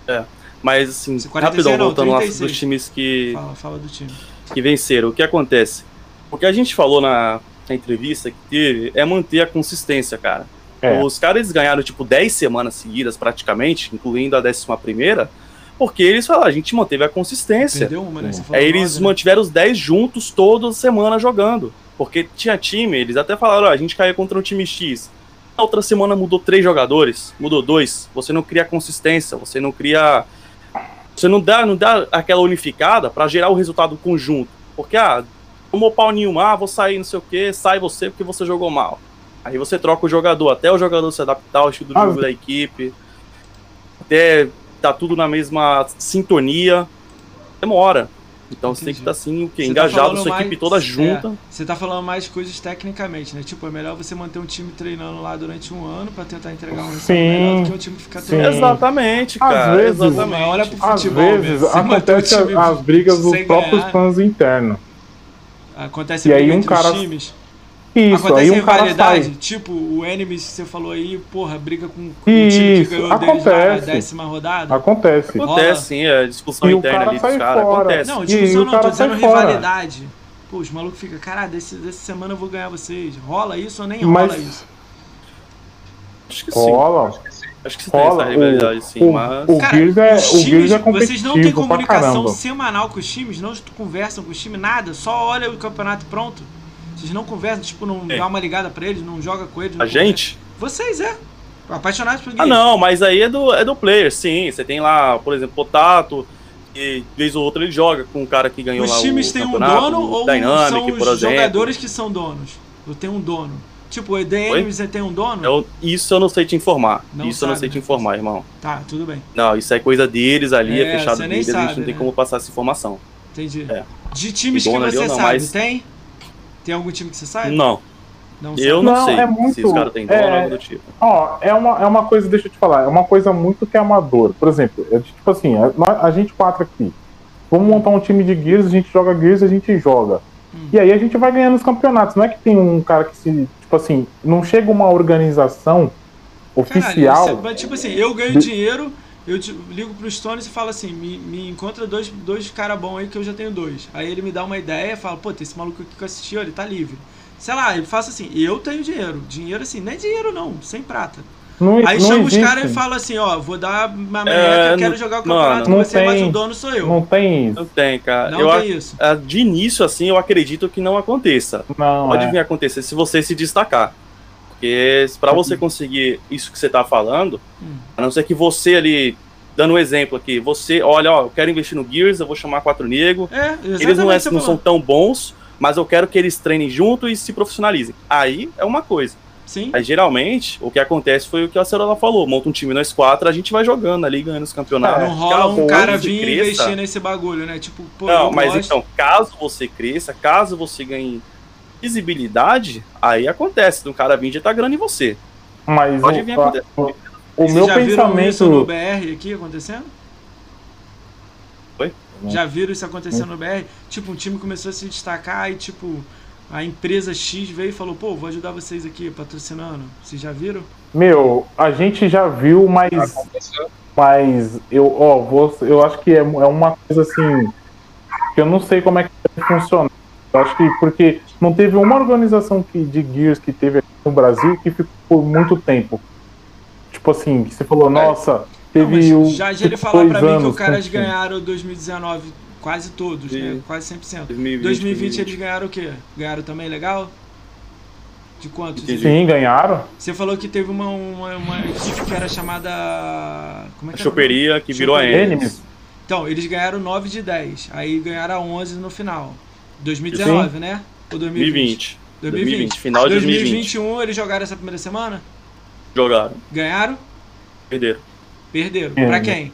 É. Mas assim, rapidão, não, voltando 36. lá dos times que. Fala, fala do time. Que venceram. O que acontece? O que a gente falou na, na entrevista que teve é manter a consistência, cara. É. Os caras ganharam, tipo, 10 semanas seguidas, praticamente, incluindo a 11 primeira, porque eles falaram, a gente manteve a consistência. Perdeu uma, né? Aí eles né? mantiveram os 10 juntos toda semana jogando. Porque tinha time, eles até falaram, a gente caiu contra um time X. Na outra semana mudou três jogadores, mudou dois. Você não cria consistência, você não cria. Você não dá, não dá aquela unificada para gerar o resultado conjunto. Porque, ah, tomou pau nenhum, ah, vou sair, não sei o que, sai você porque você jogou mal. Aí você troca o jogador, até o jogador se adaptar ao estilo do ah, jogo da equipe, até tá tudo na mesma sintonia, demora. Então Entendi. você tem que estar tá, assim, o quê? Tá engajado, tá sua mais, equipe toda é, junta. É, você tá falando mais coisas tecnicamente, né? Tipo, é melhor você manter um time treinando lá durante um ano para tentar entregar um resultado melhor do que um time ficar treinando. Exatamente, cara. Às vezes, exatamente. Olha pro futebol, às vezes acontece as brigas dos próprios fãs internos. Acontece e aí um cara times. Isso, Acontece aí um cara sai. tipo o Enemies que você falou aí, porra, briga com, com o time que ganhou acontece. desde a décima rodada. Acontece. Acontece sim, a discussão e interna ali dos caras, acontece. Não, discussão não, tô dizendo rivalidade. Fora. Pô, os malucos ficam, caralho, desse, dessa semana eu vou ganhar vocês. Rola isso ou nem mas... rola isso? Acho que sim. Rola. Acho que você rola. tem essa rivalidade sim, o, mas... O Cara, Gears é, o Gears é Vocês não têm comunicação semanal com os times? Não conversam com os times? Nada? Só olha o campeonato pronto? Vocês não conversam, tipo, não é. dá uma ligada pra eles, não joga com eles. A gente? Vocês, é. Apaixonados por Ah, não, mas aí é do, é do player, sim. Você tem lá, por exemplo, Potato, e vez ou outra ele joga com o cara que ganhou os lá times têm um dono ou Dynamic, são os jogadores que são donos? Ou tem um dono? Tipo, o Enemies tem um dono? Eu, isso eu não sei te informar. Não isso eu não sabe, sei te né? informar, irmão. Tá, tudo bem. Não, isso é coisa deles ali, é, É, fechado você deles, a gente sabe, não tem né? como passar essa informação. Entendi. É. De times que você sabe, mas- tem? Tem algum time que você sabe? Não, Não eu não, Não, sei é se muito- os caras têm dono é- ou algo do tipo. Ó, é uma, é uma coisa, deixa eu te falar, é uma coisa muito que é amador. Por exemplo, é tipo assim, a, nós- a gente quatro aqui, vamos montar um time de Gears, a gente joga Gears, a gente joga. Hum. E aí a gente vai ganhando os campeonatos. Não é que tem um cara que se, tipo assim, não chega uma organização oficial. Caralho, você- mas, tipo assim, eu ganho De- dinheiro, eu ligo pro Stones e falo assim, me, me encontra dois, dois caras bons aí que eu já tenho dois. Aí ele me dá uma ideia, fala, pô, tem esse maluco aqui que eu assisti, ó, ele tá livre. Sei lá, ele fala assim, eu tenho dinheiro. Dinheiro assim, não é dinheiro não, sem prata. não, Aí não chama os existe. caras e fala assim, ó, vou dar uma merreca, É, quero não- jogar o mano, campeonato com não você, mas tem- o dono sou eu. Não tem isso. Não tem, cara. Não eu tem ac- isso. ah, De início, assim, eu acredito que não aconteça. Não, Pode é. vir a acontecer se você se destacar. Porque pra você conseguir isso que você tá falando, Hum. a não ser que você ali, dando um exemplo aqui, você, olha, ó, eu quero investir no Gears, eu vou chamar quatro negros, É, eles não, é- não são tão bons, mas eu quero que eles treinem junto e se profissionalizem. Aí é uma coisa. Sim. Aí geralmente, o que acontece foi o que a Cerola falou: monta um time nós quatro, a gente vai jogando ali, ganhando os campeonatos. Não rola um cara vir investir nesse bagulho, né? Tipo, pô, Não, mas gosto. então, caso você cresça, caso você ganhe visibilidade, aí acontece, do cara vir de tá grana em você. Mas Pode o, vir a- acontecer. o, meu já viram isso no pensamento. BR aqui acontecendo? Oi? Já viram isso acontecendo no BR? Tipo, um time começou a se destacar e, tipo, a empresa X veio e falou, pô, vou ajudar vocês aqui patrocinando. Vocês já viram? Meu, a gente já viu, mas. Aconteceu. Mas eu, ó, vou, eu acho que é, é uma coisa assim. Que eu não sei como é que vai funcionar. Eu acho que porque não teve uma organização que, de Gears que teve aqui no Brasil que ficou por muito tempo. Tipo assim, que você falou, nossa, Não, teve mas o. já tipo, ele falou pra mim que os caras ganharam 2019 quase todos, né? Sim. Quase 100%. 2020, 2020 eles ganharam o quê? Ganharam também legal? De quantos? Entendi. Sim, ganharam. Você falou que teve uma, uma, uma equipe que era chamada. Como é A que era o nome? choperia que virou a. Enemies. Então, eles ganharam 9 de 10. Aí ganharam a 11 no final. 2019, né? Ou 2020? 2020. 2020, final de 2020. 2021 eles jogaram essa primeira semana? Jogaram. Ganharam? Perderam. Perderam. É. Pra quem?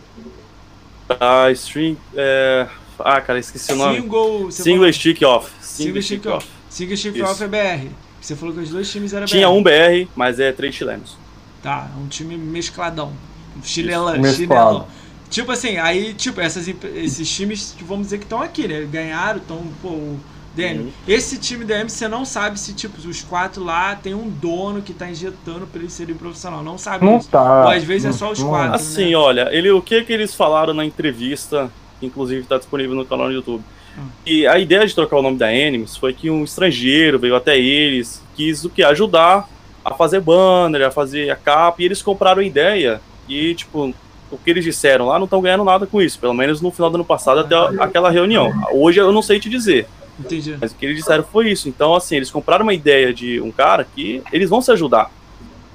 A Stream. É... Ah, cara, esqueci o nome. Single. Single Stick Off. Single Stick Off. Single Stick Isso. Off é BR. Você falou que os dois times eram Tinha BR. um BR, mas é três chilenos. Tá, um time mescladão. Mesclado. chinelão. Tipo assim, aí, tipo, essas, esses times, vamos dizer que estão aqui, né? Ganharam, estão, pô, o DM. Uhum. Esse time DM, você não sabe se, tipo, os quatro lá tem um dono que tá injetando pra eles serem profissional. Não sabe Não isso. tá. Ou às vezes é só os não- quatro. Assim, né? olha, ele, o que que eles falaram na entrevista, que inclusive está disponível no canal no YouTube. Hum. E a ideia de trocar o nome da Animes foi que um estrangeiro veio até eles, quis o que? Ajudar a fazer banner, a fazer a capa, e eles compraram a ideia. E, tipo, o que eles disseram lá não estão ganhando nada com isso, pelo menos no final do ano passado, até a- aquela reunião. Hoje eu não sei te dizer, Entendi. mas o que eles disseram foi isso. Então, assim, eles compraram uma ideia de um cara que eles vão se ajudar.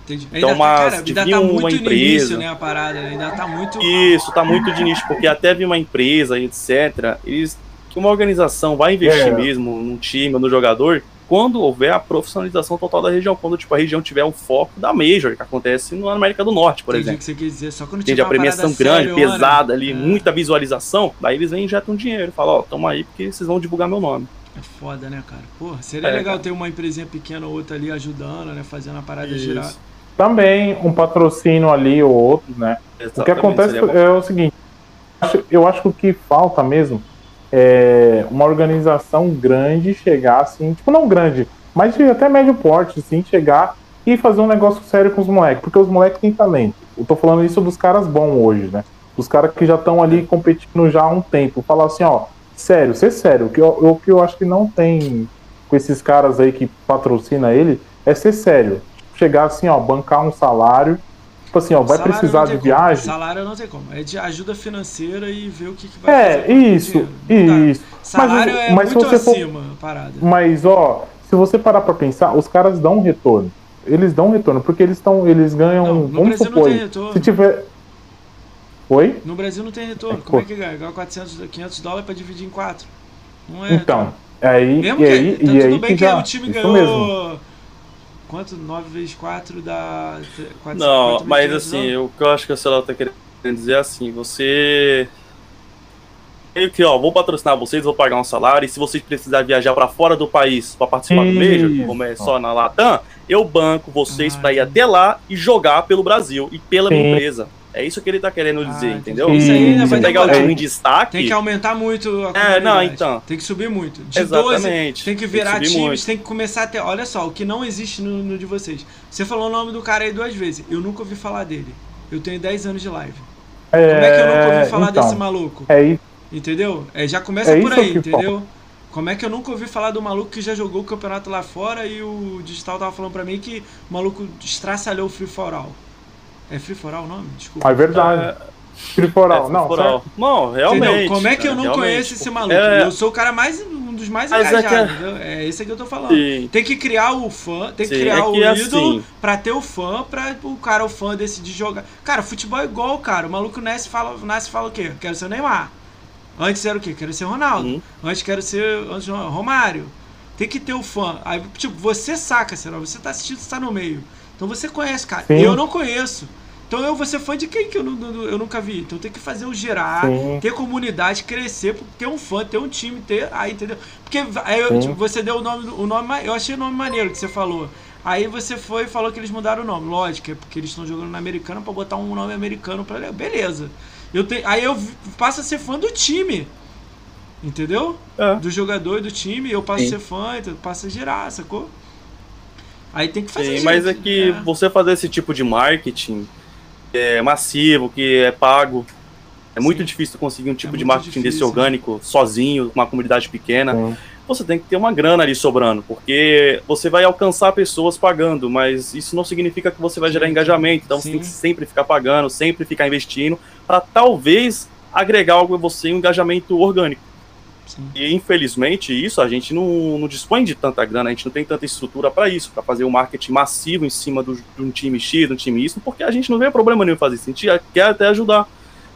entendi. Então, ainda, tá, mas cara, ainda tá uma muito no empresa. início, né, a parada. né? Ainda tá muito... Isso, tá muito de nicho, porque até vir uma empresa e etc. Eles, que uma organização vai investir É. mesmo num time ou no jogador quando houver a profissionalização total da região, quando tipo, a região tiver o foco da Major, que acontece na América do Norte, por Entendi exemplo. que você quer dizer. Só quando Entende? A uma premiação grande, pesada ali, É. muita visualização, daí eles vêm e injetam dinheiro e falam, ó, tamo aí porque vocês vão divulgar meu nome. É foda, né, cara? Porra, seria É, legal cara. ter uma empresinha pequena ou outra ali ajudando, né? Fazendo a parada Isso. girar. Também um patrocínio ali ou outro, né? O que Exatamente, acontece é o seguinte, acho- eu acho que o que falta mesmo é uma organização grande chegar assim, tipo não grande, mas até médio porte, assim, chegar e fazer um negócio sério com os moleques, porque os moleques têm talento. Eu tô falando isso dos caras bons hoje, né? Os caras que já estão ali competindo já há um tempo. Falar assim, ó, sério, ser sério, o que eu, o que eu acho que não tem com esses caras aí que patrocina ele é ser sério. Chegar assim, ó, bancar um salário. Tipo assim, ó, vai Salário precisar de como. viagem. Salário não tem como. É de ajuda financeira e ver o que, que vai É, fazer isso, isso. Salário Mas- é mas muito você for- acima a parada. Mas, ó, se você parar pra pensar, os caras dão um retorno. Eles dão um retorno, porque eles estão. Eles ganham. Não, no vamos Brasil supor. não tem retorno. Se tiver. Oi? No Brasil não tem retorno. É, Como é que ganha? Ganha 400, 500 dólares pra dividir em 4. Não é. Então. Aí, Mesmo e que, aí, tá e aí bem que que já, o time ganhou mesmo. Quanto? 9 vezes 4 dá. 4, não, mas assim, o que eu acho que a Celular tá querendo dizer é assim, você. Meio que, ó, vou patrocinar vocês, vou pagar um salário, e se vocês precisarem viajar para fora do país para participar Isso. do Major, como é só na Latam, eu banco vocês ah, para ir até lá e jogar pelo Brasil e pela Sim. minha empresa. É isso que ele tá querendo dizer, ah, entendeu? Isso aí né, vai pegar em destaque. Tem que aumentar muito a É, não, então. Tem que subir muito. De Exatamente. 12, tem que virar tem que times, muito. tem que começar a ter. Olha só, o que não existe no, no, de vocês. Você falou o nome do cara aí duas vezes. Eu nunca ouvi falar dele. Eu tenho 10 anos de live. É, Como é que eu nunca ouvi falar então, desse maluco? É isso. Entendeu? É, já começa é por aí, entendeu? Como é que eu nunca ouvi falar do maluco que já jogou o campeonato lá fora e o digital tava falando pra mim que o maluco estraçalhou o Free for All. É Free for All o nome? Desculpa. É verdade. É... Free for All, é, não, for all. Não, realmente. Entendeu? Como é que eu não realmente. conheço esse maluco? É... Eu sou o cara mais um dos mais Mas engajados, é, é esse que eu tô falando. Sim. Tem que criar o fã, tem que Sim, criar é que o é ídolo assim. pra ter o fã, pra o cara, o fã decidir jogar. Cara, futebol é igual, cara. O maluco nasce e fala, nasce fala o quê? Quero ser o Neymar. Antes era o quê? Quero ser Ronaldo. Uhum. Antes quero ser antes, Romário. Tem que ter o fã. Aí, tipo, você saca, será? Você tá assistindo, você tá no meio. Então você conhece, cara. Sim. Eu não conheço. Então eu vou ser fã de quem que eu, eu nunca vi. Então tem que fazer o gerar, Sim. ter comunidade, crescer, ter um fã, ter um time, ter. Aí, entendeu? Porque aí eu, tipo, você deu o nome, o nome. Eu achei o nome maneiro que você falou. Aí você foi e falou que eles mudaram o nome. Lógico, é porque eles estão jogando na americana para botar um nome americano para Beleza. Eu te, aí eu passo a ser fã do time. Entendeu? É. Do jogador e do time, eu passo Sim. a ser fã, então passo a girar, sacou? Aí tem que fazer Sim, mas é que é. você fazer esse tipo de marketing é massivo, que é pago. É Sim. muito difícil conseguir um tipo é de marketing difícil. desse orgânico sozinho, com uma comunidade pequena. Sim. Você tem que ter uma grana ali sobrando, porque você vai alcançar pessoas pagando, mas isso não significa que você vai gerar engajamento. Então Sim. você tem que sempre ficar pagando, sempre ficar investindo, para talvez agregar algo a você um engajamento orgânico. Sim. E infelizmente isso a gente não, não, dispõe de tanta grana, a gente não tem tanta estrutura para isso, para fazer um marketing massivo em cima do, de um time X, de um time Y, porque a gente não vê problema nenhum fazer isso, a gente quer até ajudar.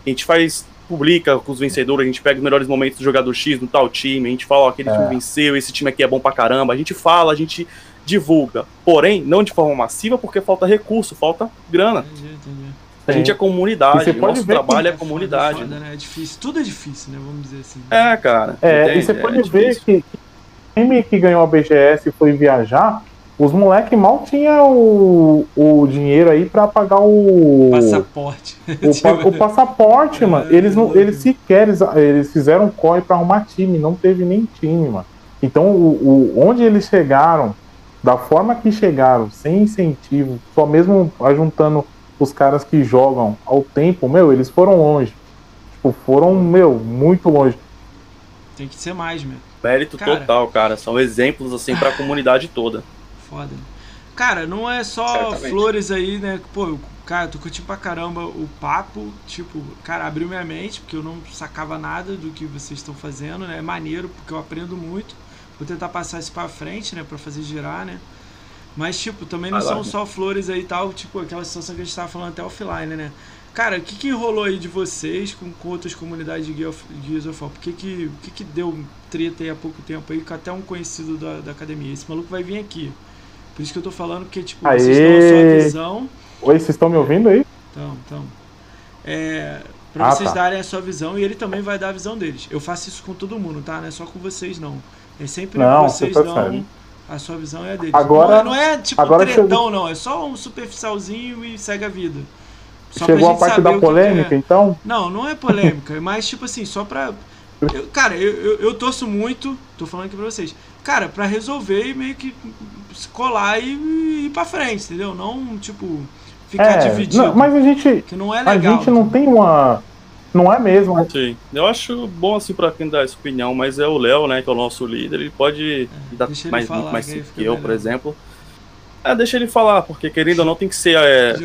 A gente faz, publica com os vencedores, a gente pega os melhores momentos do jogador X no tal time, a gente fala, ó, aquele é. time venceu, esse time aqui é bom pra caramba, a gente fala, a gente divulga. Porém, não de forma massiva, porque falta recurso, falta grana. Entendi, entendi. A gente é comunidade, o nosso trabalho é, é comunidade. Foda, né? É difícil, tudo é difícil, né? Vamos dizer assim. É, cara. É, e você pode é ver que o time que ganhou a BGS e foi viajar, os moleques mal tinham o, o dinheiro aí para pagar o. Passaporte. (laughs) O, pa, o passaporte, é, mano. Eles, não, eles sequer eles, eles fizeram corre para arrumar time, não teve nem time, mano. Então, o, o, onde eles chegaram, da forma que chegaram, sem incentivo, só mesmo ajuntando os caras que jogam ao tempo, meu, eles foram longe. Tipo, foram, meu, muito longe. Tem que ser mais, meu. Mérito cara, total, cara. São exemplos, assim, pra (laughs) comunidade toda. Foda. Cara, não é só Certamente. flores aí, né? Pô, cara, tô curtindo pra caramba o papo. Tipo, cara, abriu minha mente, porque eu não sacava nada do que vocês estão fazendo, né? É maneiro, porque eu aprendo muito. Vou tentar passar isso pra frente, né? Pra fazer girar, né? Mas, tipo, também não são só flores aí e tal, tipo, aquela situação que a gente tava falando até offline, né? Cara, o que que rolou aí de vocês com, com outras comunidades de Gears of War? Por que que, que que deu treta aí há pouco tempo aí com até um conhecido da, da academia? Esse maluco vai vir aqui. Por isso que eu tô falando, porque, tipo, Aê! vocês dão a sua visão... Oi, vocês estão me ouvindo aí? Então, então. É, pra ah, vocês tá. darem a sua visão e ele também vai dar a visão deles. Eu faço isso com todo mundo, tá? Não é só com vocês, não. É sempre não, vocês dão... a sua visão é a deles. Agora, não, é, não é tipo agora tretão, chegou... não. É só um superficialzinho e segue a vida. Só chegou a parte da polêmica, é. então? Não, não é polêmica. é mais tipo assim, só pra. Eu, cara, eu, eu, eu, torço muito, tô falando aqui pra vocês. Cara, pra resolver e meio que se colar e, e ir pra frente, entendeu? Não, tipo, ficar é, dividido. Não, mas a gente. Que não é legal. A gente não tem uma não é mesmo. Né? Sim. Eu acho bom assim para quem dá essa opinião, mas é o Léo, né, que é o nosso líder, ele pode é, dar mais, falar, mais que, que eu, melhor. por exemplo. É, deixa ele falar, porque querendo ou não tem que ser é,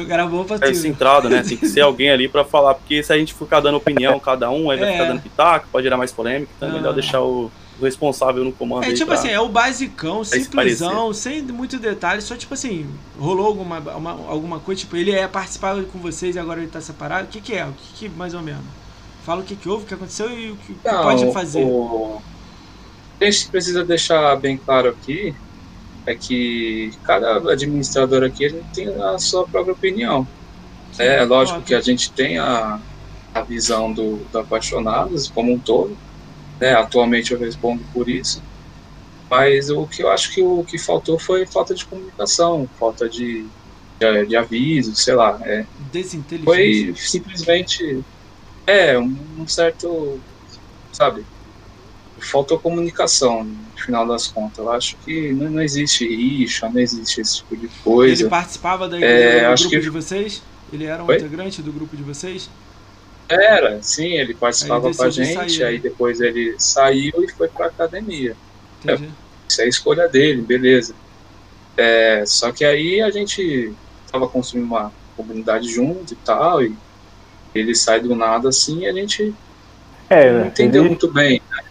é centrado, né? Tem que ser alguém ali para falar, porque se a gente ficar dando opinião cada um, aí vai é. ficar dando pitaco, pode gerar mais polêmica, então é melhor deixar o, o responsável no comando. É tipo assim, é o basicão, simplesão, sem muito detalhe, só tipo assim, rolou alguma, uma, alguma coisa, tipo, ele é participar com vocês e agora ele tá separado, o que que é? O que que mais ou menos? Fala o que, que houve, o que aconteceu e o que, Não, pode fazer. O... A gente precisa deixar bem claro aqui é que cada administrador aqui ele tem a sua própria opinião. É lógico que a gente tem a, a visão do, do Apaixonados como um todo, né? Atualmente eu respondo por isso, mas o que eu acho que o que faltou foi falta de comunicação, falta de, de, de aviso, sei lá. É, foi simplesmente é um, certo, sabe, faltou comunicação no final das contas. Eu acho que não, não existe rixa, não existe esse tipo de coisa. Ele participava da, é, do grupo que... de vocês? Ele era um Oi? integrante do grupo de vocês? Era, sim, ele participava com a gente, sair, aí né? depois ele saiu e foi para academia. Entendi. Isso é a escolha dele, beleza. É, só que aí a gente estava construindo uma comunidade junto e tal, e ele sai do nada assim e a gente é, não entendeu ele... muito bem. Né?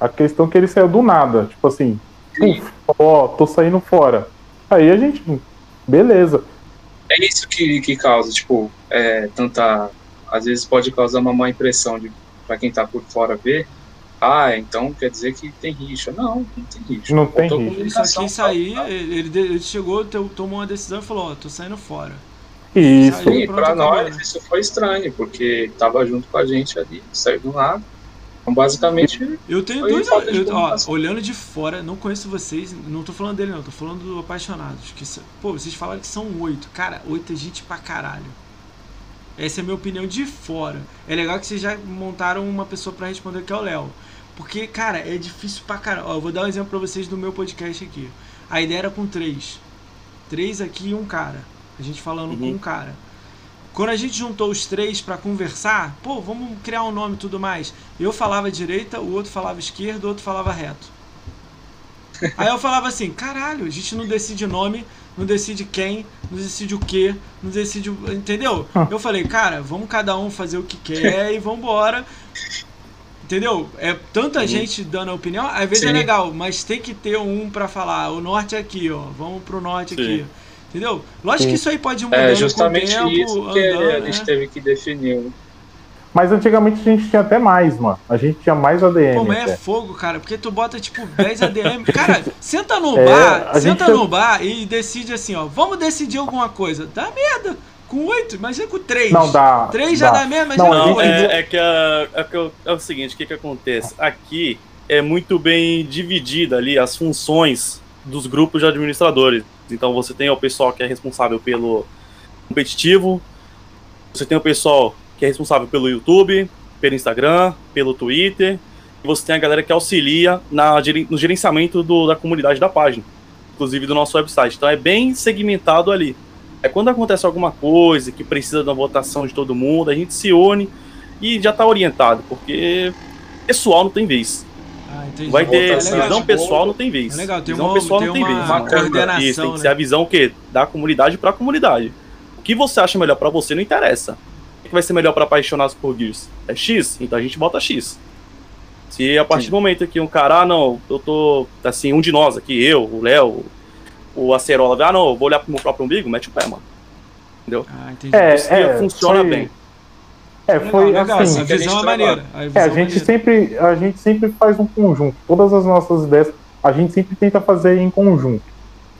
A questão é que ele saiu do nada, tipo assim, ó, tô saindo fora. Aí a gente, beleza. É isso que, que causa, tipo, é, tanta às vezes pode causar uma má impressão de para quem está por fora ver. Ah, então quer dizer que tem rixa. Não, não tem rixa. Não tem rixa. Aqui sair, ele, ele chegou, tomou uma decisão e falou, ó, oh, tô saindo fora. Isso. E para nós isso foi estranho, porque tava junto com a gente ali, saiu do nada. Então, basicamente. Eu tenho dois. Eu, ó, olhando de fora, não conheço vocês. Não tô falando dele, não. Tô falando do Apaixonados. Que, pô, vocês falaram que são oito. Cara, oito é gente pra caralho. Essa é a minha opinião de fora. É legal que vocês já montaram uma pessoa para responder que é o Léo. Porque, cara, é difícil pra caralho. Ó, eu vou dar um exemplo pra vocês do meu podcast aqui. A ideia era com três. Três aqui e um cara. A gente falando uhum. com um cara. Quando a gente juntou os três para conversar, pô, vamos criar um nome e tudo mais. Eu falava direita, o outro falava esquerda, o outro falava reto. Aí eu falava assim, caralho, a gente não decide nome, não decide quem, não decide o que, não decide. Entendeu? Ah. Eu falei, cara, vamos cada um fazer o que quer e vambora. Entendeu? É tanta uhum. gente dando a opinião, às vezes é Sim. é legal, mas tem que ter um para falar, o norte é aqui, ó. Vamos pro norte Sim. aqui. Entendeu? Lógico Sim. que isso aí pode mudar é, justamente com o tempo, isso que andando, a gente né? teve que definir. Mas antigamente a gente tinha até mais, mano. A gente tinha mais ADM. Pô, mas é fogo, cara, porque tu bota tipo 10 ADM. (laughs) Cara, senta no é, bar, senta no bar e decide assim, ó. Vamos decidir alguma coisa. Dá merda. Com 8, imagina com 3. Não dá. 3 já dá, dá merda, mas não, não é, é, que é, é, é, o seguinte, o que que acontece? Aqui é muito bem dividida ali as funções dos grupos de administradores. Então você tem o pessoal que é responsável pelo competitivo, você tem o pessoal que é responsável pelo YouTube, pelo Instagram, pelo Twitter, e você tem a galera que auxilia na, no gerenciamento do, da comunidade da página, inclusive do nosso website. Então é bem segmentado ali. É quando acontece alguma coisa que precisa uma votação de todo mundo, a gente se une e já está orientado, porque pessoal não tem vez. Ah, Vai ter é visão pessoal, não tem vez. É legal, tem visão uma, pessoal tem não tem uma, vez. Uma coordenação. Isso, tem que ser a visão que da comunidade para a comunidade. O que você acha melhor para você não interessa que vai ser melhor para apaixonados por Gears? É X? Então a gente bota X. Se a partir Sim. do momento que um cara, ah, não, eu tô, assim, um de nós aqui, eu, o Léo, o Acerola, ah, não, eu vou olhar pro meu próprio umbigo, mete o pé, mano. Entendeu? Ah, entendi. É, é, funciona foi... bem. É, foi legal, assim. A visão é maneira. A, é, a é gente sempre, a gente sempre faz um conjunto. Todas as nossas ideias, a gente sempre tenta fazer em conjunto.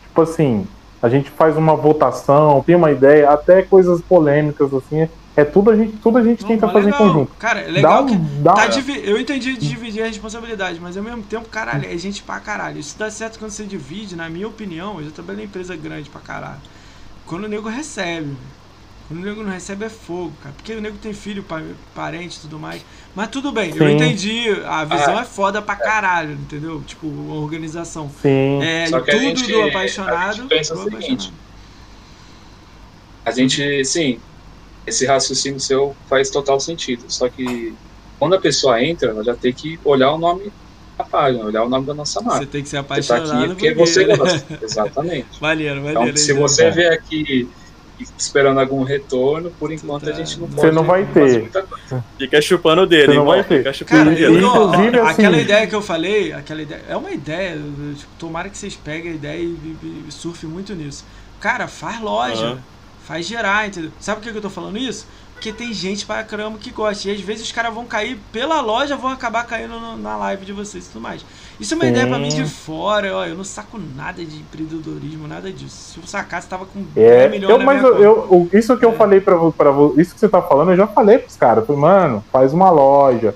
Tipo assim, a gente faz uma votação, tem uma ideia, até coisas polêmicas assim, é tudo a gente, tudo a gente não, tenta fazer legal. em conjunto. Cara, é legal dá, que dá, tá divi... eu entendi de dividir a responsabilidade, mas ao mesmo tempo, caralho, é gente pra caralho. Isso dá certo quando você divide, na minha opinião, eu já trabalhei em empresa grande pra caralho. Quando o nego recebe, quando o nego não recebe é fogo, cara. Porque o nego tem filho, parente e tudo mais. Mas tudo bem, Sim. eu entendi. A visão ah, é foda pra caralho, entendeu? Tipo, a organização. Sim. É, Só que tudo gente, do apaixonado. A gente pensa o seguinte. A gente, sim, esse raciocínio seu faz total sentido. Só que quando a pessoa entra, ela já tem que olhar o nome da página, olhar o nome da nossa marca. Você tem que ser apaixonado. Você tá aqui porque você gosta. Exatamente. (laughs) Valeu, valeu. Então, se você vê aqui esperando algum retorno, por enquanto tá, a gente não pode. Você não vai ter. Fica chupando o dedo, Você não vai ter. Fica chupando Cara, o dedo. Inclusive, assim, aquela ideia que eu falei, aquela ideia. É uma ideia. Tipo, tomara que vocês peguem a ideia e, e, e surfem muito nisso. Cara, faz loja. Uhum faz gerar, entendeu? Sabe por que eu tô falando isso? Porque tem gente pra caramba que gosta. E às vezes os caras vão cair pela loja, vão acabar caindo no, na live de vocês e tudo mais. Isso é uma Sim. ideia pra mim de fora, ó. Eu não saco nada de empreendedorismo, nada disso. Se eu sacasse, tava com é, 10 milhões eu, Mas eu, eu, isso que é. eu falei pra, pra isso que você tá falando, eu já falei pros caras. Falei, mano, faz uma loja.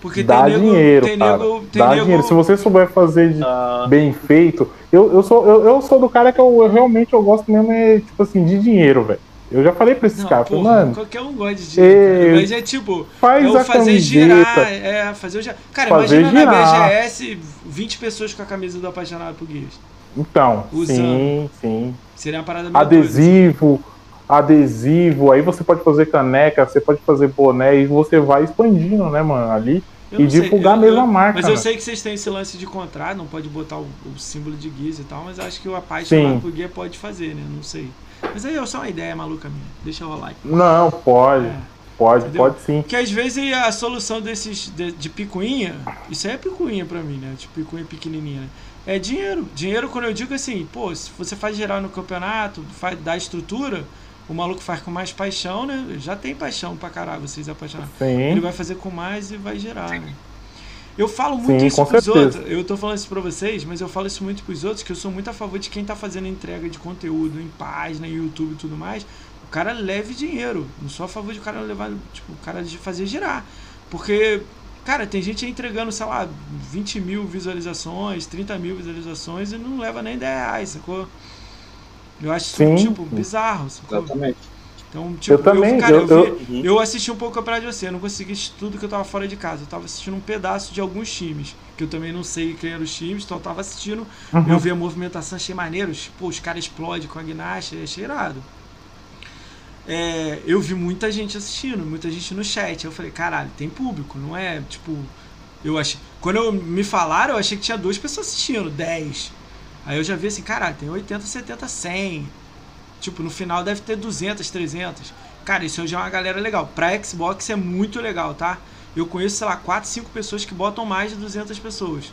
Porque dá nego, dinheiro, tem cara. Nego, tem dá nego... dinheiro. Se você souber fazer de ah. bem feito, eu, eu, sou, eu, eu sou do cara que eu, eu realmente eu gosto mesmo é, tipo assim, de dinheiro, velho. Eu já falei pra esses caras, mano. Qualquer um gosta de dinheiro, mas é tipo, faz é o fazer camiseta, girar, é fazer o Cara, fazer imagina girar. na BGS 20 pessoas com a camisa do apaixonado por Gears. Então, Usando. sim, sim. Seria uma parada meio Adesivo, doida, assim. adesivo, aí você pode fazer caneca, você pode fazer boné e você vai expandindo, né, mano, ali. Eu e divulgar sei, eu, a mesma marca. Mas eu sei que vocês têm esse lance de contrato, não pode botar o, o símbolo de Gears e tal, mas acho que o apaixonado por Gear pode fazer, né? Não sei. Mas aí é só uma ideia maluca minha. Deixa eu rolar. Não, pode. É. Pode, Entendeu? pode sim. Porque às vezes a solução desses de, de picuinha, isso aí é picuinha pra mim, né? Tipo, picuinha pequenininha, né? É dinheiro. Dinheiro quando eu digo assim, pô, se você faz geral no campeonato, faz, dá estrutura, o maluco faz com mais paixão, né? Já tem paixão pra caralho, vocês apaixonados. Sim. Ele vai fazer com mais e vai gerar, né? Eu falo muito Sim, isso pros certeza. outros. Eu tô falando isso pra vocês, mas eu falo isso muito pros outros, que eu sou muito a favor de quem tá fazendo entrega de conteúdo em página, em YouTube e tudo mais. O cara leve dinheiro. Não sou a favor de o cara levar, tipo, o cara de fazer girar. Porque, cara, tem gente entregando, sei lá, 20 mil visualizações, 30 mil visualizações e não leva nem 10 reais, sacou? Eu acho isso, tipo, bizarro, sacou? Exatamente. Então, tipo, eu também, eu, cara, eu, eu, vi, eu, assisti um pouco a Praia de você, eu não consegui assistir tudo que eu tava fora de casa. Eu tava assistindo um pedaço de alguns times, que eu também não sei quem eram os times, então eu tava assistindo, uhum. eu vi a movimentação, achei maneiro, pô, os caras explodem com a Gnasha, achei irado. É, eu vi muita gente assistindo, muita gente no chat. Eu falei, caralho, tem público, não é tipo. Eu achei. Quando eu, me falaram, eu achei que tinha duas pessoas assistindo, 10. Aí eu já vi assim, caralho, tem 80, 70, 100. Tipo, no final deve ter 200, 300. Cara, isso já é uma galera legal. Pra Xbox é muito legal, tá? Eu conheço, sei lá, 4, 5 pessoas que botam mais de 200 pessoas.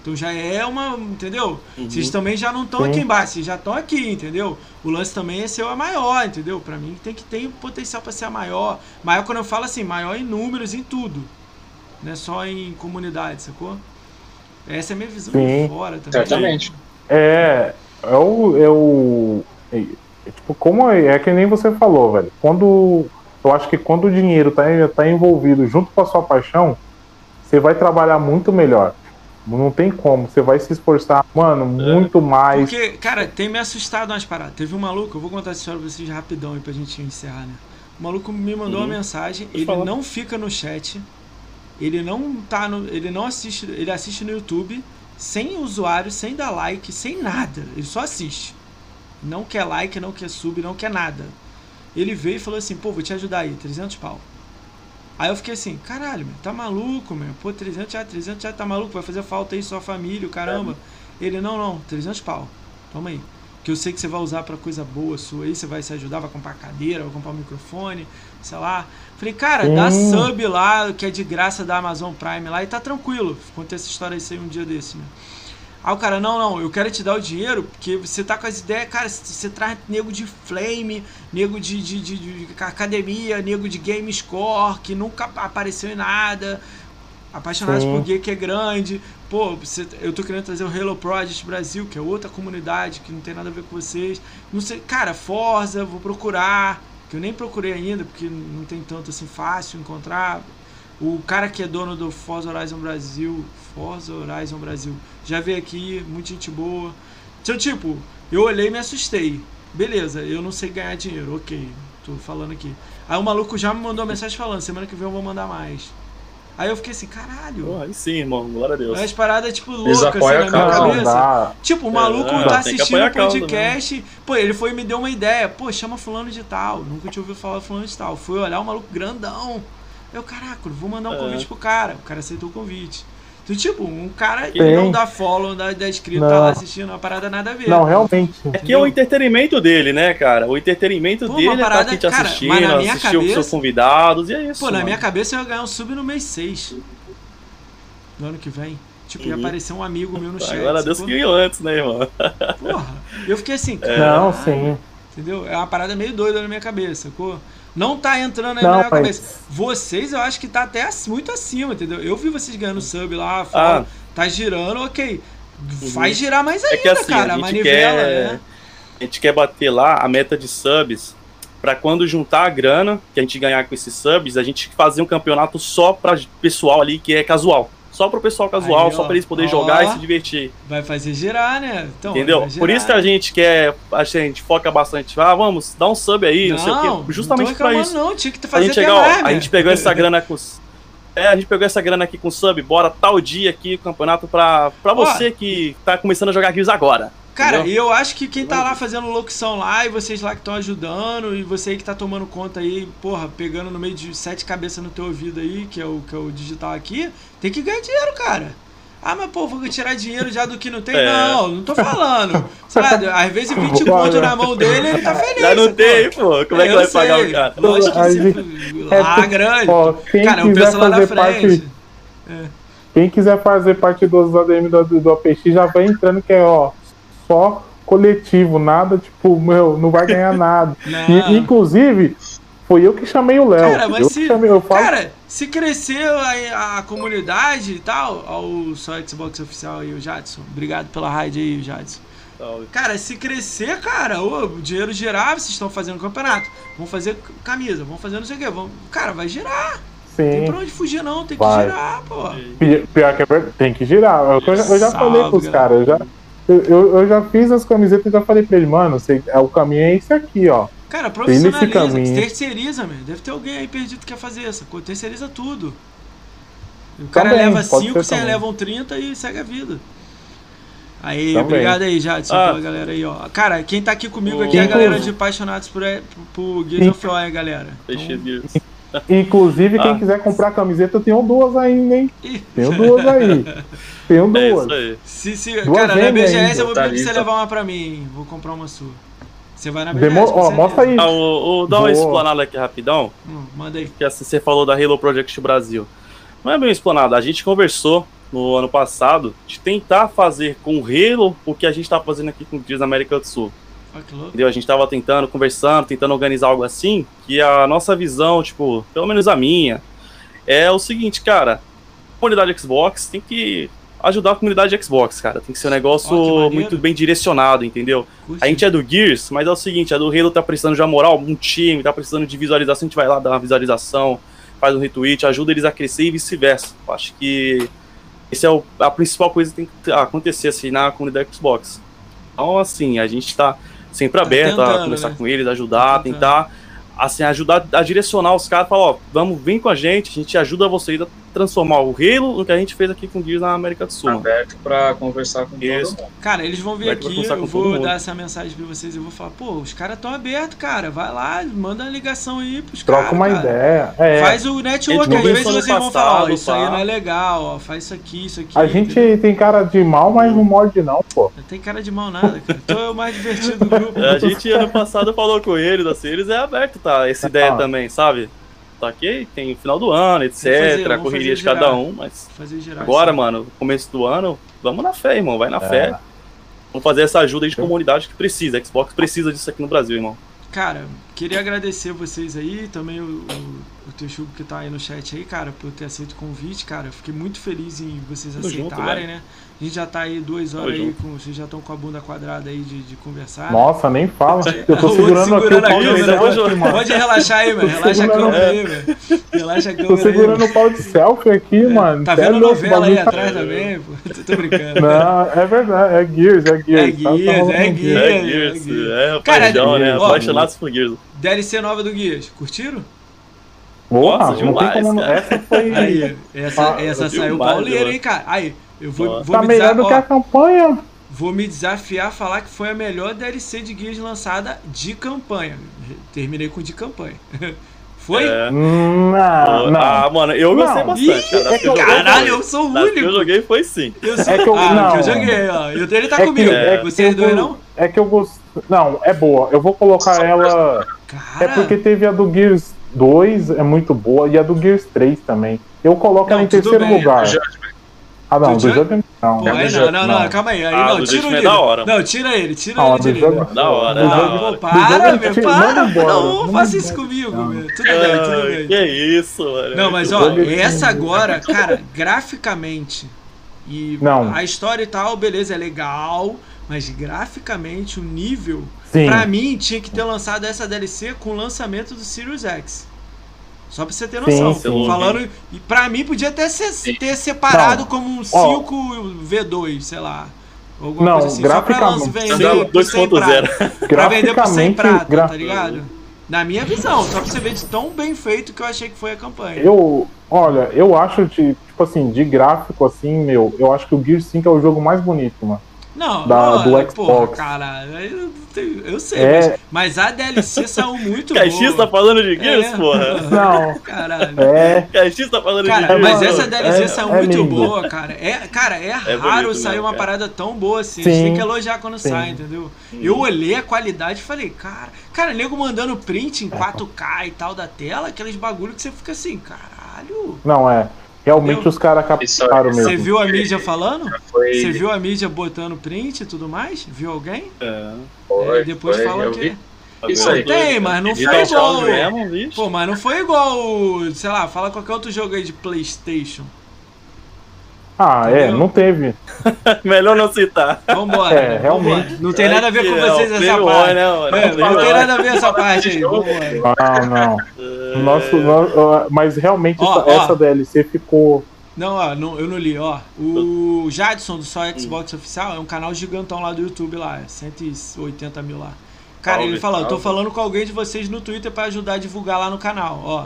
Então já é uma, entendeu? Uhum. Vocês também já não estão aqui embaixo, vocês já estão aqui, entendeu? O lance também é ser a maior, entendeu? Para mim tem que ter potencial para ser a maior. Maior quando eu falo assim, maior em números, em tudo. Não é só em comunidade, sacou? Essa é a minha visão Sim. de fora também. Certamente. É, é o, é o tipo, como é, é, que nem você falou, velho. Quando. Eu acho que quando o dinheiro tá, tá envolvido junto com a sua paixão, você vai trabalhar muito melhor. Não tem como, você vai se esforçar, mano, muito mais. Porque, cara, tem me assustado umas paradas. Teve um maluco, eu vou contar essa história pra vocês rapidão aí pra gente encerrar, né? O maluco me mandou uhum. uma mensagem, ele falar. não fica no chat, ele não tá no. Ele não assiste. Ele assiste no YouTube, sem usuário, sem dar like, sem nada. Ele só assiste. Não quer like, não quer sub, não quer nada. Ele veio e falou assim, pô, vou te ajudar aí, 300 pau. Aí eu fiquei assim, caralho, meu, tá maluco, meu. Pô, 300 já, 300 já tá maluco, vai fazer falta aí sua família, caramba. Ele, não, não, 300 pau. Toma aí. Que eu sei que você vai usar para coisa boa sua aí, você vai se ajudar, vai comprar cadeira, vai comprar um microfone, sei lá. Falei, cara, dá sub lá, que é de graça da Amazon Prime lá e tá tranquilo. Contei essa história aí um dia desse, meu. Aí o cara, não, não, eu quero te dar o dinheiro porque você tá com as ideias, cara, você traz nego de flame, nego de, de, de, de academia, nego de game score, que nunca apareceu em nada, apaixonados Sim. por gay que é grande. Pô, você, eu tô querendo trazer o Halo Project Brasil, que é outra comunidade que não tem nada a ver com vocês. Não sei, cara, Forza, vou procurar, que eu nem procurei ainda, porque não tem tanto assim fácil encontrar. O cara que é dono do Forza Horizon Brasil, Forza Horizon Brasil, já veio aqui, muita gente boa. Então, tipo, eu olhei e me assustei. Beleza, eu não sei ganhar dinheiro, ok, tô falando aqui. Aí o maluco já me mandou uma mensagem falando, semana que vem eu vou mandar mais. Aí eu fiquei assim, caralho. Aí sim, irmão, glória a Deus. As paradas, tipo, loucas assim, na minha cabeça. Tipo, o maluco é, tá assistindo o podcast. Pô, ele foi e me deu uma ideia. Pô, chama fulano de tal. Nunca tinha ouvido falar fulano de tal. Fui olhar o maluco grandão. Eu, caraca, vou mandar um é. convite pro cara. O cara aceitou o convite. Tipo, um cara que não dá follow, não dá, dá inscrito, não. tá lá assistindo uma parada nada a ver. Não, realmente. É que é o entretenimento dele, né, cara? O entretenimento Pô, dele parada, é tá aqui te cara, assistindo, assistir cabeça, os seus convidados, e é isso. Pô, mano. na minha cabeça eu ia ganhar um sub no mês 6. No ano que vem. Tipo, ia uhum. aparecer um amigo meu no chat. Agora Deus que ganhou antes, né, irmão? Porra, eu fiquei assim, cara. Não, sim. Entendeu? É uma parada meio doida na minha cabeça, sacou? Não tá entrando aí Não, na minha cabeça. Vocês, eu acho que tá até muito acima, entendeu? Eu vi vocês ganhando sub lá, fora, Ah. tá girando, ok. Faz girar mais ainda, É que assim, cara. a A gente manivela, quer. né? A gente quer bater lá a meta de subs pra quando juntar a grana que a gente ganhar com esses subs, a gente fazer um campeonato só pra pessoal ali que é casual. Só pro pessoal casual, Aí, só ó. pra eles poderem Ó. jogar e se divertir. Vai fazer girar, né? Então, Entendeu? vai Por girar. isso que a gente quer, a gente foca bastante. Ah, vamos, dá um sub aí, não, sei o quê. Justamente não reclamando, isso. Não, tinha que A fazer gente até chegar, ó, a gente pegou essa (laughs) grana com. É, a gente pegou essa grana aqui com sub, bora tal dia aqui, campeonato pra, pra Ó. você que tá começando a jogar Gears agora. Cara, e eu acho que quem tá lá fazendo locução lá e vocês lá que estão ajudando e você aí que tá tomando conta aí, porra, pegando no meio de sete cabeças no teu ouvido aí, que é o, que é o digital aqui, tem que ganhar dinheiro, cara. Ah, mas pô, vou tirar dinheiro já do que não tem? É. Não, não tô falando. (laughs) Lá, às vezes 20 Olha. conto na mão dele, ele tá feliz. Já não pô. tem, pô. Como é que Eu vai pagar sei. o cara? Lógico que se é, lá grande. Ó, quem Cara, eu quiser penso lá na fazer frente. parte. Quem quiser fazer parte dos ADM do, do APX já vai entrando, que é ó, só coletivo, nada, tipo, meu, não vai ganhar (laughs) nada. E, inclusive, foi eu que chamei o Léo. Cara, mas eu se. que chamei, eu falo, Cara, se crescer a, a comunidade e tal, ao só Xbox oficial aí, o Jadson. Obrigado pela raid aí, Jadson. Cara, se crescer, cara, ô, o dinheiro girar, vocês estão fazendo campeonato. Vão fazer camisa, vão fazer não sei o quê. Vão... Cara, vai girar. Não tem sim. pra onde fugir, não. Tem que Vai. girar, pô. Pi- Pior que é tem que girar. Eu, eu já, eu já Salve, falei pros caras, eu já, eu, eu, eu já fiz as camisetas e já falei pra ele, mano, você, é, o caminho é esse aqui, ó. Cara, profissionaliza, caminho. terceiriza, meu. Deve ter alguém aí perdido que quer fazer essa. Terceiriza tudo. O cara Também, leva pode 5, ser vocês também. levam 30 e segue a vida. Aí, Também. obrigado aí, Jadson, Ah. pela galera aí, ó. Cara, quem tá aqui comigo aqui é a galera de apaixonados por, por Gears of War, galera. Fechei Então. Inclusive, quem Ah. quiser comprar camiseta, eu tenho duas ainda, hein? Tenho duas aí. (laughs) Tenho É duas. isso aí. se, se, Duas cara, na BGS ainda, eu vou pedir pra você levar uma pra mim, hein? Vou comprar uma sua. Você vai na BGS, Demo... Ó, mostra aí. Ah, o, o- dá uma Boa. explanada aqui rapidão, Hum, manda aí. que assim, você falou da Halo Project Brasil. Não é bem explanada, a gente conversou no ano passado de tentar fazer com o Halo o que a gente tá fazendo aqui com o Gears América do Sul. Louco. Entendeu? A gente tava tentando, conversando, tentando organizar algo assim, que a nossa visão, tipo, pelo menos a minha, é o seguinte, cara, a comunidade Xbox tem que ajudar a comunidade Xbox, cara. Tem que ser um negócio maneiro. muito bem direcionado, entendeu? A gente é do Gears, mas é o seguinte, a do Halo tá precisando de uma moral, um time, tá precisando de visualização, a gente vai lá dar uma visualização, faz um retweet, ajuda eles a crescer e vice-versa. Acho que essa é o- a principal coisa que tem que acontecer assim na comunidade Xbox. Então, assim, a gente tá sempre Tá aberto a conversar né? com eles, ajudar, Tá tentar assim, ajudar a direcionar os caras, falar, ó, vamos, vem com a gente, a gente ajuda vocês a transformar o Halo no que a gente fez aqui com o Gears na América do Sul. aberto para conversar com Isso. todo mundo. Cara, eles vão vir aqui, eu vou dar essa mensagem pra vocês e vou falar, pô, os caras estão abertos, cara. Vai lá, manda uma ligação aí pros caras. Troca uma cara. ideia. É, Faz o network, às vezes vocês vão falar, ó, passado, isso aí não é legal, ó, faz isso aqui, isso aqui. a gente entendeu? tem cara de mal, mas não morde não, pô. Não tem cara de mal nada, cara. Tu é o mais divertido do grupo. A gente ano passado falou com eles, assim, eles é aberto, tá? Essa ideia Ah. também, sabe? Só que tem o final do ano, etc, fazer, correria fazer de cada um, mas girar agora, isso. mano, começo do ano, vamos na fé, irmão, vai na É. fé. Vamos fazer essa ajuda aí de comunidade que precisa. A Xbox precisa disso aqui no Brasil, irmão. Cara, queria agradecer vocês aí, também o, o, o Texugo que tá aí no chat aí, cara, por ter aceito o convite, cara. Fiquei muito feliz em vocês Tamo junto, aceitarem, velho. né? A gente já tá aí duas horas Tamo aí, junto. com, vocês já estão com a bunda quadrada aí de, de conversar. Nossa, nem fala. Eu O tô outro segurando aqui o segurando pau a de câmera, pode-. Pode relaxar aí, mano. Relaxa a câmera aí, velho. Relaxa a câmera Tô aí. segurando mano. o pau de selfie aqui, mano. Tá é vendo louco, novela aí tá- atrás também, pô? (laughs) Tô brincando. Não, é verdade, é Gears, é Gears. É Tá- tá Gears, é Gears. É é, Gears, Gears. é Cara, paixão, né? Apaixonados por Gears. DLC nova do Guias, curtiram? Porra, Nossa, não tem demais, como. cara. Essa foi. Aí, essa, Ah, essa eu saiu pauleira, eu- hein, cara? Aí, eu vou, vou Tá me melhor do que a campanha. vou me desafiar a falar que foi a melhor DLC de Guias lançada de campanha. Terminei com de campanha. (laughs) Foi? É. Hum, Não, não. Ah, mano, eu gostei Não. bastante, Ih, cara. Das que eu caralho, foi. eu sou o que único. eu joguei foi sim. Eu sou... É que eu- ah, não. que eu joguei, ó. E ele tá É que- comigo. é que Vocês eu dois não? É que eu gosto. Não, é boa. Eu vou colocar ela. Cara, É porque teve a do Gears 2, é muito boa, e a do Gears 3 também. Eu coloco Não, ela em terceiro bem. lugar. Já- Ah, não, Do do jogo não. Pô, É, aí do não, não, não, não. calma aí. aí Ah, não, do tira é líder. da hora. Não, tira ele, tira Ah, ele de do jogo- Da hora, Não, da jogo- pô, para, jogo- meu, tira- para. embora, Não, manda faça isso comigo, Não. meu. Tudo bem, tudo bem. que isso, mano. Não, mas ó, é essa agora, cara, graficamente e Não. a história e tal, beleza, é legal, mas graficamente o nível, Sim. pra mim, tinha que ter lançado essa DLC com o lançamento do Sirius X. Só pra você ter Sim, noção. sim. Falando, e pra mim podia até ser, Sim. ter separado Não. como um Ó. 5V2, sei lá. Alguma Não, coisa assim. Só pra graficamente- lançar- Sim, vender por 100 prata. 2.0. Pra vender por 100 Graficamente, prata, gra- tá ligado? Na minha visão, só pra você ver de tão bem feito que eu achei que foi a campanha. Eu, olha, eu acho de, tipo assim, de gráfico assim, meu, eu acho que o Gear 5 é o jogo mais bonito, mano. Não, da- não, do é, porra, Xbox. cara, eu, sei, É. mas, mas a DLC (laughs) saiu muito Caixinha boa. tá falando de Gears, É. porra? (laughs) Não. Caralho. É, Caixinha tá falando Cara, de Gears. mas essa DLC é- saiu é muito lindo. boa, cara. É, cara, é, raro bonito sair mesmo, uma cara. parada tão boa assim. A gente Sim. tem que elogiar quando Sim. sai, entendeu? Eu olhei a qualidade e falei, cara, cara, nego mandando print em 4K e tal da tela, aqueles bagulho que você fica assim, caralho. não é. Realmente Eu- os caras captaram Isso- Você mesmo. viu a mídia falando? Foi, Você viu a mídia botando print e tudo mais? Viu alguém? É. foi, É, depois foi, fala eu que. vi. Isso aí. Tem, mas não foi igual. Mesmo. Pô, mas não foi igual, sei lá, fala qualquer outro jogo aí de Playstation. Ah, é, Entendeu? não teve. (laughs) Melhor não citar. Vambora. É, realmente. Não tem nada a ver com Aqui, vocês essa parte. né? É, não Playboy. tem nada a ver essa parte aí. Vambora. Não, não. É. Nosso, no- mas realmente Ó, essa, ó. essa DLC ficou. Não, ó, não, eu não li, ó. O Jadson do Só Xbox Oficial é um canal gigantão lá do YouTube lá, é 180 mil lá. Cara, Salve, ele falou, eu tô falando com alguém de vocês no Twitter pra ajudar a divulgar lá no canal, ó.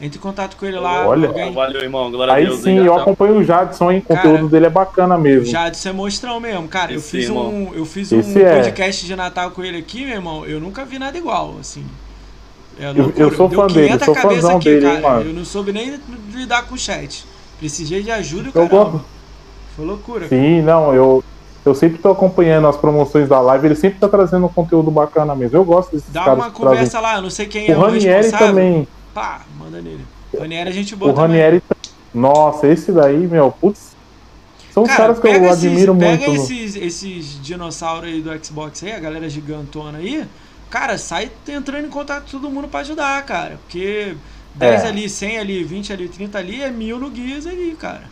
Entre em contato com ele lá. Olha. alguém. Valeu, irmão. Glória a Aí Deus. sim, eu acompanho o Jadson, hein? O conteúdo Cara, dele é bacana O mesmo. Jadson é monstrão mesmo, cara. Eu fiz irmão. um, eu fiz um Esse é. podcast de Natal com ele aqui, meu irmão. Eu nunca vi nada igual, assim. É Eu- eu sou Deu fã dele, 500 sou fãzão aqui, dele, cara. mano. Eu não soube nem lidar com o chat. Precisei de ajuda, Eu cara. Foi loucura. Sim, não, eu, eu sempre tô acompanhando as promoções da live, ele sempre tá trazendo um conteúdo bacana mesmo. Eu gosto desses Dá caras uma que trazem. conversa lá, eu não sei quem é O o Ranieri responsável. também. Pá, manda nele. O Ranieri a gente boa O também. Ranieri. Nossa, esse daí, meu, putz. São os Cara, caras que pega eu esses, admiro pega muito. no- esses, esses dinossauros aí do Xbox aí, a galera gigantona aí. Cara, sai entrando em contato com todo mundo pra ajudar, cara. Porque 10 É. ali, 100 ali, 20 ali, 30 ali é mil no Gears ali, cara.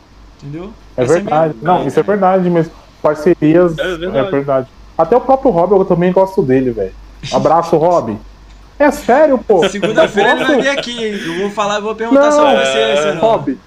Entendeu? É Essa verdade. minha- Não, isso é verdade mesmo. Parcerias. É É verdade. verdade. Até o próprio Rob, eu também gosto dele, velho. Abraço, Rob. É sério, pô. Segunda-feira ele Eu vai vir aqui, hein? Eu vou falar, eu vou perguntar Não, sobre é, você. Rob.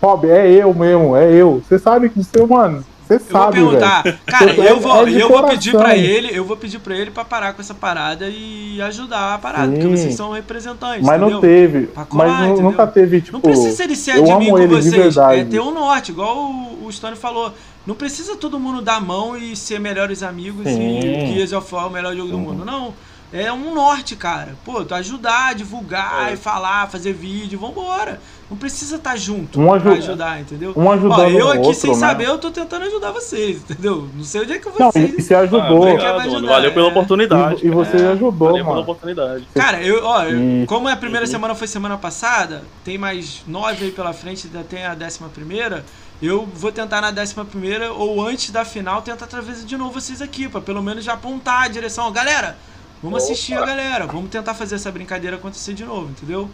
Rob, é eu mesmo, é eu. Você sabe que você, mano, você Eu vou sabe, perguntar, velho. cara, É- eu vou, é de eu vou pedir pra ele, eu vou pedir pra ele pra parar com essa parada e ajudar a parada, porque Sim. vocês são representantes, Mas entendeu? não teve. Pra colar, mas entendeu? nunca teve, tipo. Não precisa ele ser eu admin com vocês, verdade. é ter um norte, igual o, o Stone falou. Não precisa todo mundo dar a mão e ser melhores amigos Sim. e Gears of War é o melhor jogo do mundo. Não. É um norte, cara. Pô, tu ajudar, divulgar É. e falar, fazer vídeo, vambora. Não precisa estar junto Um pra ajuda- ajudar, entendeu? Um ajudando Ó, eu aqui outro, sem né? saber, eu tô tentando ajudar vocês, (laughs) entendeu? Não sei onde é que Não, vocês. e você Ah, ajudou. vai obrigado, ajudar. Valeu pela é. oportunidade. E- e você cara. ajudou, Valeu pela mano. oportunidade. Cara, eu, ó, eu- E- como a primeira semana foi semana passada, tem mais nove aí pela frente, ainda tem a décima primeira. Eu vou tentar na décima primeira ou antes da final tentar trazer de novo vocês aqui, pra pelo menos já apontar a direção. Ó, Galera, vamos Opa. assistir a galera, vamos tentar fazer essa brincadeira acontecer de novo, enteu?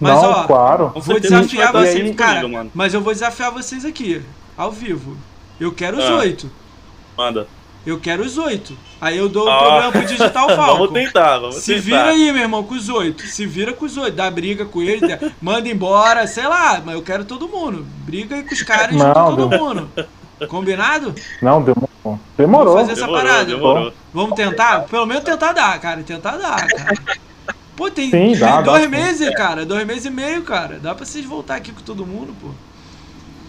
Mas não, ó, claro. Vou desafiar vocês, sempre cara. mano. Mas eu vou desafiar vocês aqui, ao vivo. Eu quero os Ah. oito. Manda. Eu quero os oito. Aí eu dou o Ah. problema pro Digital Falcon. (laughs) Vamos tentar, vamos Se tentar. vira aí, meu irmão, com os oito. Se vira com os oito. Dá briga com ele, manda embora, sei lá, mas eu quero todo mundo. Briga aí com os caras e todo mundo. Combinado? Não, demorou. Demorou. Vamos fazer essa Demorou, parada. demorou. Vamos tentar? Pelo menos tentar dar, cara. Tentar dar, cara. Pô, tem, Sim, dá, dá dois sim. meses, cara. Dois meses e meio, cara. Dá pra vocês voltar aqui com todo mundo, pô.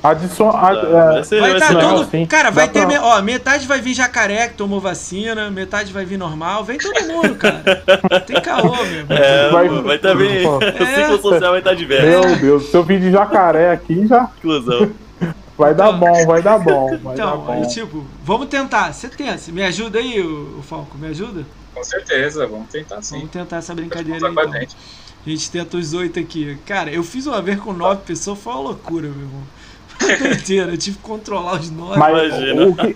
Adicion... ad- Vai é, Vai estar legal, todo. sim. Cara, vai Dá ter. pra- me- Ó, metade vai vir jacaré que tomou vacina, metade vai vir normal. Vem todo mundo, cara. (laughs) Tem caô, meu. É, Vai- vai estar bem. Pô. (laughs) O ciclo social vai estar diverso. Meu Deus, se eu vir de jacaré aqui já Inclusão. Vai dar bom, vai dar bom. (laughs) Vai dar Então, bom. aí, tipo, vamos tentar. Você tenta. Me ajuda aí, o, o Falco, me ajuda? Com certeza, vamos tentar sim. Vamos tentar essa brincadeira aí, a então. A gente tenta os oito aqui. Cara, eu fiz uma vez com nove pessoas, foi uma loucura, meu irmão. (laughs) Doideira, eu tive que controlar os nós. Mas Imagina. o que,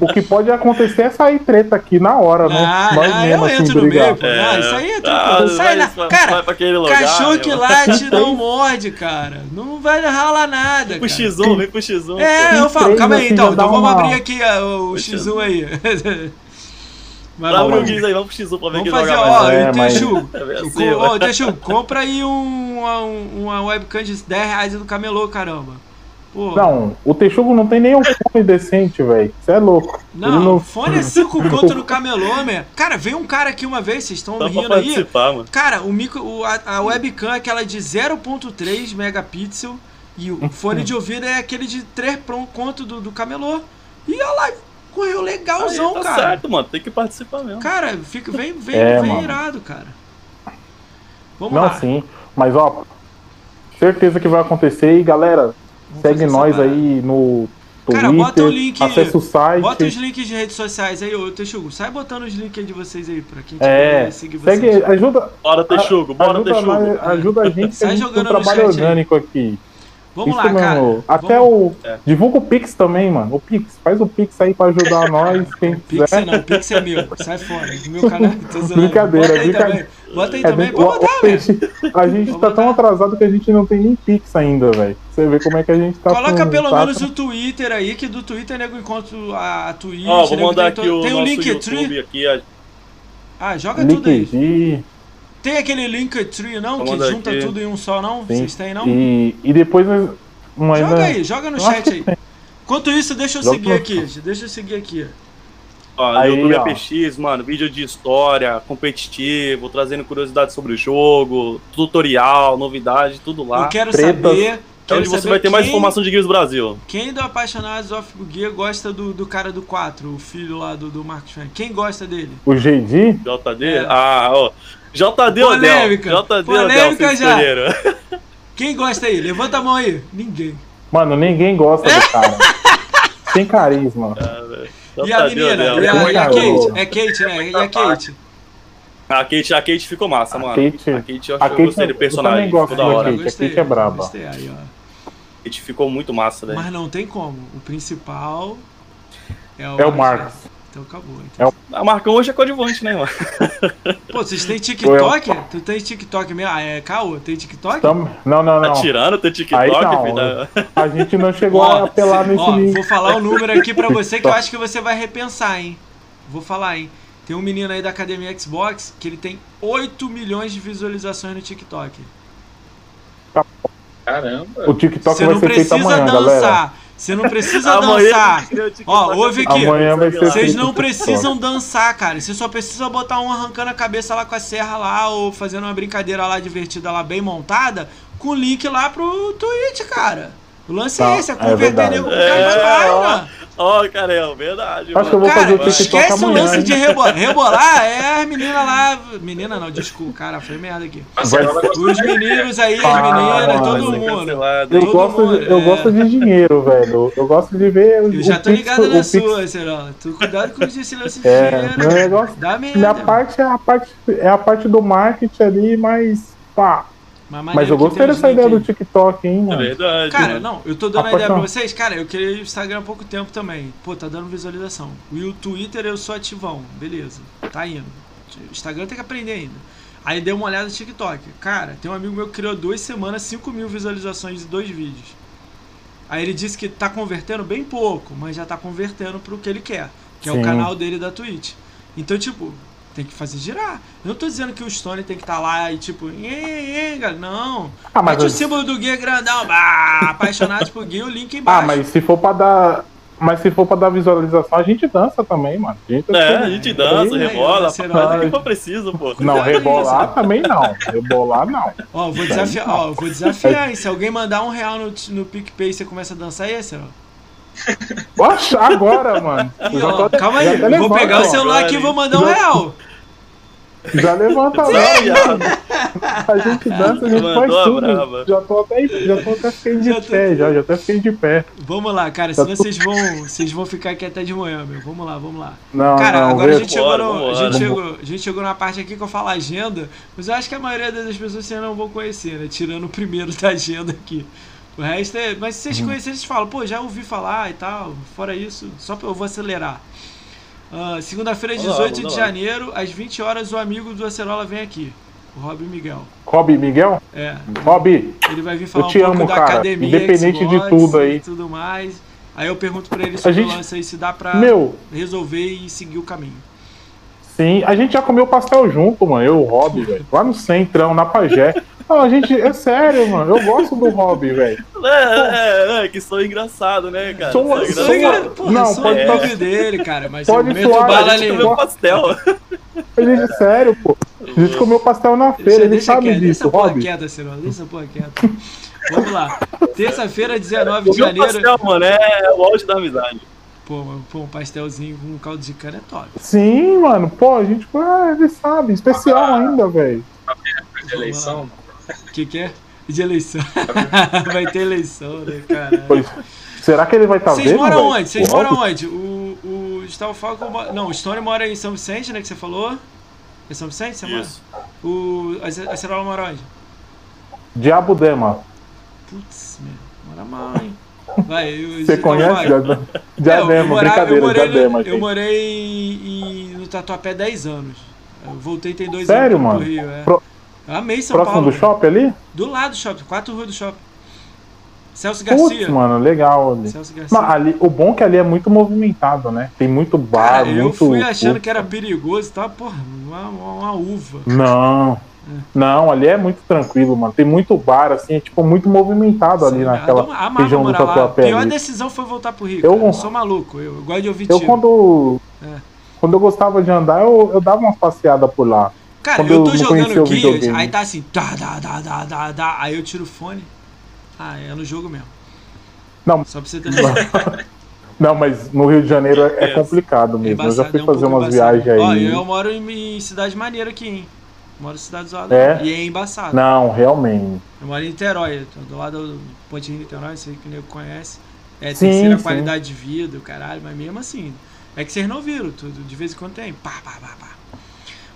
o que pode acontecer é sair treta aqui na hora, né? Ah, Nós mesmo, eu assim, entro no brigar. meio, pô. Não, isso aí é Ah, tranquilo. Sai vai- na... Cara, vai pra aquele lugar, cachorro que late (laughs) não morde, cara. Não vai ralar nada, Vem pro cara. X1, vem pro X1. É, Tem eu falo, calma aí assim, então. Então dá vamos uma- abrir aqui ah, o Deixa X1 aí. Mas Abre o vamos, aí, vamos pro X1 pra ver vamos fazer, joga ó, mais. É, mas- Teixu. (laughs) É assim. Teixu, compra aí um, uma, uma webcam de 10 reais do camelô, caramba. Pô, Não, o Texugo não tem nem um fone decente, velho. Você é louco. não, Ele não- fone é 5 conto no camelô, man. Cara, veio um cara aqui uma vez, vocês estão pra rindo aí. participar, mano. Cara, o micro, o- a, a webcam é aquela de 0.3 megapixel e o fone de ouvido é aquele de 3 pron- conto do, do camelô. E a live correu legalzão, Aí, tá cara. certo, mano. Tem que participar mesmo. Cara, fica, vem, vem, É, vem mano. irado, cara. Vamos Não, lá. sim. Mas, ó, certeza que vai acontecer. E, galera, Vamos segue nós parada. aí no Twitter. Cara, bota o link- Acessa o site. Bota os links de redes sociais aí, ô Texugo. Sai botando os links aí de vocês aí, pra quem É, quiser seguir vocês. segue, ajuda, Bora, Texugo, bora, ajuda, Texugo. nós- ajuda a gente que Sai a gente um trabalho chat aí. orgânico aqui. Vamos Isso lá, cara. mesmo. Até Vamos- o. É. Divulga o Pix também, mano. O Pix. Faz o Pix aí pra ajudar (laughs) nós. Quem Pix quiser. não, Pix é meu. Sai fora. Do (laughs) meu canal. Zoando. Brincadeira, brincadeira. Bota aí É também. bem- Pode botar, velho. A gente tá tão atrasado que a gente não tem nem Pix ainda, velho. Você vê como é que a gente tá Coloca com- pelo tá- menos o Twitter aí, que do Twitter nego encontra a, a Twitch. Ó, vou nego mandar tem aqui o Tem o Linktree. Aqui. ó. Ah, joga tudo aí. LinkedIn. Tem aquele Linktree não, Vou que junta aqui. tudo em um só não? Sim. Vocês têm não? E, e depois nós- uma Joga ainda- aí, joga no Eu chat aí. Enquanto isso, deixa eu Joga seguir aqui. Deixa eu seguir aqui. Ó, Aí, YouTube ó. APX, mano, vídeo de história, competitivo, trazendo curiosidades sobre o jogo, tutorial, novidade, tudo lá. Eu quero tretas. saber. É Quero onde você vai ter mais quem- informação de Gears Brasil. Quem do Apaixonados of Gear gosta do, do cara do 4, o filho lá do, do Marcos? Quem gosta dele? O GD. JD? É. Ah, ó. JD Polêmica. Odell. JD Polêmica Odell, vocês já. (laughs) Quem gosta aí? Levanta a mão aí. Ninguém. Mano, ninguém gosta do (laughs) cara. Sem carisma. E a menina? Odell. E a, e a Kate. Kate? É Kate, né? E a Kate? A Kate, a Kate ficou massa, A mano. Kate- a Kate eu a acho que eu gostei Kate do eu personagem. também gosto da hora. Kate. a Kate é braba. Gostei aí, ó. A Kate ficou muito massa, velho. Mas não tem como. O principal é o, É o Marcos. Então acabou. Então. É o- A Marcão hoje é coadjuvante, né, mano? (laughs) Pô, vocês têm TikTok? Tu tem TikTok mesmo? Ah, é Caô, tem TikTok? Tamo- Não, não, Tá não. tirando teu TikTok, filho? A gente não (laughs) chegou Ó, a apelar nesse Ó, vou falar o número aqui pra você que eu acho que você vai repensar, hein? Vou falar, hein? Tem um menino aí da Academia Xbox que ele tem 8 milhões de visualizações no TikTok. Caramba. O TikTok Você vai não ser feito precisa amanhã, galera. Você não precisa (laughs) dançar. (laughs) Ó, ouve aqui. Vocês não precisam dançar, cara. Você só precisa botar um arrancando a cabeça lá com a serra lá, ou fazendo uma brincadeira lá divertida lá, bem montada, com o link lá pro Twitch, cara. O lance Tá, é esse, é é converter verdade. nego pro É, cara, ó. mano. Ó, cara, é verdade, Acho que eu mano. vou fazer o Cara, TikTok esquece o amanhã. lance hein? de rebolar. (laughs) Rebolar é as meninas lá. Menina não, desculpa, cara, foi merda aqui. Vai- Os meninos aí, as Ah, meninas, mano, todo mundo. Eu? Todo gosto, mundo, de, eu é. gosto de dinheiro, velho. Eu gosto de ver. o- Eu já o tô Pix- ligado o na Pix- sua, Serão. Tu cuidado com esse silêncio É, meu negócio. Dá merda. Minha parte é a parte, é a parte do marketing ali, mas. Pá. Mas eu gostei dessa ideia do TikTok, hein, É mano. verdade. Cara, mano. não, eu tô dando a ideia pra vocês. Cara, eu criei o Instagram há pouco tempo também. Pô, tá dando visualização. E o Twitter eu sou ativão, beleza. Tá indo. O Instagram tem que aprender ainda. Aí dei uma olhada no TikTok. Cara, tem um amigo meu que criou duas semanas 5 mil visualizações de dois vídeos. Aí ele disse que tá convertendo bem pouco, mas já tá convertendo pro que ele quer, que é o Sim. canal dele da Twitch. Então, tipo, tem que fazer girar. Eu não tô dizendo que o Stone tem que estar lá e tipo, "Ê, ê, galera", não. Ah, mas Mete o eu- símbolo do Gui grandão, bah, apaixonados por Gui, o link embaixo. Ah, mas se for pra dar. Mas se for pra dar visualização, a gente dança também, mano. A gente É, a gente dança, Aí, rebola, faz não- o que for preciso, pô. (laughs) Não, rebolar também não. Rebolar não. Ó, eu vou desafiar, ó, eu vou desafiar, hein? Se alguém mandar um real no, no PicPay, você começa a dançar aí, Ciro? Poxa, agora, mano. Já ó, tô- calma aí, vou pegar o ó. celular aqui e vou mandar um real. Já levanta lá, Viado. A gente dança, a gente Mandou faz a tudo. Já tô até, já tô até ficando de Já tô- pé, já, já até fiquei de pé. Vamos lá, cara, senão vocês vão, vocês vão ficar aqui até de manhã, meu. Vamos lá, vamos lá. Não, Cara, não, agora a gente, chegou no- a, gente chegou, a gente chegou na parte aqui que eu falo agenda, mas eu acho que a maioria das pessoas vocês não vão conhecer, né? Tirando o primeiro (laughs) da agenda aqui. O resto é. Mas se vocês Uhum. conhecerem, vocês falam, pô, já ouvi falar e tal. Fora isso, só pra eu vou acelerar. Ah, Segunda-feira, Vamos lá, 18 vamos de lá. janeiro, às 20 horas, o amigo do Acerola vem aqui. O Rob Miguel. Rob Miguel? É. Rob, Ele vai vir falar Eu te um pouco amo, da cara. academia. Independente de tudo aí. E tudo mais. Aí eu pergunto pra ele sobre gente- o lance aí, se dá pra meu, resolver e seguir o caminho. sim, a gente já comeu pastel junto, mano. Eu e o Rob, velho. Lá no centrão, na Pajé. Não, a gente, é sério, mano. Eu gosto do Rob, velho. É, é, é, que sou engraçado, né, cara? Sou- Sou sou- engraçado. Sou Porra, não, sou pode tá- dele, cara, mas Pode eu meto suar, bala a gente nele. Comeu pastel. A gente, sério, pô. A gente comeu pastel na feira, ele sabe quieto, deixa disso, Rob. quieta, Cirilo. Deixa essa porra quieta. Vamos lá. Terça-feira, 19 de janeiro. pastel, mano, é o auge da amizade. Pô, mano, pô, um pastelzinho com caldo de cana é top. Sim, mano, pô, a gente, ah, ele sabe, especial ainda, velho. de eleição. O que, que é? De eleição. (laughs) Vai ter eleição, né, caralho? Pois, será que ele vai estar Vocês vendo? moram onde? Vocês moram onde? O, o Gustavo Falco. Não, o Stone mora em São Vicente, né? Que você falou? É São Vicente? Você Isso. mora? O. A Ce- a Cerola mora onde? Diabo Dema. Putz, meu, mora mal, hein? Vai, eu, Você eu- conhece vai. Diabo- É, eu, Diadema? mora- eu Brincadeira, morei, Diadema. no, eu morei em- no Tatuapé 10 anos. Eu voltei tem dois Sério, anos pro mano? Rio, é. Pro- Eu amei São Próximo Paulo. do shopping ali? Do lado do shopping, quatro ruas do shopping. Celso Putz, Garcia. mano, legal ali. Celso Garcia. Mas ali, o bom é que ali é muito movimentado, né? Tem muito bar, Cara, eu muito. fui achando Putz. que era perigoso e tal, porra, uma, uma, uma uva. Não. Não, ali é muito tranquilo, mano. Tem muito bar, assim, é tipo muito movimentado ali Sim, naquela eu amava região do lá. A Tatuapé. pior ali. decisão foi voltar pro Rio. Eu-. Eu sou maluco, eu, eu gosto de ouvir Eu tiro. quando. É. Quando eu gostava de andar, eu, eu dava umas passeadas por lá. Cara, quando eu eu tô não jogando Gears, aí tá assim, tá, dá, dá, dá, dá, dá, aí eu tiro o fone. Ah, é no jogo mesmo. Não. Só pra você ter. (laughs) Não, mas no Rio de Janeiro é, é É. complicado É mesmo. eu já embaçado, fui é um fazer umas embaçado. viagens Ó, aí. eu moro em, em cidade maneira aqui, hein? Moro em cidade zoada. É? E é embaçado. Não, realmente. Eu moro em Niterói, eu tô do lado do Ponte Rio Niterói, sei que o nego conhece. É Sim, terceira sim. qualidade de vida, o caralho, mas mesmo assim. É que vocês não viram, tudo, de vez em quando tem. Pá, pá, pá, pá.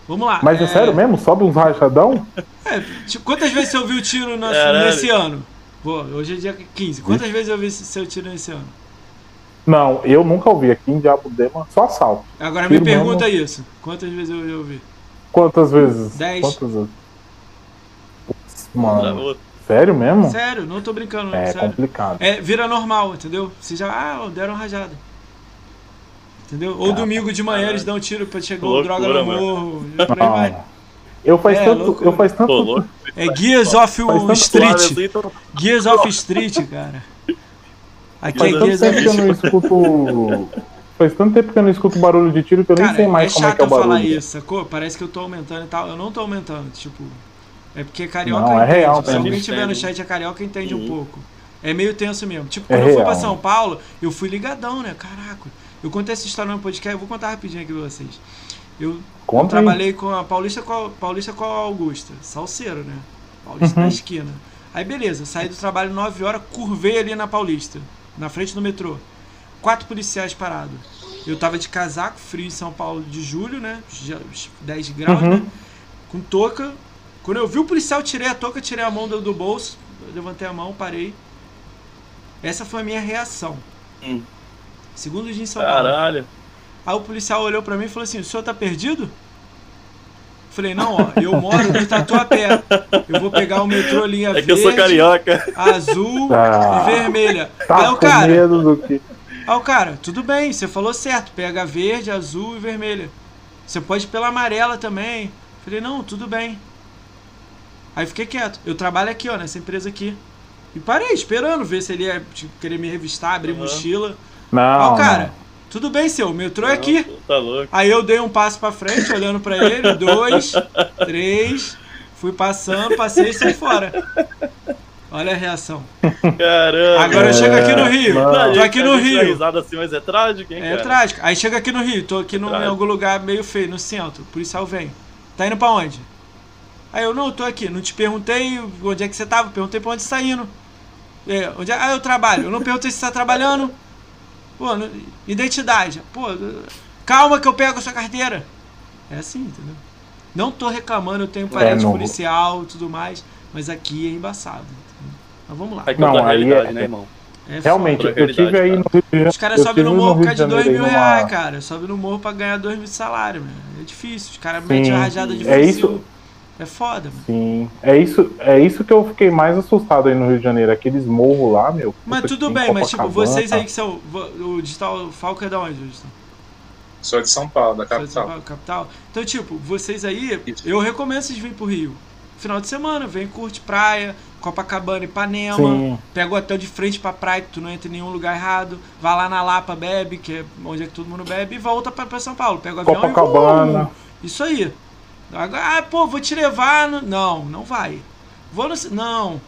Vamos lá. Mas é, sério mesmo? Sobe uns rachadão? É, tipo, quantas vezes você ouviu tiro no- Caralho. nesse ano? Pô, hoje é dia 15. Quantas vezes eu ouvi seu tiro nesse ano? Não, eu nunca ouvi aqui em Diabo Dema, só assalto. Agora me Tiro mesmo. pergunta isso. Quantas vezes eu eu ouvi? Quantas vezes? Dez. Quantas vezes? Putz, Pra Mano, sério mesmo? Sério, não tô brincando, É sério. complicado. É, vira normal, entendeu? Você já, ah, deram rajada. Entendeu? Ou domingo de manhã eles dão um tiro pra chegar Loucura, droga no mano. morro. (laughs) Eu faz É, tanto, loucura. eu faz tanto, Pô. É Gears of Street. Assim, então, Gears of Street, cara. Aqui faz é tanto Gears tempo of que eu não escuto. Faz tanto tempo que eu não escuto barulho de tiro que eu nem Cara, sei mais é como é chato que é o eu falar barulho. isso, sacou? Parece que eu tô aumentando e tal. Eu não tô aumentando, tipo. É porque carioca Não, é entende. real Se alguém tiver no chat é carioca, entende um Uhum. pouco. É meio tenso mesmo. Tipo, É quando eu fui pra real. São Paulo, eu fui ligadão, né? Caraca. Eu contei essa história no podcast, eu vou contar rapidinho aqui pra vocês. Eu, Conta aí. trabalhei com a Paulista com a, Paulista com a Augusta, salseiro, né? Paulista Uhum. na esquina. Aí beleza, saí do trabalho 9 horas, curvei ali na Paulista, na frente do metrô. Quatro policiais parados. Eu tava de casaco, frio em São Paulo de julho, né? Já- 10 graus, Uhum. né? Com touca. Quando eu vi o policial, tirei a touca, tirei a mão do, do bolso, levantei a mão, parei. Essa foi a minha reação. Hum. Segundo dia em São Paulo. Caralho. Aí o policial olhou pra mim e falou assim: o senhor tá perdido? Falei, não, ó, eu moro no Tatuapé. Eu vou pegar o metrô linha É que eu verde, sou carioca. azul Ah. e vermelha. Tá aí o com cara, medo do que. aí o cara, tudo bem, você falou certo, pega verde, azul e vermelha. Você pode ir pela amarela também. Falei, não, tudo bem. Aí fiquei quieto. Eu trabalho aqui, ó, nessa empresa aqui. E parei, esperando ver se ele ia tipo, querer me revistar, abrir Aham. mochila. Não. O cara, não. tudo bem, seu, o metrô é aqui. Tá louco. Aí eu dei um passo pra frente, olhando pra ele, dois, três, fui passando, passei e saí fora. Olha a reação. Caramba. Agora eu chego aqui no Rio, Não, tô aqui no Rio. risada assim, mas é trágico, hein, É cara? trágico. Aí chega aqui no Rio, tô aqui no, em algum lugar meio feio, no centro. O policial vem. Tá indo pra onde? Aí eu, não, tô aqui. Não te perguntei onde é que você tava, perguntei pra onde você tá indo. É, onde é? Ah, eu trabalho. Eu não perguntei se você tá trabalhando. Pô, identidade. Pô, calma que eu pego a sua carteira. É assim, entendeu? Não tô reclamando, eu tenho parente não- policial e tudo mais, mas aqui é embaçado. entendeu? Mas vamos lá. Contra Não, aí realidade, é- né, irmão? É Realmente, eu tive aí no Rio de Janeiro. Os caras sobem no morro por causa de 2 Janeiro mil numa- reais, cara. Sobe no morro pra ganhar 2 mil de salário, mano. É difícil. Os caras metem a rajada de É fuzil. isso. É foda, mano. Sim, é isso, é isso que eu fiquei mais assustado aí no Rio de Janeiro, aqueles morros lá, meu. Mas tudo bem, mas tipo, vocês aí tá? que são. O Digital Falco é da onde, Digital? Sou de São Paulo, da São de São capital. Paulo, capital. Então, tipo, vocês aí, Isso. eu recomendo vocês virem pro Rio. Final de semana, vem, curte praia, Copacabana, Ipanema. Sim, Pega o hotel de frente pra praia, que tu não entra em nenhum lugar errado. Vai lá na Lapa, bebe, que é onde é que todo mundo bebe, e volta pra, pra São Paulo. Pega o avião Copacabana. e. Uh, isso aí. Agora, ah, pô, vou te levar. No... Não, não vai. Vou no. Não.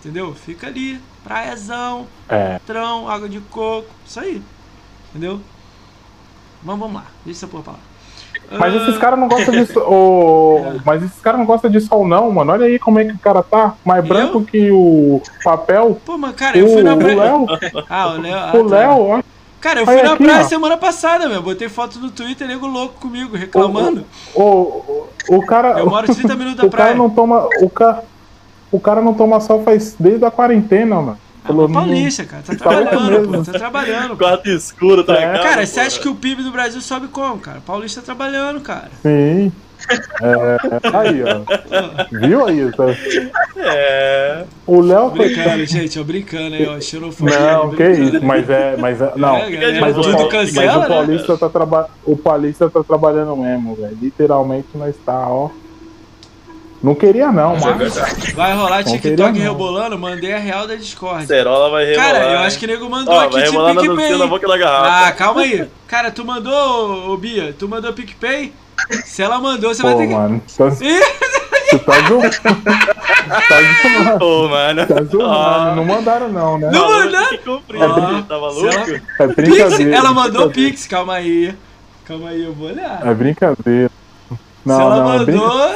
Entendeu? Fica ali, praiazão, é. trão, água de coco. Isso aí. Entendeu? Mas vamos lá, deixa essa porra pra lá. Mas Ah, esses caras não gostam (laughs) de sol. É. Mas esses caras não gostam de sol, não, mano. Olha aí como é que o cara tá. Mais branco que o papel. Pô, mas cara, eu fui O na o praia. Léo, Ah, o Léo. ah, o tá. Léo, ó. Cara, eu fui na aqui, praia ó. semana passada, meu. Botei foto no Twitter, nego louco comigo, reclamando. O, o, o cara. Eu moro (laughs) 30 minutos da o cara praia. não toma. O cara, o cara não toma sol faz desde a quarentena, mano. Ah, mas paulista, cara. Tá Tá trabalhando, pô. Tá trabalhando. Quarto escuro, tá É. ligado? Cara, você acha que o PIB do Brasil sobe como, cara? Paulista tá trabalhando, cara. Sim. É, aí, ó. Viu aí? Tá? É. O Léo foi. Brincando, gente, ó, brincando aí, ó. Xenofobia. Não, que brincando. isso, mas é. Mas é não. É, Mas o, cancela, mas o né? Paulista tá traba... o Paulista tá trabalhando mesmo, velho. Literalmente nós tá, ó. Não queria não, Mas é mas. Vai rolar Não TikTok queria, não. rebolando, mandei a real da Discord. Cerola vai rebolar. Cara, eu acho que o nego mandou Ó, aqui de PicPay. na boca da garrafa. Ah, calma aí. Cara, tu mandou, ô Bia, tu mandou PicPay? Se ela mandou, você vai Pô, ter que. mano. Tá, (laughs) você tá zoando. tá zoando. Pô, mano. Tá zoando. Ah. Não mandaram, não, né? Não mandaram? tá maluco? se ela- É Pix, brincadeira. ela mandou. Pix, calma aí. Calma aí, eu vou olhar. É brincadeira. Não, Se ela não, é brin- mandou.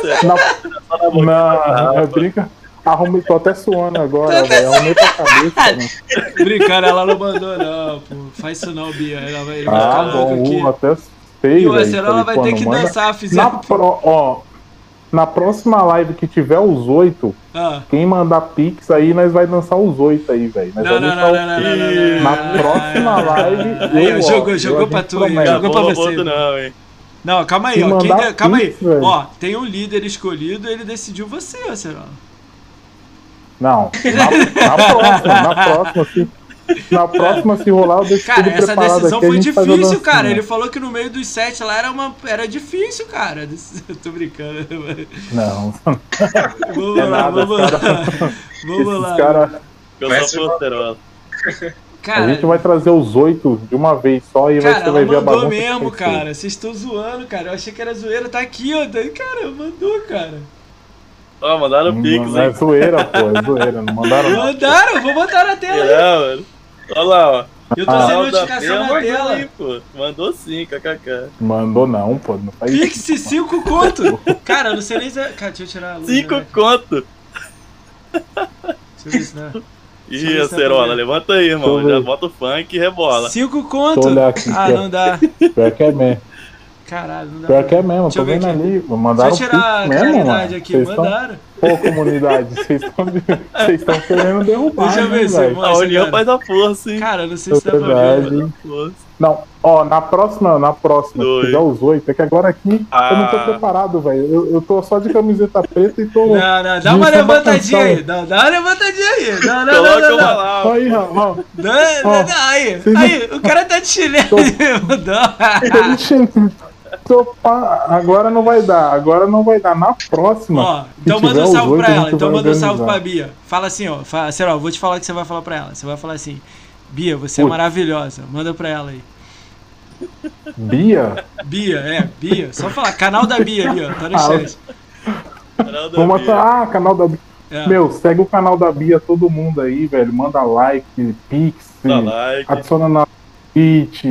Não, não, é brinca. Arrumei, tô até suando agora, velho. Arrumei pra cabeça. mano. Brincando, ela não mandou, não, pô. Faz isso não, Bia. Ela vai, ele vai Ah, ficar louco bom, aqui. uh, até E feio, o velho. Acerola vai ter que manda. dançar, Na, fizer. pro, ó, na próxima live que tiver os oito, Ah. quem mandar pix aí, nós vai dançar os oito aí, velho. Não, não, não, o não, não, não, Na próxima live. Aí, eu, ó, ó, jogou, jogou pra tu aí, promete. jogou pra você. não, hein? Não, calma aí, ó. Quem Calma aí. pix, velho. Ó, tem um líder escolhido, ele decidiu você, Acerola. Não, na, na próxima, na próxima, se, na próxima, se rolar, eu deixo Cara, tudo essa preparado decisão aqui, foi difícil, cara. dancinha. Ele falou que no meio dos sete lá era, uma, era difícil, cara. (laughs) Eu tô brincando. Não, Vamos É lá, nada, vamos lá. cara. Vamos lá. caras... Eu Mestre sou por Cerola. Cara, A gente vai trazer os oito de uma vez só e vai, Cara, você vai ver a mandou bagunça. que mesmo, cara. Vocês estão zoando, cara. Eu achei que era zoeira. Tá aqui, ó. Cara, mandou, cara. Ó, mandaram Não, pix, não é hein? zoeira, pô, é zoeira. Não mandaram não. Mandaram, vou botar na tela aí. É, mano. Olha lá, ó. Eu tô sem Salda notificação na mandou tela. aí, pô. Mandou sim, kkk. Mandou não, pô. Não faz Pix 5 conto. Cara, eu não sei nem se. é- Cara, deixa eu tirar a luz. Cinco né? conto. Deixa eu ver se não. Ih, ver a se dá pra Cerola, ver. levanta aí, irmão. Já bota o funk e rebola. 5 conto. Ah, não dá. Pior que é mesmo. Caralho, não dá. Pior que é mesmo, Deixa tô ver vendo aqui. ali. Mandaram Deixa eu tirar a mesmo, mano. aqui. Vocês tão- Mandaram. Pô, comunidade, (laughs) vocês estão vocês estão querendo derrubar, Deixa eu ver né, se velho? eu A união cara. faz a força, hein? Cara, não sei se dá pra ver. Não, ó, na próxima, na próxima, Dois. se tiver os oito, é que agora aqui eu não tô Ah. preparado, velho. Eu, eu tô só de camiseta preta e tô. Não, não, dá uma levantadinha aí. Dá, dá uma levantadinha aí. Não, não, não, não, não. lá. Aí, ó. Não, não, não, aí, aí, o cara tá de chinelo. Não. Tô (laughs) pá, Agora não vai dar, agora não vai dar. Na próxima. Ó, então manda um salve pra ela. Então manda um salve pra. Bia. Fala assim, ó. Fala, sei lá, eu vou te falar o que você vai falar pra ela. Você vai falar assim: Bia, você é Ui. maravilhosa. Manda pra ela aí. Bia? Bia, é, Bia. Só falar, canal da Bia ali, ó. Tá no Ah, chat. Canal da Vamos Bia. ah, canal da Bia. É. Meu, segue o canal da Bia, todo mundo aí, velho. Manda like, pix, Dá like. adiciona na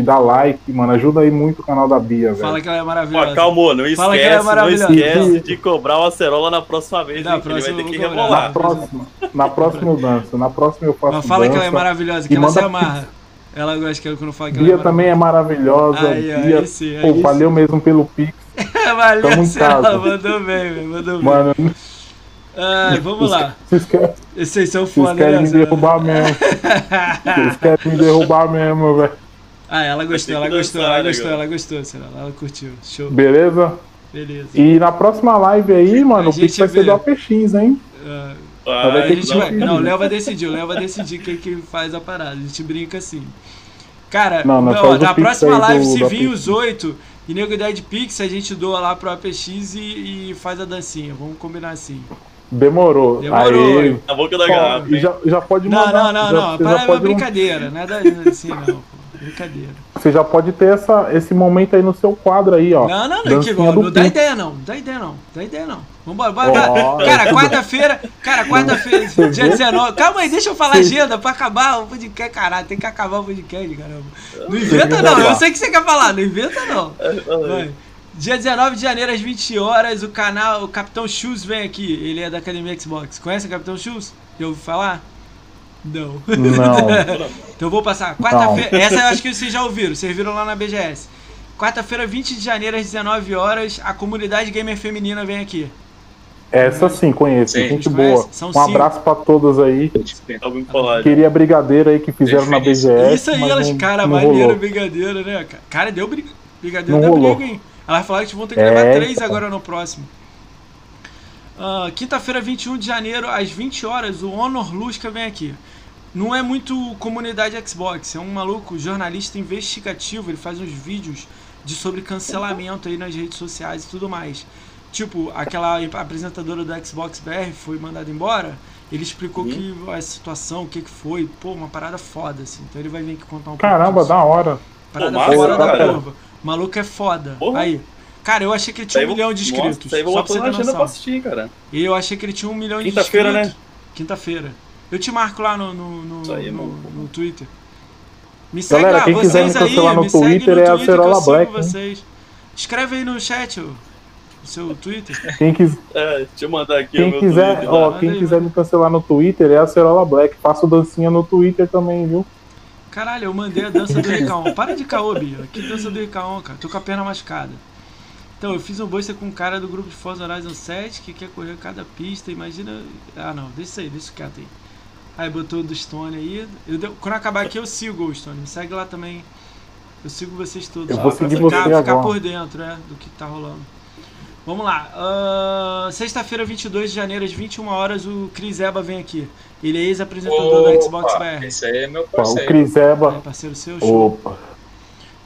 Dá like, mano. Ajuda aí muito o canal da Bia, velho. Fala que ela é maravilhosa. calma, não Fala que ela é esquece, não maravilhosa. esquece de cobrar o acerola na próxima vez, Na hein, que ele vai próxima ter que cobrar. Na rebolar. próxima, na próxima eu danço. Na próxima eu faço Mas fala que ela é dança. maravilhosa, que ela se amarra. Ela gosta que eu quando falo que ela Bia é também é maravilhosa. Aí, ó, Bia, aí sim, pô, valeu mesmo pelo pix. (laughs) Valeu, Tamo em Cela, casa. mandou bem, velho, mandou bem. Mano, Ai, vamos lá. esquece, Vocês querem né? me Zé? derrubar mesmo. Vocês querem me derrubar mesmo, velho. Ah, ela gostou, ela gostou, dançar, ela né, gostou, ela gostou, será? Ela curtiu. Show. Beleza? Beleza. E na próxima live aí, mano, A o Pix gente vai vê. ser do APX, hein? Ah, Ah, vai a gente vai-. Não, o Léo vai decidir, o Léo vai decidir quem que faz a parada. A gente brinca assim. Cara, Não, não, ó, faz o na próxima live, do- se vir os oito e nego ideia de Pix, a gente doa lá pro APX e, e faz a dancinha. Vamos combinar assim. Demorou. Demorou. Aí, Na boca da garrafa. e já, já pode Não, mandar. não, não, já, não. Você Para é uma brincadeira, nada assim não. Brincadeira. você já pode ter essa, esse momento aí no seu quadro aí, ó. Não, não, não, do não dá ideia não, não dá ideia não, não dá ideia não. Vambora, bora, bora. Ó, Cara, quarta-feira, cara, quarta-feira, dia vê? 19. Calma aí, deixa eu falar a agenda pra acabar o podcast, caralho. Tem que acabar o podcast, caramba. Não inventa não, eu sei que você quer falar, não inventa não. (laughs) Vai. Dia 19 de janeiro, às 20 horas, o canal, o Capitão Shoes vem aqui. Ele é da Academia Xbox. Conhece o Capitão Shoes? Já ouviu falar? Não. Não. (laughs) Então eu vou passar. Quarta-feira. Essa eu acho que vocês já ouviram. Vocês viram lá na BGS. Quarta-feira, 20 de janeiro, às 19 horas, a comunidade gamer feminina vem aqui. Essa sim, conheço. Sim. Gente boa. São Um cinco. abraço pra todos aí. Falar. Queria brigadeiro aí que fizeram na. BGS. Isso aí, mas elas, não, cara, não maneiro, rolou. brigadeiro, né? cara? Deu briga. Brigadeiro Não deu rolou. briga, hein? Elas falaram que vão ter que É, levar três então. agora no próximo. Ah, Quinta-feira, 21 de janeiro, às 20 horas, o Honor Lusca vem aqui. Não é muito comunidade Xbox, é um maluco jornalista investigativo, ele faz uns vídeos de sobre cancelamento aí nas redes sociais e tudo mais. Tipo, aquela apresentadora do Xbox BR foi mandada embora, ele explicou Uhum. que a situação, o que que foi, pô, uma parada foda, assim. Então ele vai vir aqui contar um Caramba, da hora. Parada Pô, fora da curva. O maluco é foda. Porra. Aí. Cara, eu achei que ele tinha um milhão de Nossa, inscritos. Vou só pra você ter agenda pra noção. assistir, cara. E eu achei que ele tinha um milhão de Quinta-feira, inscritos. né? Quinta-feira. Eu te marco lá no, no, no, aí é no- no Twitter. Me segue Galera, lá, quem quiser vocês me aí, cancelar no me segue Twitter no é a Twitter que eu Cerola sigo Black, hein? vocês. Escreve aí no chat o, o seu Twitter. Quem, quis, É, deixa eu mandar aqui o quem meu quiser, Twitter ó, lá. quem aí, quiser manda. me cancelar no Twitter é a Cerola Black. Faço dancinha no Twitter também, viu? Caralho, eu mandei a dança do Ricaon. Para de caô, Bia. Que dança do Ricaon, cara? Tô com a perna machucada. Então, eu fiz um booster com um cara do grupo de Forza Horizon 7 que quer correr cada pista. Imagina. Ah, não, deixa isso aí, deixa quieto aí. Aí botou o do Stone aí. Eu deu- Quando acabar aqui, eu sigo o Stone. Me segue lá também. Eu sigo vocês todos. Eu lá vou pra seguir ficar, você ficar agora. por dentro, né? Do que tá rolando. Vamos lá. ahn, Sexta-feira, 22 de janeiro, às 21 horas, o Chris Eba vem aqui. Ele é ex-apresentador do Xbox BR. Esse aí é meu Ó, o parceiro. Cris É Eba. parceiro seu, show. Opa.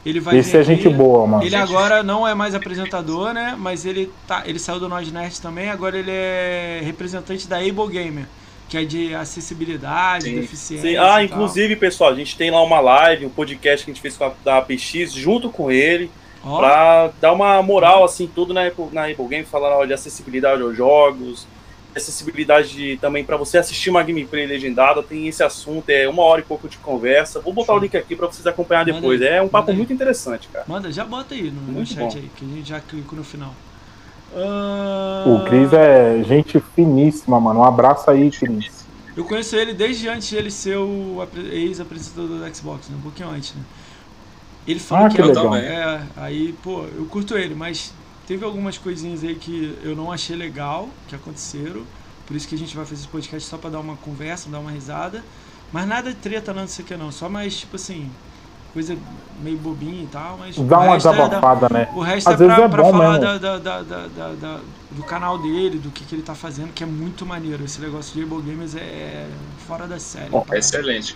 Ele vai Esse é aqui. gente boa, mano. Ele agora não é mais apresentador, né? Mas ele tá, ele saiu do Nós Nerd também. Agora ele é representante da Able Gamer, que é de acessibilidade, Sim. deficiência. Sim, e ah, inclusive, pessoal, a gente tem lá uma live, um podcast que a gente fez com a da APX junto com ele, Ó, pra dar uma moral, assim, tudo na Apple, na Apple Game, falar ó, de acessibilidade aos jogos, acessibilidade de- também pra você assistir uma gameplay legendada, tem esse assunto, é uma hora e pouco de conversa. Vou botar o link aqui pra vocês acompanhar Manda depois. aí, É um papo aí. muito interessante, cara. manda, já bota aí no, no Muito chat bom. aí, que a gente já clicou no final. Ah, O Cris é gente finíssima, mano. Um abraço aí, Cris. Eu conheço ele desde antes de ele ser o apre- ex-apresentador do Xbox, né? um pouquinho antes, né? Ele falou Ah, que, que é, legal. é, aí, pô, eu curto ele, mas teve algumas coisinhas aí que eu não achei legal que aconteceram. Por isso que a gente vai fazer esse podcast só pra dar uma conversa, dar uma risada. Mas nada de treta, não, não sei o que não. Só mais, tipo assim, coisa meio bobinha e tal, mas. Dá o uma resto é da- desabafada, né? o resto Às é vezes pra, é pra bom falar da, da- da- da- da- da- do canal dele, do que, que ele tá fazendo, que é muito maneiro. Esse negócio de Able Gamers é fora da série. Bom, tá? Excelente.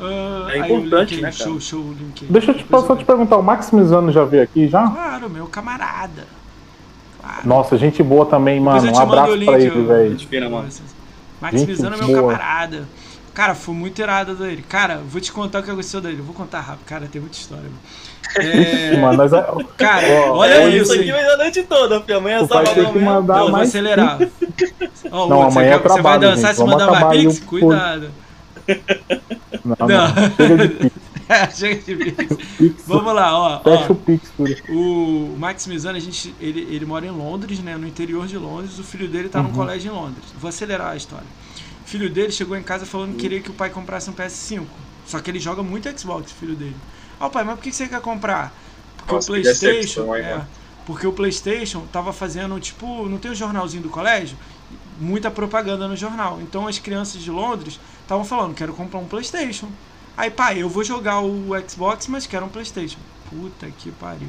Ah, É aí o importante, link aí, né, cara? Show, show, o link aí. Deixa eu te, só eu te perguntar, o Maximizano já veio aqui já? Claro, meu camarada. Claro. Nossa, gente boa também, mano. Um abraço link, pra ele, velho. Gente. Maximizando é meu boa. camarada. Cara, foi muito irado dele. Cara, vou te contar o que aconteceu dele. Eu vou contar rápido. Cara, tem muita história. É, Mano, nós é- cara, Ó, olha É, isso. aqui hein. vai a noite toda, filho. Amanhã é que mandar Não, mais acelerar. Ó, Não, amanhã é você vai trabalho, dançar gente. se mandar uma pix? Cuidado. Não, Não. não. Chega de pix. (laughs) Chega de pix. pix. Vamos lá, ó. Fecha ó. o pix por aí. O Max Mizano, a gente, ele, ele mora em Londres, né? No interior de Londres. O filho dele tá num Uhum. colégio em Londres. Vou acelerar a história. O filho dele chegou em casa falando que queria que o pai comprasse um PS5. Só que ele joga muito Xbox, filho dele. Ah, pai, mas por que você quer comprar? Porque Nossa, o PlayStation. é, mano? porque o PlayStation tava fazendo, tipo, não tem o jornalzinho do colégio? muita propaganda no jornal. Então as crianças de Londres estavam falando, quero comprar um Playstation. Aí, pai, eu vou jogar o Xbox, mas quero um Playstation. Puta que pariu.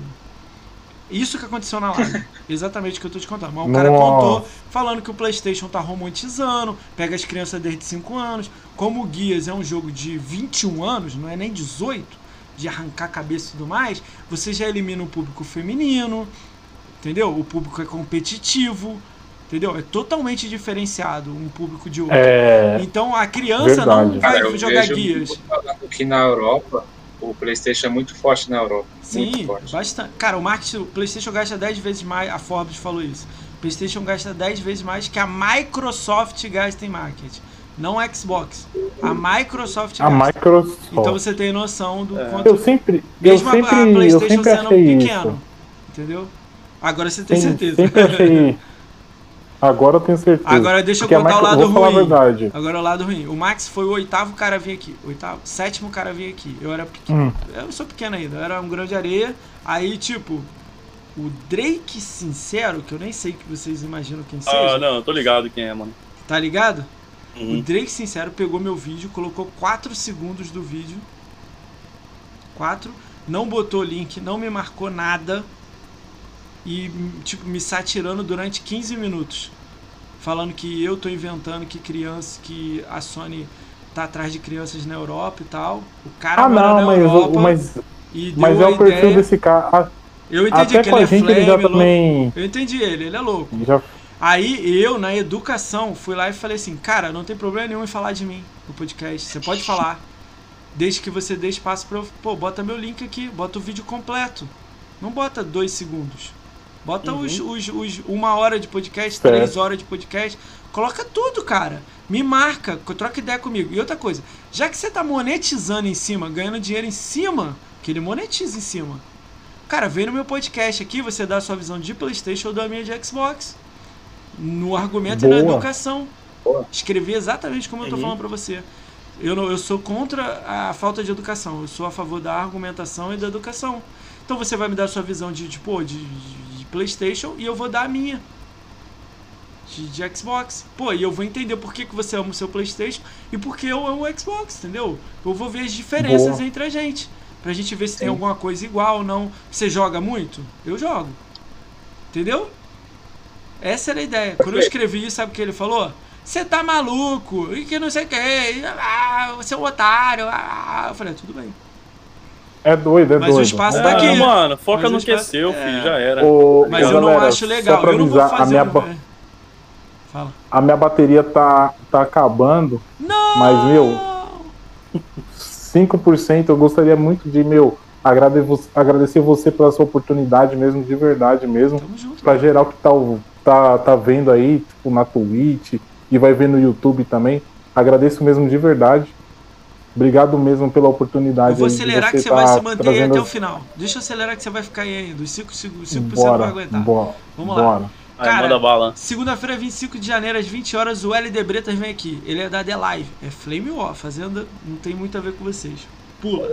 Isso que aconteceu na live. (laughs) Exatamente o que eu tô te contando. Mas o cara Nossa. contou falando que o PlayStation tá romantizando, pega as crianças desde 5 anos. Como o Guias é um jogo de 21 anos, não é nem 18, de arrancar a cabeça e tudo mais, você já elimina o público feminino, entendeu? O público é competitivo, entendeu? É totalmente diferenciado um público de outro. É. Então a criança não Verdade. vai Cara, eu jogar Guias. que na Europa, o PlayStation é muito forte na Europa. muito Sim, forte. bastante. Cara, o marketing, o PlayStation gasta 10 vezes mais, a Forbes falou isso. O PlayStation gasta 10 vezes mais que a Microsoft gasta em marketing. Não a Xbox. A Microsoft A gasta. Microsoft. Então você tem noção do quanto. Eu sempre, eu mesmo a- sempre, a eu PlayStation sempre sendo achei pequeno. isso. Entendeu? Agora você tem Sim, certeza. Sempre achei. (laughs) Agora eu tenho certeza. Agora deixa eu Porque a contar o lado vou falar a ruim. verdade. Agora o lado ruim. O Max foi o oitavo cara a vir aqui. Oitavo, sétimo cara a vir aqui. Eu era pequeno. Hum. Eu sou pequeno ainda. Eu era um grão de areia. Aí, tipo, o Drake Sincero, que eu nem sei que vocês imaginam quem seja. Ah, não, tô ligado quem é, mano. Tá ligado? O Uhum. Drake Sincero pegou meu vídeo, colocou 4 segundos do vídeo. 4. Não botou link, não me marcou nada. E, tipo, me satirando durante 15 minutos. Falando que eu tô inventando que criança, que a Sony tá atrás de crianças na Europa e tal. O cara Ah, não, na mas, Europa mas, mas é o perfil ideia. desse cara. Eu entendi Até que ele é gente ele já flame, louco. também. Eu entendi ele, ele é louco. Já, Aí eu, na educação, fui lá e falei assim, cara, não tem problema nenhum em falar de mim no podcast. Você pode falar. Desde que você dê espaço pra eu. Pô, bota meu link aqui, bota o vídeo completo. Não bota dois segundos. Bota os, os, os uma hora de podcast, Certo. três horas de podcast. Coloca tudo, cara. Me marca, troca ideia comigo. E outra coisa, já que você tá monetizando em cima, ganhando dinheiro em cima, que ele monetiza em cima. Cara, vem no meu podcast aqui, você dá a sua visão de Playstation ou da minha de Xbox. No argumento e na Boa. educação. Boa. Escrevi exatamente como eu tô Uhum. falando pra você. Eu, não, eu sou contra a falta de educação. Eu sou a favor da argumentação e da educação. Então você vai me dar a sua visão de, de, pô, de, de- de Playstation e eu vou dar a minha. De, de Xbox. Pô, e eu vou entender por que, que você ama o seu Playstation e por que eu amo o Xbox, entendeu? Eu vou ver as diferenças Boa. entre a gente. Pra gente ver se tem Sim. alguma coisa igual ou não. Você joga muito? Eu jogo. Entendeu? Essa era a ideia. Quando eu escrevi isso, sabe o que ele falou? Você tá maluco, e que não sei o que, ah, você é um otário. Ah. Eu falei, tudo bem. É doido, é Mas o doido. espaço Ah, tá aqui. mano, foca Mas no o que é seu, é. filho, já era. Ô, Mas eu não galera, acho só legal. pra Eu não vou avisar, fazer. A minha, ba- é. Fala. a minha bateria tá, tá acabando. Não! Mas, meu, 5% eu gostaria muito de, meu, agrade- agradecer você pela sua oportunidade mesmo, de verdade mesmo. Tamo junto. Pra geral que tá, o- tá, tá vendo aí, tipo, na Twitch e vai ver no YouTube também. Agradeço mesmo de verdade. Obrigado mesmo pela oportunidade. Eu vou acelerar que você tá vai se manter aí trazendo até o final. Deixa eu acelerar que você vai ficar aí ainda. Os 5%, 5 Bora, vai aguentar. bora, Vamos lá. bora. Aí, Cara, manda bala. Segunda-feira, 25 de janeiro, às 20 horas, o LD Bretas vem aqui. Ele é da The Live. É Flame War. Fazenda não tem muito a ver com vocês. Pula.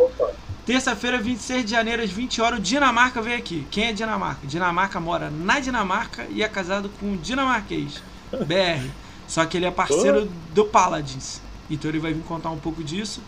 Terça-feira, 26 de janeiro, às 20 horas, o Dinamarca vem aqui. Quem é Dinamarca? Dinamarca mora na Dinamarca e é casado com um dinamarquês. BR. Só que ele é parceiro do Paladins. Então ele vai vir contar um pouco disso.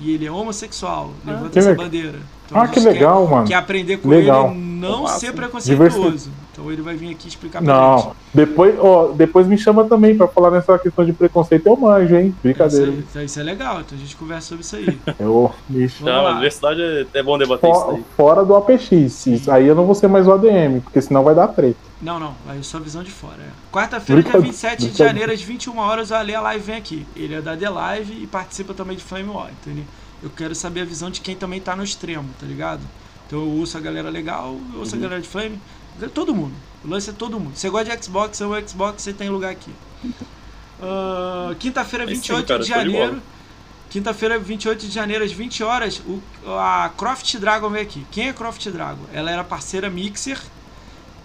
E ele é homossexual. Levanta que essa legal. bandeira. Então Ah, que legal, mano. Quer, quer aprender com Legal. ele não Massa. ser preconceituoso. Diversi- Então ele vai vir aqui explicar pra gente. Não, depois, ó, depois me chama também pra falar nessa questão de preconceito. Eu manjo, hein? Brincadeira. Isso, aí, então isso é legal, então a gente conversa sobre isso aí. (laughs) Eu. Vamos Não, lá. a universidade é- é bom debater isso Fo- aí. Fora do APX. Isso aí eu não vou ser mais o ADM, porque senão vai dar treta. Não, não, aí é só visão de fora. é. Quarta-feira, dia Brincadeira. 27 de janeiro, às 21 horas, o Ale Live vem aqui. Ele é da The Live e participa também de Flame War, entendeu? Eu quero saber a visão de quem também tá no extremo, tá ligado? Então eu ouço a galera legal, eu ouço a galera de Flame, todo mundo. O lance é todo mundo. Você gosta de Xbox, é o Xbox, você tem lugar aqui. Ah, Quinta-feira, É sim, 28 cara, de janeiro. Quinta-feira, 28 de janeiro, às 20 horas, o, a Croft Dragon vem aqui. Quem é Croft Dragon? Ela era parceira Mixer.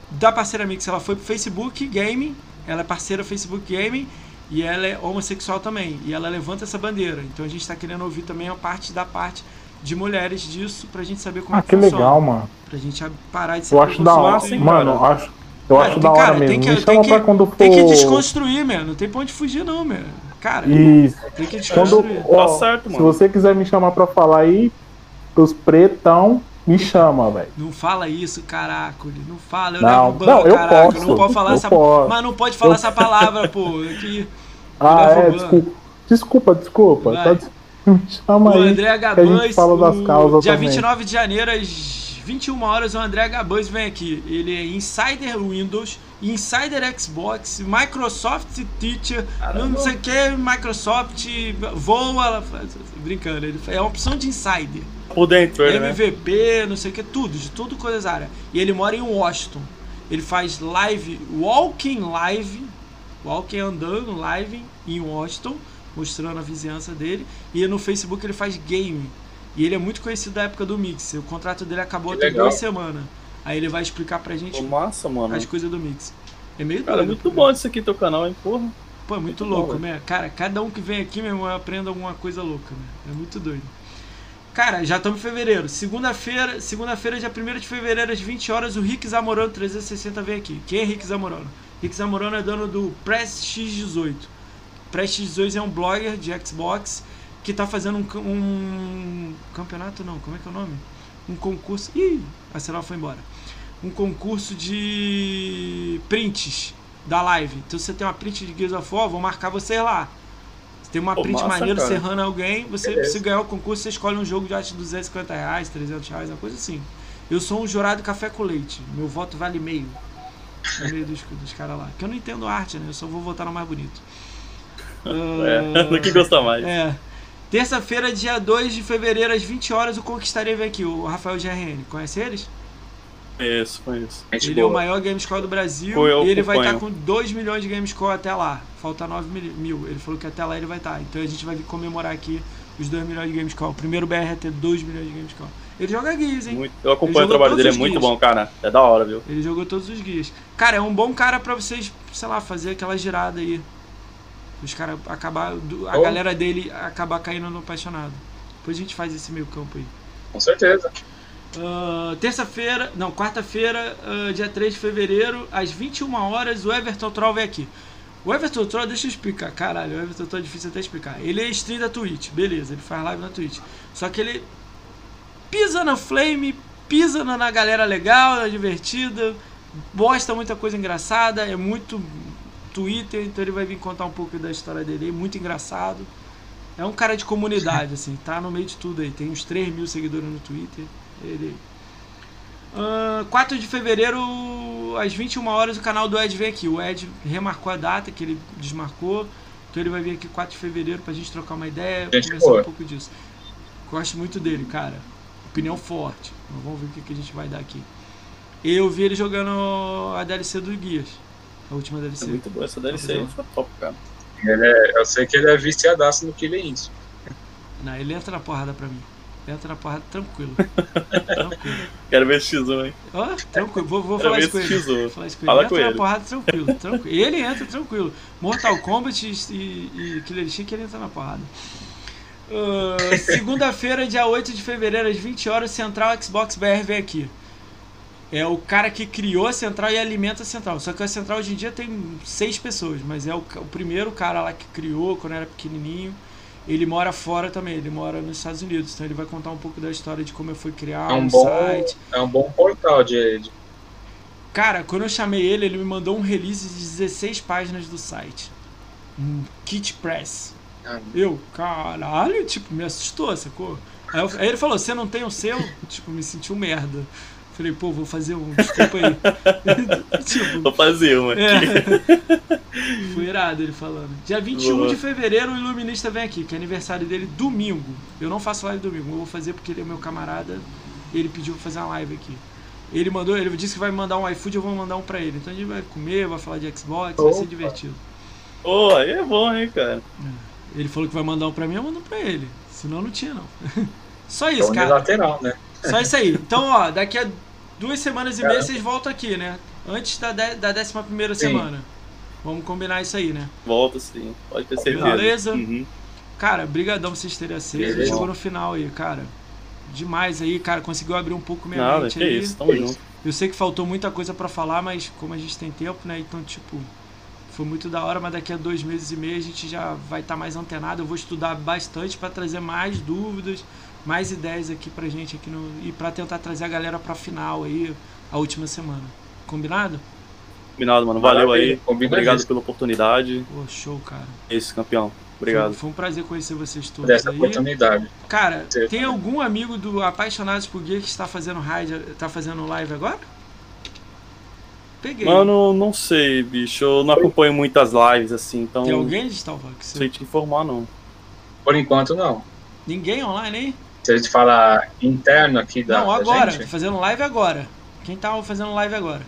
Da parceira Mixer, ela foi pro Facebook Gaming. Ela é parceira Facebook Gaming. E ela é homossexual também. E ela levanta essa bandeira. Então a gente está querendo ouvir também a parte da parte de mulheres disso pra gente saber como Ah, é que que funciona. legal, mano. Pra gente parar de ser Eu acho da hora. e- Mano, cara. acho, Eu acho da hora mesmo. Que, Me chama que, pra quando for. Tem que desconstruir, mano. Não tem pra onde fugir, não, mano. Cara, Isso. tem que desconstruir. Quando, ó, Tá certo, Se mano. você quiser me chamar pra falar aí, os pretão, me chama, velho. Não fala isso, caraca. Não fala. Eu Não, levo um ban, não, eu caraca. posso, Não pode falar eu essa posso. Mas não pode falar Eu- essa palavra, pô. Que... Ah, levo é, desculpa. Desculpa, desculpa. Tá chama O. André que a Gabães, gente fala das o causas dia também. 29 de janeiro, às 21 horas, o André Gabães vem aqui. Ele é Insider Windows, Insider Xbox, Microsoft Teacher, não sei o que, Microsoft voa, brincando, ele é uma opção de Insider. Por dentro, ele, né? MVP, não sei o que, tudo, de tudo coisas área. E ele mora em Washington. Ele faz live, walking live, walking andando live em Washington, mostrando a vizinhança dele. E no Facebook ele faz game. E ele é muito conhecido da época do Mix. O contrato dele acabou Que tem legal. duas semanas. Aí ele vai explicar pra gente Pô, massa, mano. as coisas do Mix. É meio Cara, doido. muito bom isso aqui teu canal, hein, porra. Pô, é muito Muito louco, bom, né? Cara, cada um que vem aqui, meu irmão, aprende alguma coisa louca, né? É muito doido. Cara, já estamos em fevereiro. Segunda-feira, segunda-feira, dia 1 de fevereiro, às 20 horas, o Rick Zamorano 360 vem aqui. Quem é Rick Zamorano? Rick Zamorano é dono do Prestige 18. Prestige 18 é um blogger de Xbox que tá fazendo um, um campeonato, não, como é que é o nome? Um concurso. Ih, a Ceral foi embora. Um concurso de prints da live. Então você tem uma print de Gears of War, vou marcar você lá. Se tem uma Pô, print massa, maneira cara. serrando alguém, você Beleza. se ganhar o concurso, você escolhe um jogo de arte de 250 reais, 300 reais, uma coisa assim. Eu sou um jurado café com leite. Meu voto vale meio. No meio dos, dos caras lá. Que eu não entendo arte, né? Eu só vou votar no mais bonito. É, (laughs) do que gosta mais. é. Terça-feira, dia 2 de fevereiro, às 20 horas, o Conquistaria vem aqui, o Rafael GRN. Conhece eles? Isso, conheço. Gente ele é o boa. maior Gamescore do Brasil Eu e ele vai estar acompanho. com 2 milhões de Gamescore até lá. Falta 9 mil- mil. Ele falou que até lá ele vai estar. Então a gente vai comemorar aqui os 2 milhões de Gamescore. O primeiro BR a ter 2 milhões de Gamescore. Ele joga guias, hein? Muito, eu acompanho Ele o trabalho jogou dele, é todos os muito dias. bom, cara. É da hora, viu? Ele jogou todos os guias. Cara, é um bom cara pra vocês, sei lá, fazer aquela girada aí. Os caras acabar. A Oh. galera dele acabar caindo no apaixonado. Depois a gente faz esse meio campo aí. Com certeza. Ah, Terça-feira, não, quarta-feira, ah, dia 3 de fevereiro, às 21 horas, o Everton Troll vem aqui. O Everton Troll, deixa eu explicar, caralho, o Everton Troll é difícil até explicar. Ele é stream da Twitch, beleza, ele faz live na Twitch. Só que ele pisa na flame, pisa na, galera legal, na divertida, posta muita coisa engraçada, é muito Twitter, então ele vai vir contar um pouco da história dele, muito engraçado. É um cara de comunidade, (laughs) assim, tá no meio de tudo aí. Tem uns 3 mil seguidores no Twitter. Ele. Ah, 4 de fevereiro, às 21 horas, o canal do Ed vem aqui. O Ed remarcou a data que ele desmarcou. Então ele vai vir aqui 4 de fevereiro pra gente trocar uma ideia, Gente conversar um pouco disso. Gosto muito dele, cara. Opinião forte. Mas vamos ver o que, que a gente vai dar aqui. Eu vi ele jogando a DLC do Guias. A última É DLC. muito bom. Essa DLC aí foi top, cara. Ele é- eu sei que ele é viciadaço no Killing Instinct. Não, ele entra na porrada pra mim. Entra na porrada tranquilo. tranquilo. (laughs) Quero ver esse X1, hein? Ó, tranquilo, vou, vou Quero falar ver isso com ele. X1. Vou falar isso com Fala ele. com entra na ele. porrada tranquilo, (laughs) tranquilo. Ele entra tranquilo. Mortal Kombat e, e Killer Instinct ele entra na porrada. Ah, Segunda-feira, dia 8 de fevereiro, às 20 horas, Central Xbox BR vem aqui. É o cara que criou a Central e alimenta a Central. Só que a Central hoje em dia tem seis pessoas, mas é o, o primeiro cara lá que criou quando era pequenininho. Ele mora fora também, ele mora nos Estados Unidos. Então ele vai contar um pouco da história de como foi criar É um um bom, site. é um bom portal de, de- Cara, quando eu chamei ele, ele me mandou um release de 16 páginas do site. Um kit press. Ah, Eu, caralho, tipo, me assustou, sacou? Aí, eu- aí ele falou, você não tem o seu? Tipo, me senti um merda. Falei, pô, vou fazer um, desculpa aí. (laughs) tipo, Vou fazer uma. é. (laughs) Foi irado ele falando. Dia 21 Boa. de fevereiro, o Iluminista vem aqui, que é aniversário dele domingo. Eu não faço live domingo, eu vou fazer porque ele é meu camarada. Ele pediu pra fazer uma live aqui. Ele mandou, ele disse que vai me mandar um iFood, eu vou mandar um pra ele. Então a gente vai comer, vai falar de Xbox, vai ser Opa. divertido. Pô, aí é bom, hein, cara. Ele falou que vai mandar um pra mim, eu mando pra ele. Senão não tinha, não. (laughs) Só é isso, cara. unilateral, né? Só isso aí. Então, ó, daqui a duas semanas e meia vocês voltam aqui, né? Antes da, de, da décima primeira Sim. semana. Vamos combinar isso aí, né? Volta sim, pode ter certeza. Beleza. Uhum. Cara, brigadão vocês terem aceso. Beleza. Chegou no final aí, cara. demais aí, cara. Conseguiu abrir um pouco minha Nada, mente que aí. isso, tamo junto. Eu sei que faltou muita coisa pra falar, mas como a gente tem tempo, né? Então, tipo, foi muito da hora, mas daqui a dois meses e meio a gente já vai estar mais antenado. Eu vou estudar bastante pra trazer mais dúvidas, mais ideias aqui pra gente aqui no e pra tentar trazer a galera pra final aí a última semana. Combinado? Combinado, mano. Valeu aí. Combinadíssimo. Obrigado pela oportunidade. Pô, show, cara. Esse campeão. Foi, Obrigado. foi um prazer conhecer vocês todos Dessa aí. oportunidade. Cara, Você- tem algum amigo do Apaixonados por Geek que está fazendo raid, tá fazendo live agora? Peguei. Mano, não sei, bicho. Eu não acompanho muitas lives assim, então. tem Não alguém digital que você... sei te informar, não. Por enquanto, não. Ninguém online, hein? Se a gente falar interno aqui da, não, da agora. gente, Tô fazendo live agora. Quem tá fazendo live agora?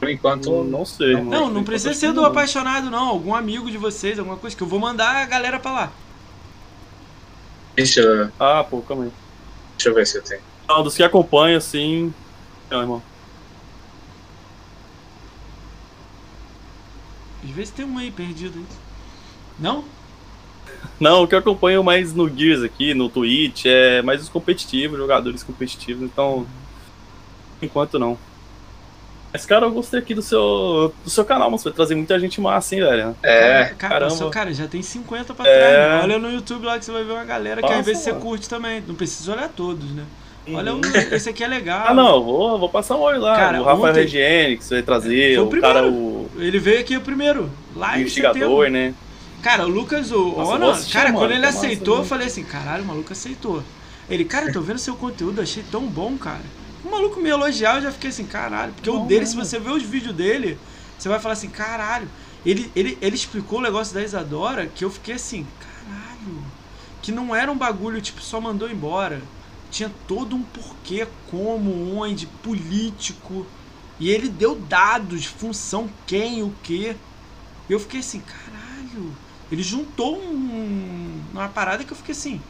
por enquanto, Não, não sei, Não. Não, não precisa ser do não. apaixonado, não. Algum amigo de vocês, alguma coisa que eu vou mandar a galera pra lá. deixa, eu- Ah, pô, calma aí. deixa eu ver se eu tenho. Não, dos que acompanham, assim. Não, irmão. Às vezes tem um aí perdido aí. Não? Não, o que eu acompanho mais no Gears aqui, no Twitch, é mais os competitivos, jogadores competitivos, então. Enquanto não. Mas, cara, eu gostei aqui do seu, do seu canal, mano. Você vai trazer muita gente massa, hein, velho? É, Cara, caramba. seu cara, já tem 50 pra É. trás. né? Olha no YouTube lá que você vai ver uma galera que às vezes você mano. curte também. Não precisa olhar todos, né? Olha, Uhum. o- esse aqui é legal. Ah, não, vou, vou passar um olho lá. Cara, o Rafael ontem- Regiene, que você vai trazer, Foi o o, cara, primeiro. o, Ele veio aqui o primeiro. em investigador, setembro. né? Cara, o Lucas, o. Nossa, assistir, cara, mano, quando ele tá massa, aceitou, eu mano. falei assim: caralho, o maluco aceitou. Ele, cara, eu tô vendo seu conteúdo, achei tão bom, cara. O maluco me elogiar, eu já fiquei assim, caralho. Porque o Bom, dele, se né? você ver os vídeos dele, você vai falar assim, caralho. Ele, ele, ele explicou o negócio da Isadora que eu fiquei assim, caralho. Que não era um bagulho, tipo, só mandou embora. Tinha todo um porquê, como, onde, político. E ele deu dados, função, quem, o quê. E eu fiquei assim, caralho. Ele juntou um, uma parada que eu fiquei assim.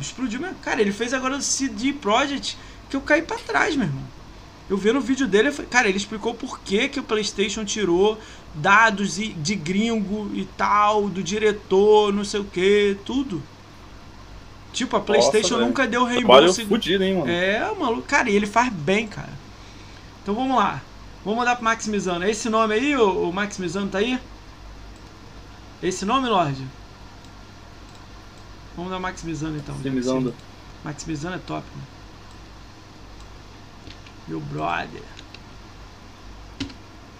Explodiu mesmo. Cara, ele fez agora o CD Project que eu caí pra trás, meu irmão. Eu vendo o vídeo dele, falei, cara, ele explicou por que, que o PlayStation tirou dados de gringo e tal, do diretor, não sei o que, tudo. Tipo, a PlayStation velho. nunca deu reembolso. fudido, hein, mano? É, maluco. Cara, e ele faz bem, cara. Então vamos lá. Vamos mandar pro Maximizano. É esse nome aí, o Maximizano tá aí? Esse nome, Lorde? Vamos dar Maximizano então. Maximizando. Maximizano é top, né? Meu brother.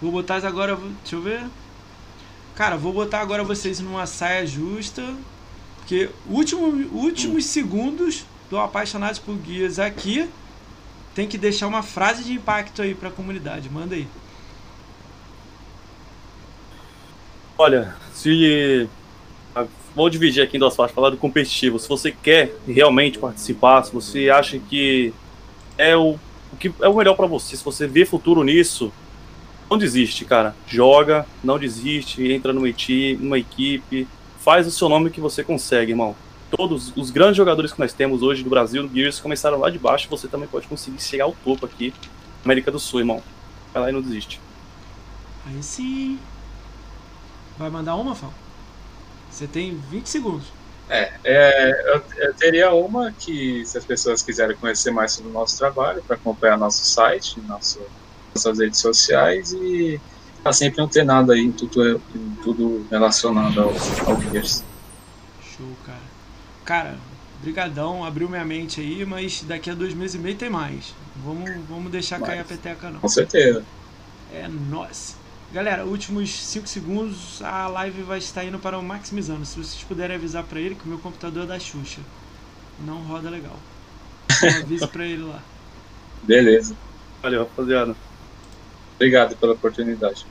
Vou botar agora. Deixa eu ver. Cara, vou botar agora vocês numa saia justa. Porque último, últimos segundos do Apaixonados por Guias aqui tem que deixar uma frase de impacto aí pra comunidade. Manda aí. Olha, se. ah, Vou dividir aqui em duas partes, falar do competitivo. Se você quer realmente participar, se você acha que é o, o que é o melhor pra você, se você vê futuro nisso, não desiste, cara. Joga, não desiste, entra numa, numa equipe, faz o seu nome que você consegue, irmão. Todos os grandes jogadores que nós temos hoje do Brasil, do Gears, começaram lá de baixo, você também pode conseguir chegar ao topo aqui, América do Sul, irmão. Vai lá e não desiste. Aí sim. Vai mandar uma, Fal? Você tem 20 segundos. É, é, eu, eu teria uma que, se as pessoas quiserem conhecer mais sobre o nosso trabalho, para acompanhar nosso site, nosso, nossas redes sociais e tá sempre antenado aí em tudo, em tudo relacionado ao, ao Gears. Show, cara. Cara, brigadão, abriu minha mente aí, mas daqui a dois meses e meio tem mais. Vamos, vamos deixar cair a peteca não. Com certeza. É nóis. Galera, últimos 5 segundos, a live vai estar indo para o Maximizando. Se vocês puderem avisar pra ele que o meu computador é da Xuxa. Não roda legal. Então avise pra ele lá. Beleza. Valeu, rapaziada. Obrigado pela oportunidade.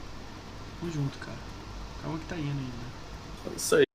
Tamo junto, cara. Calma que tá indo ainda. É isso aí.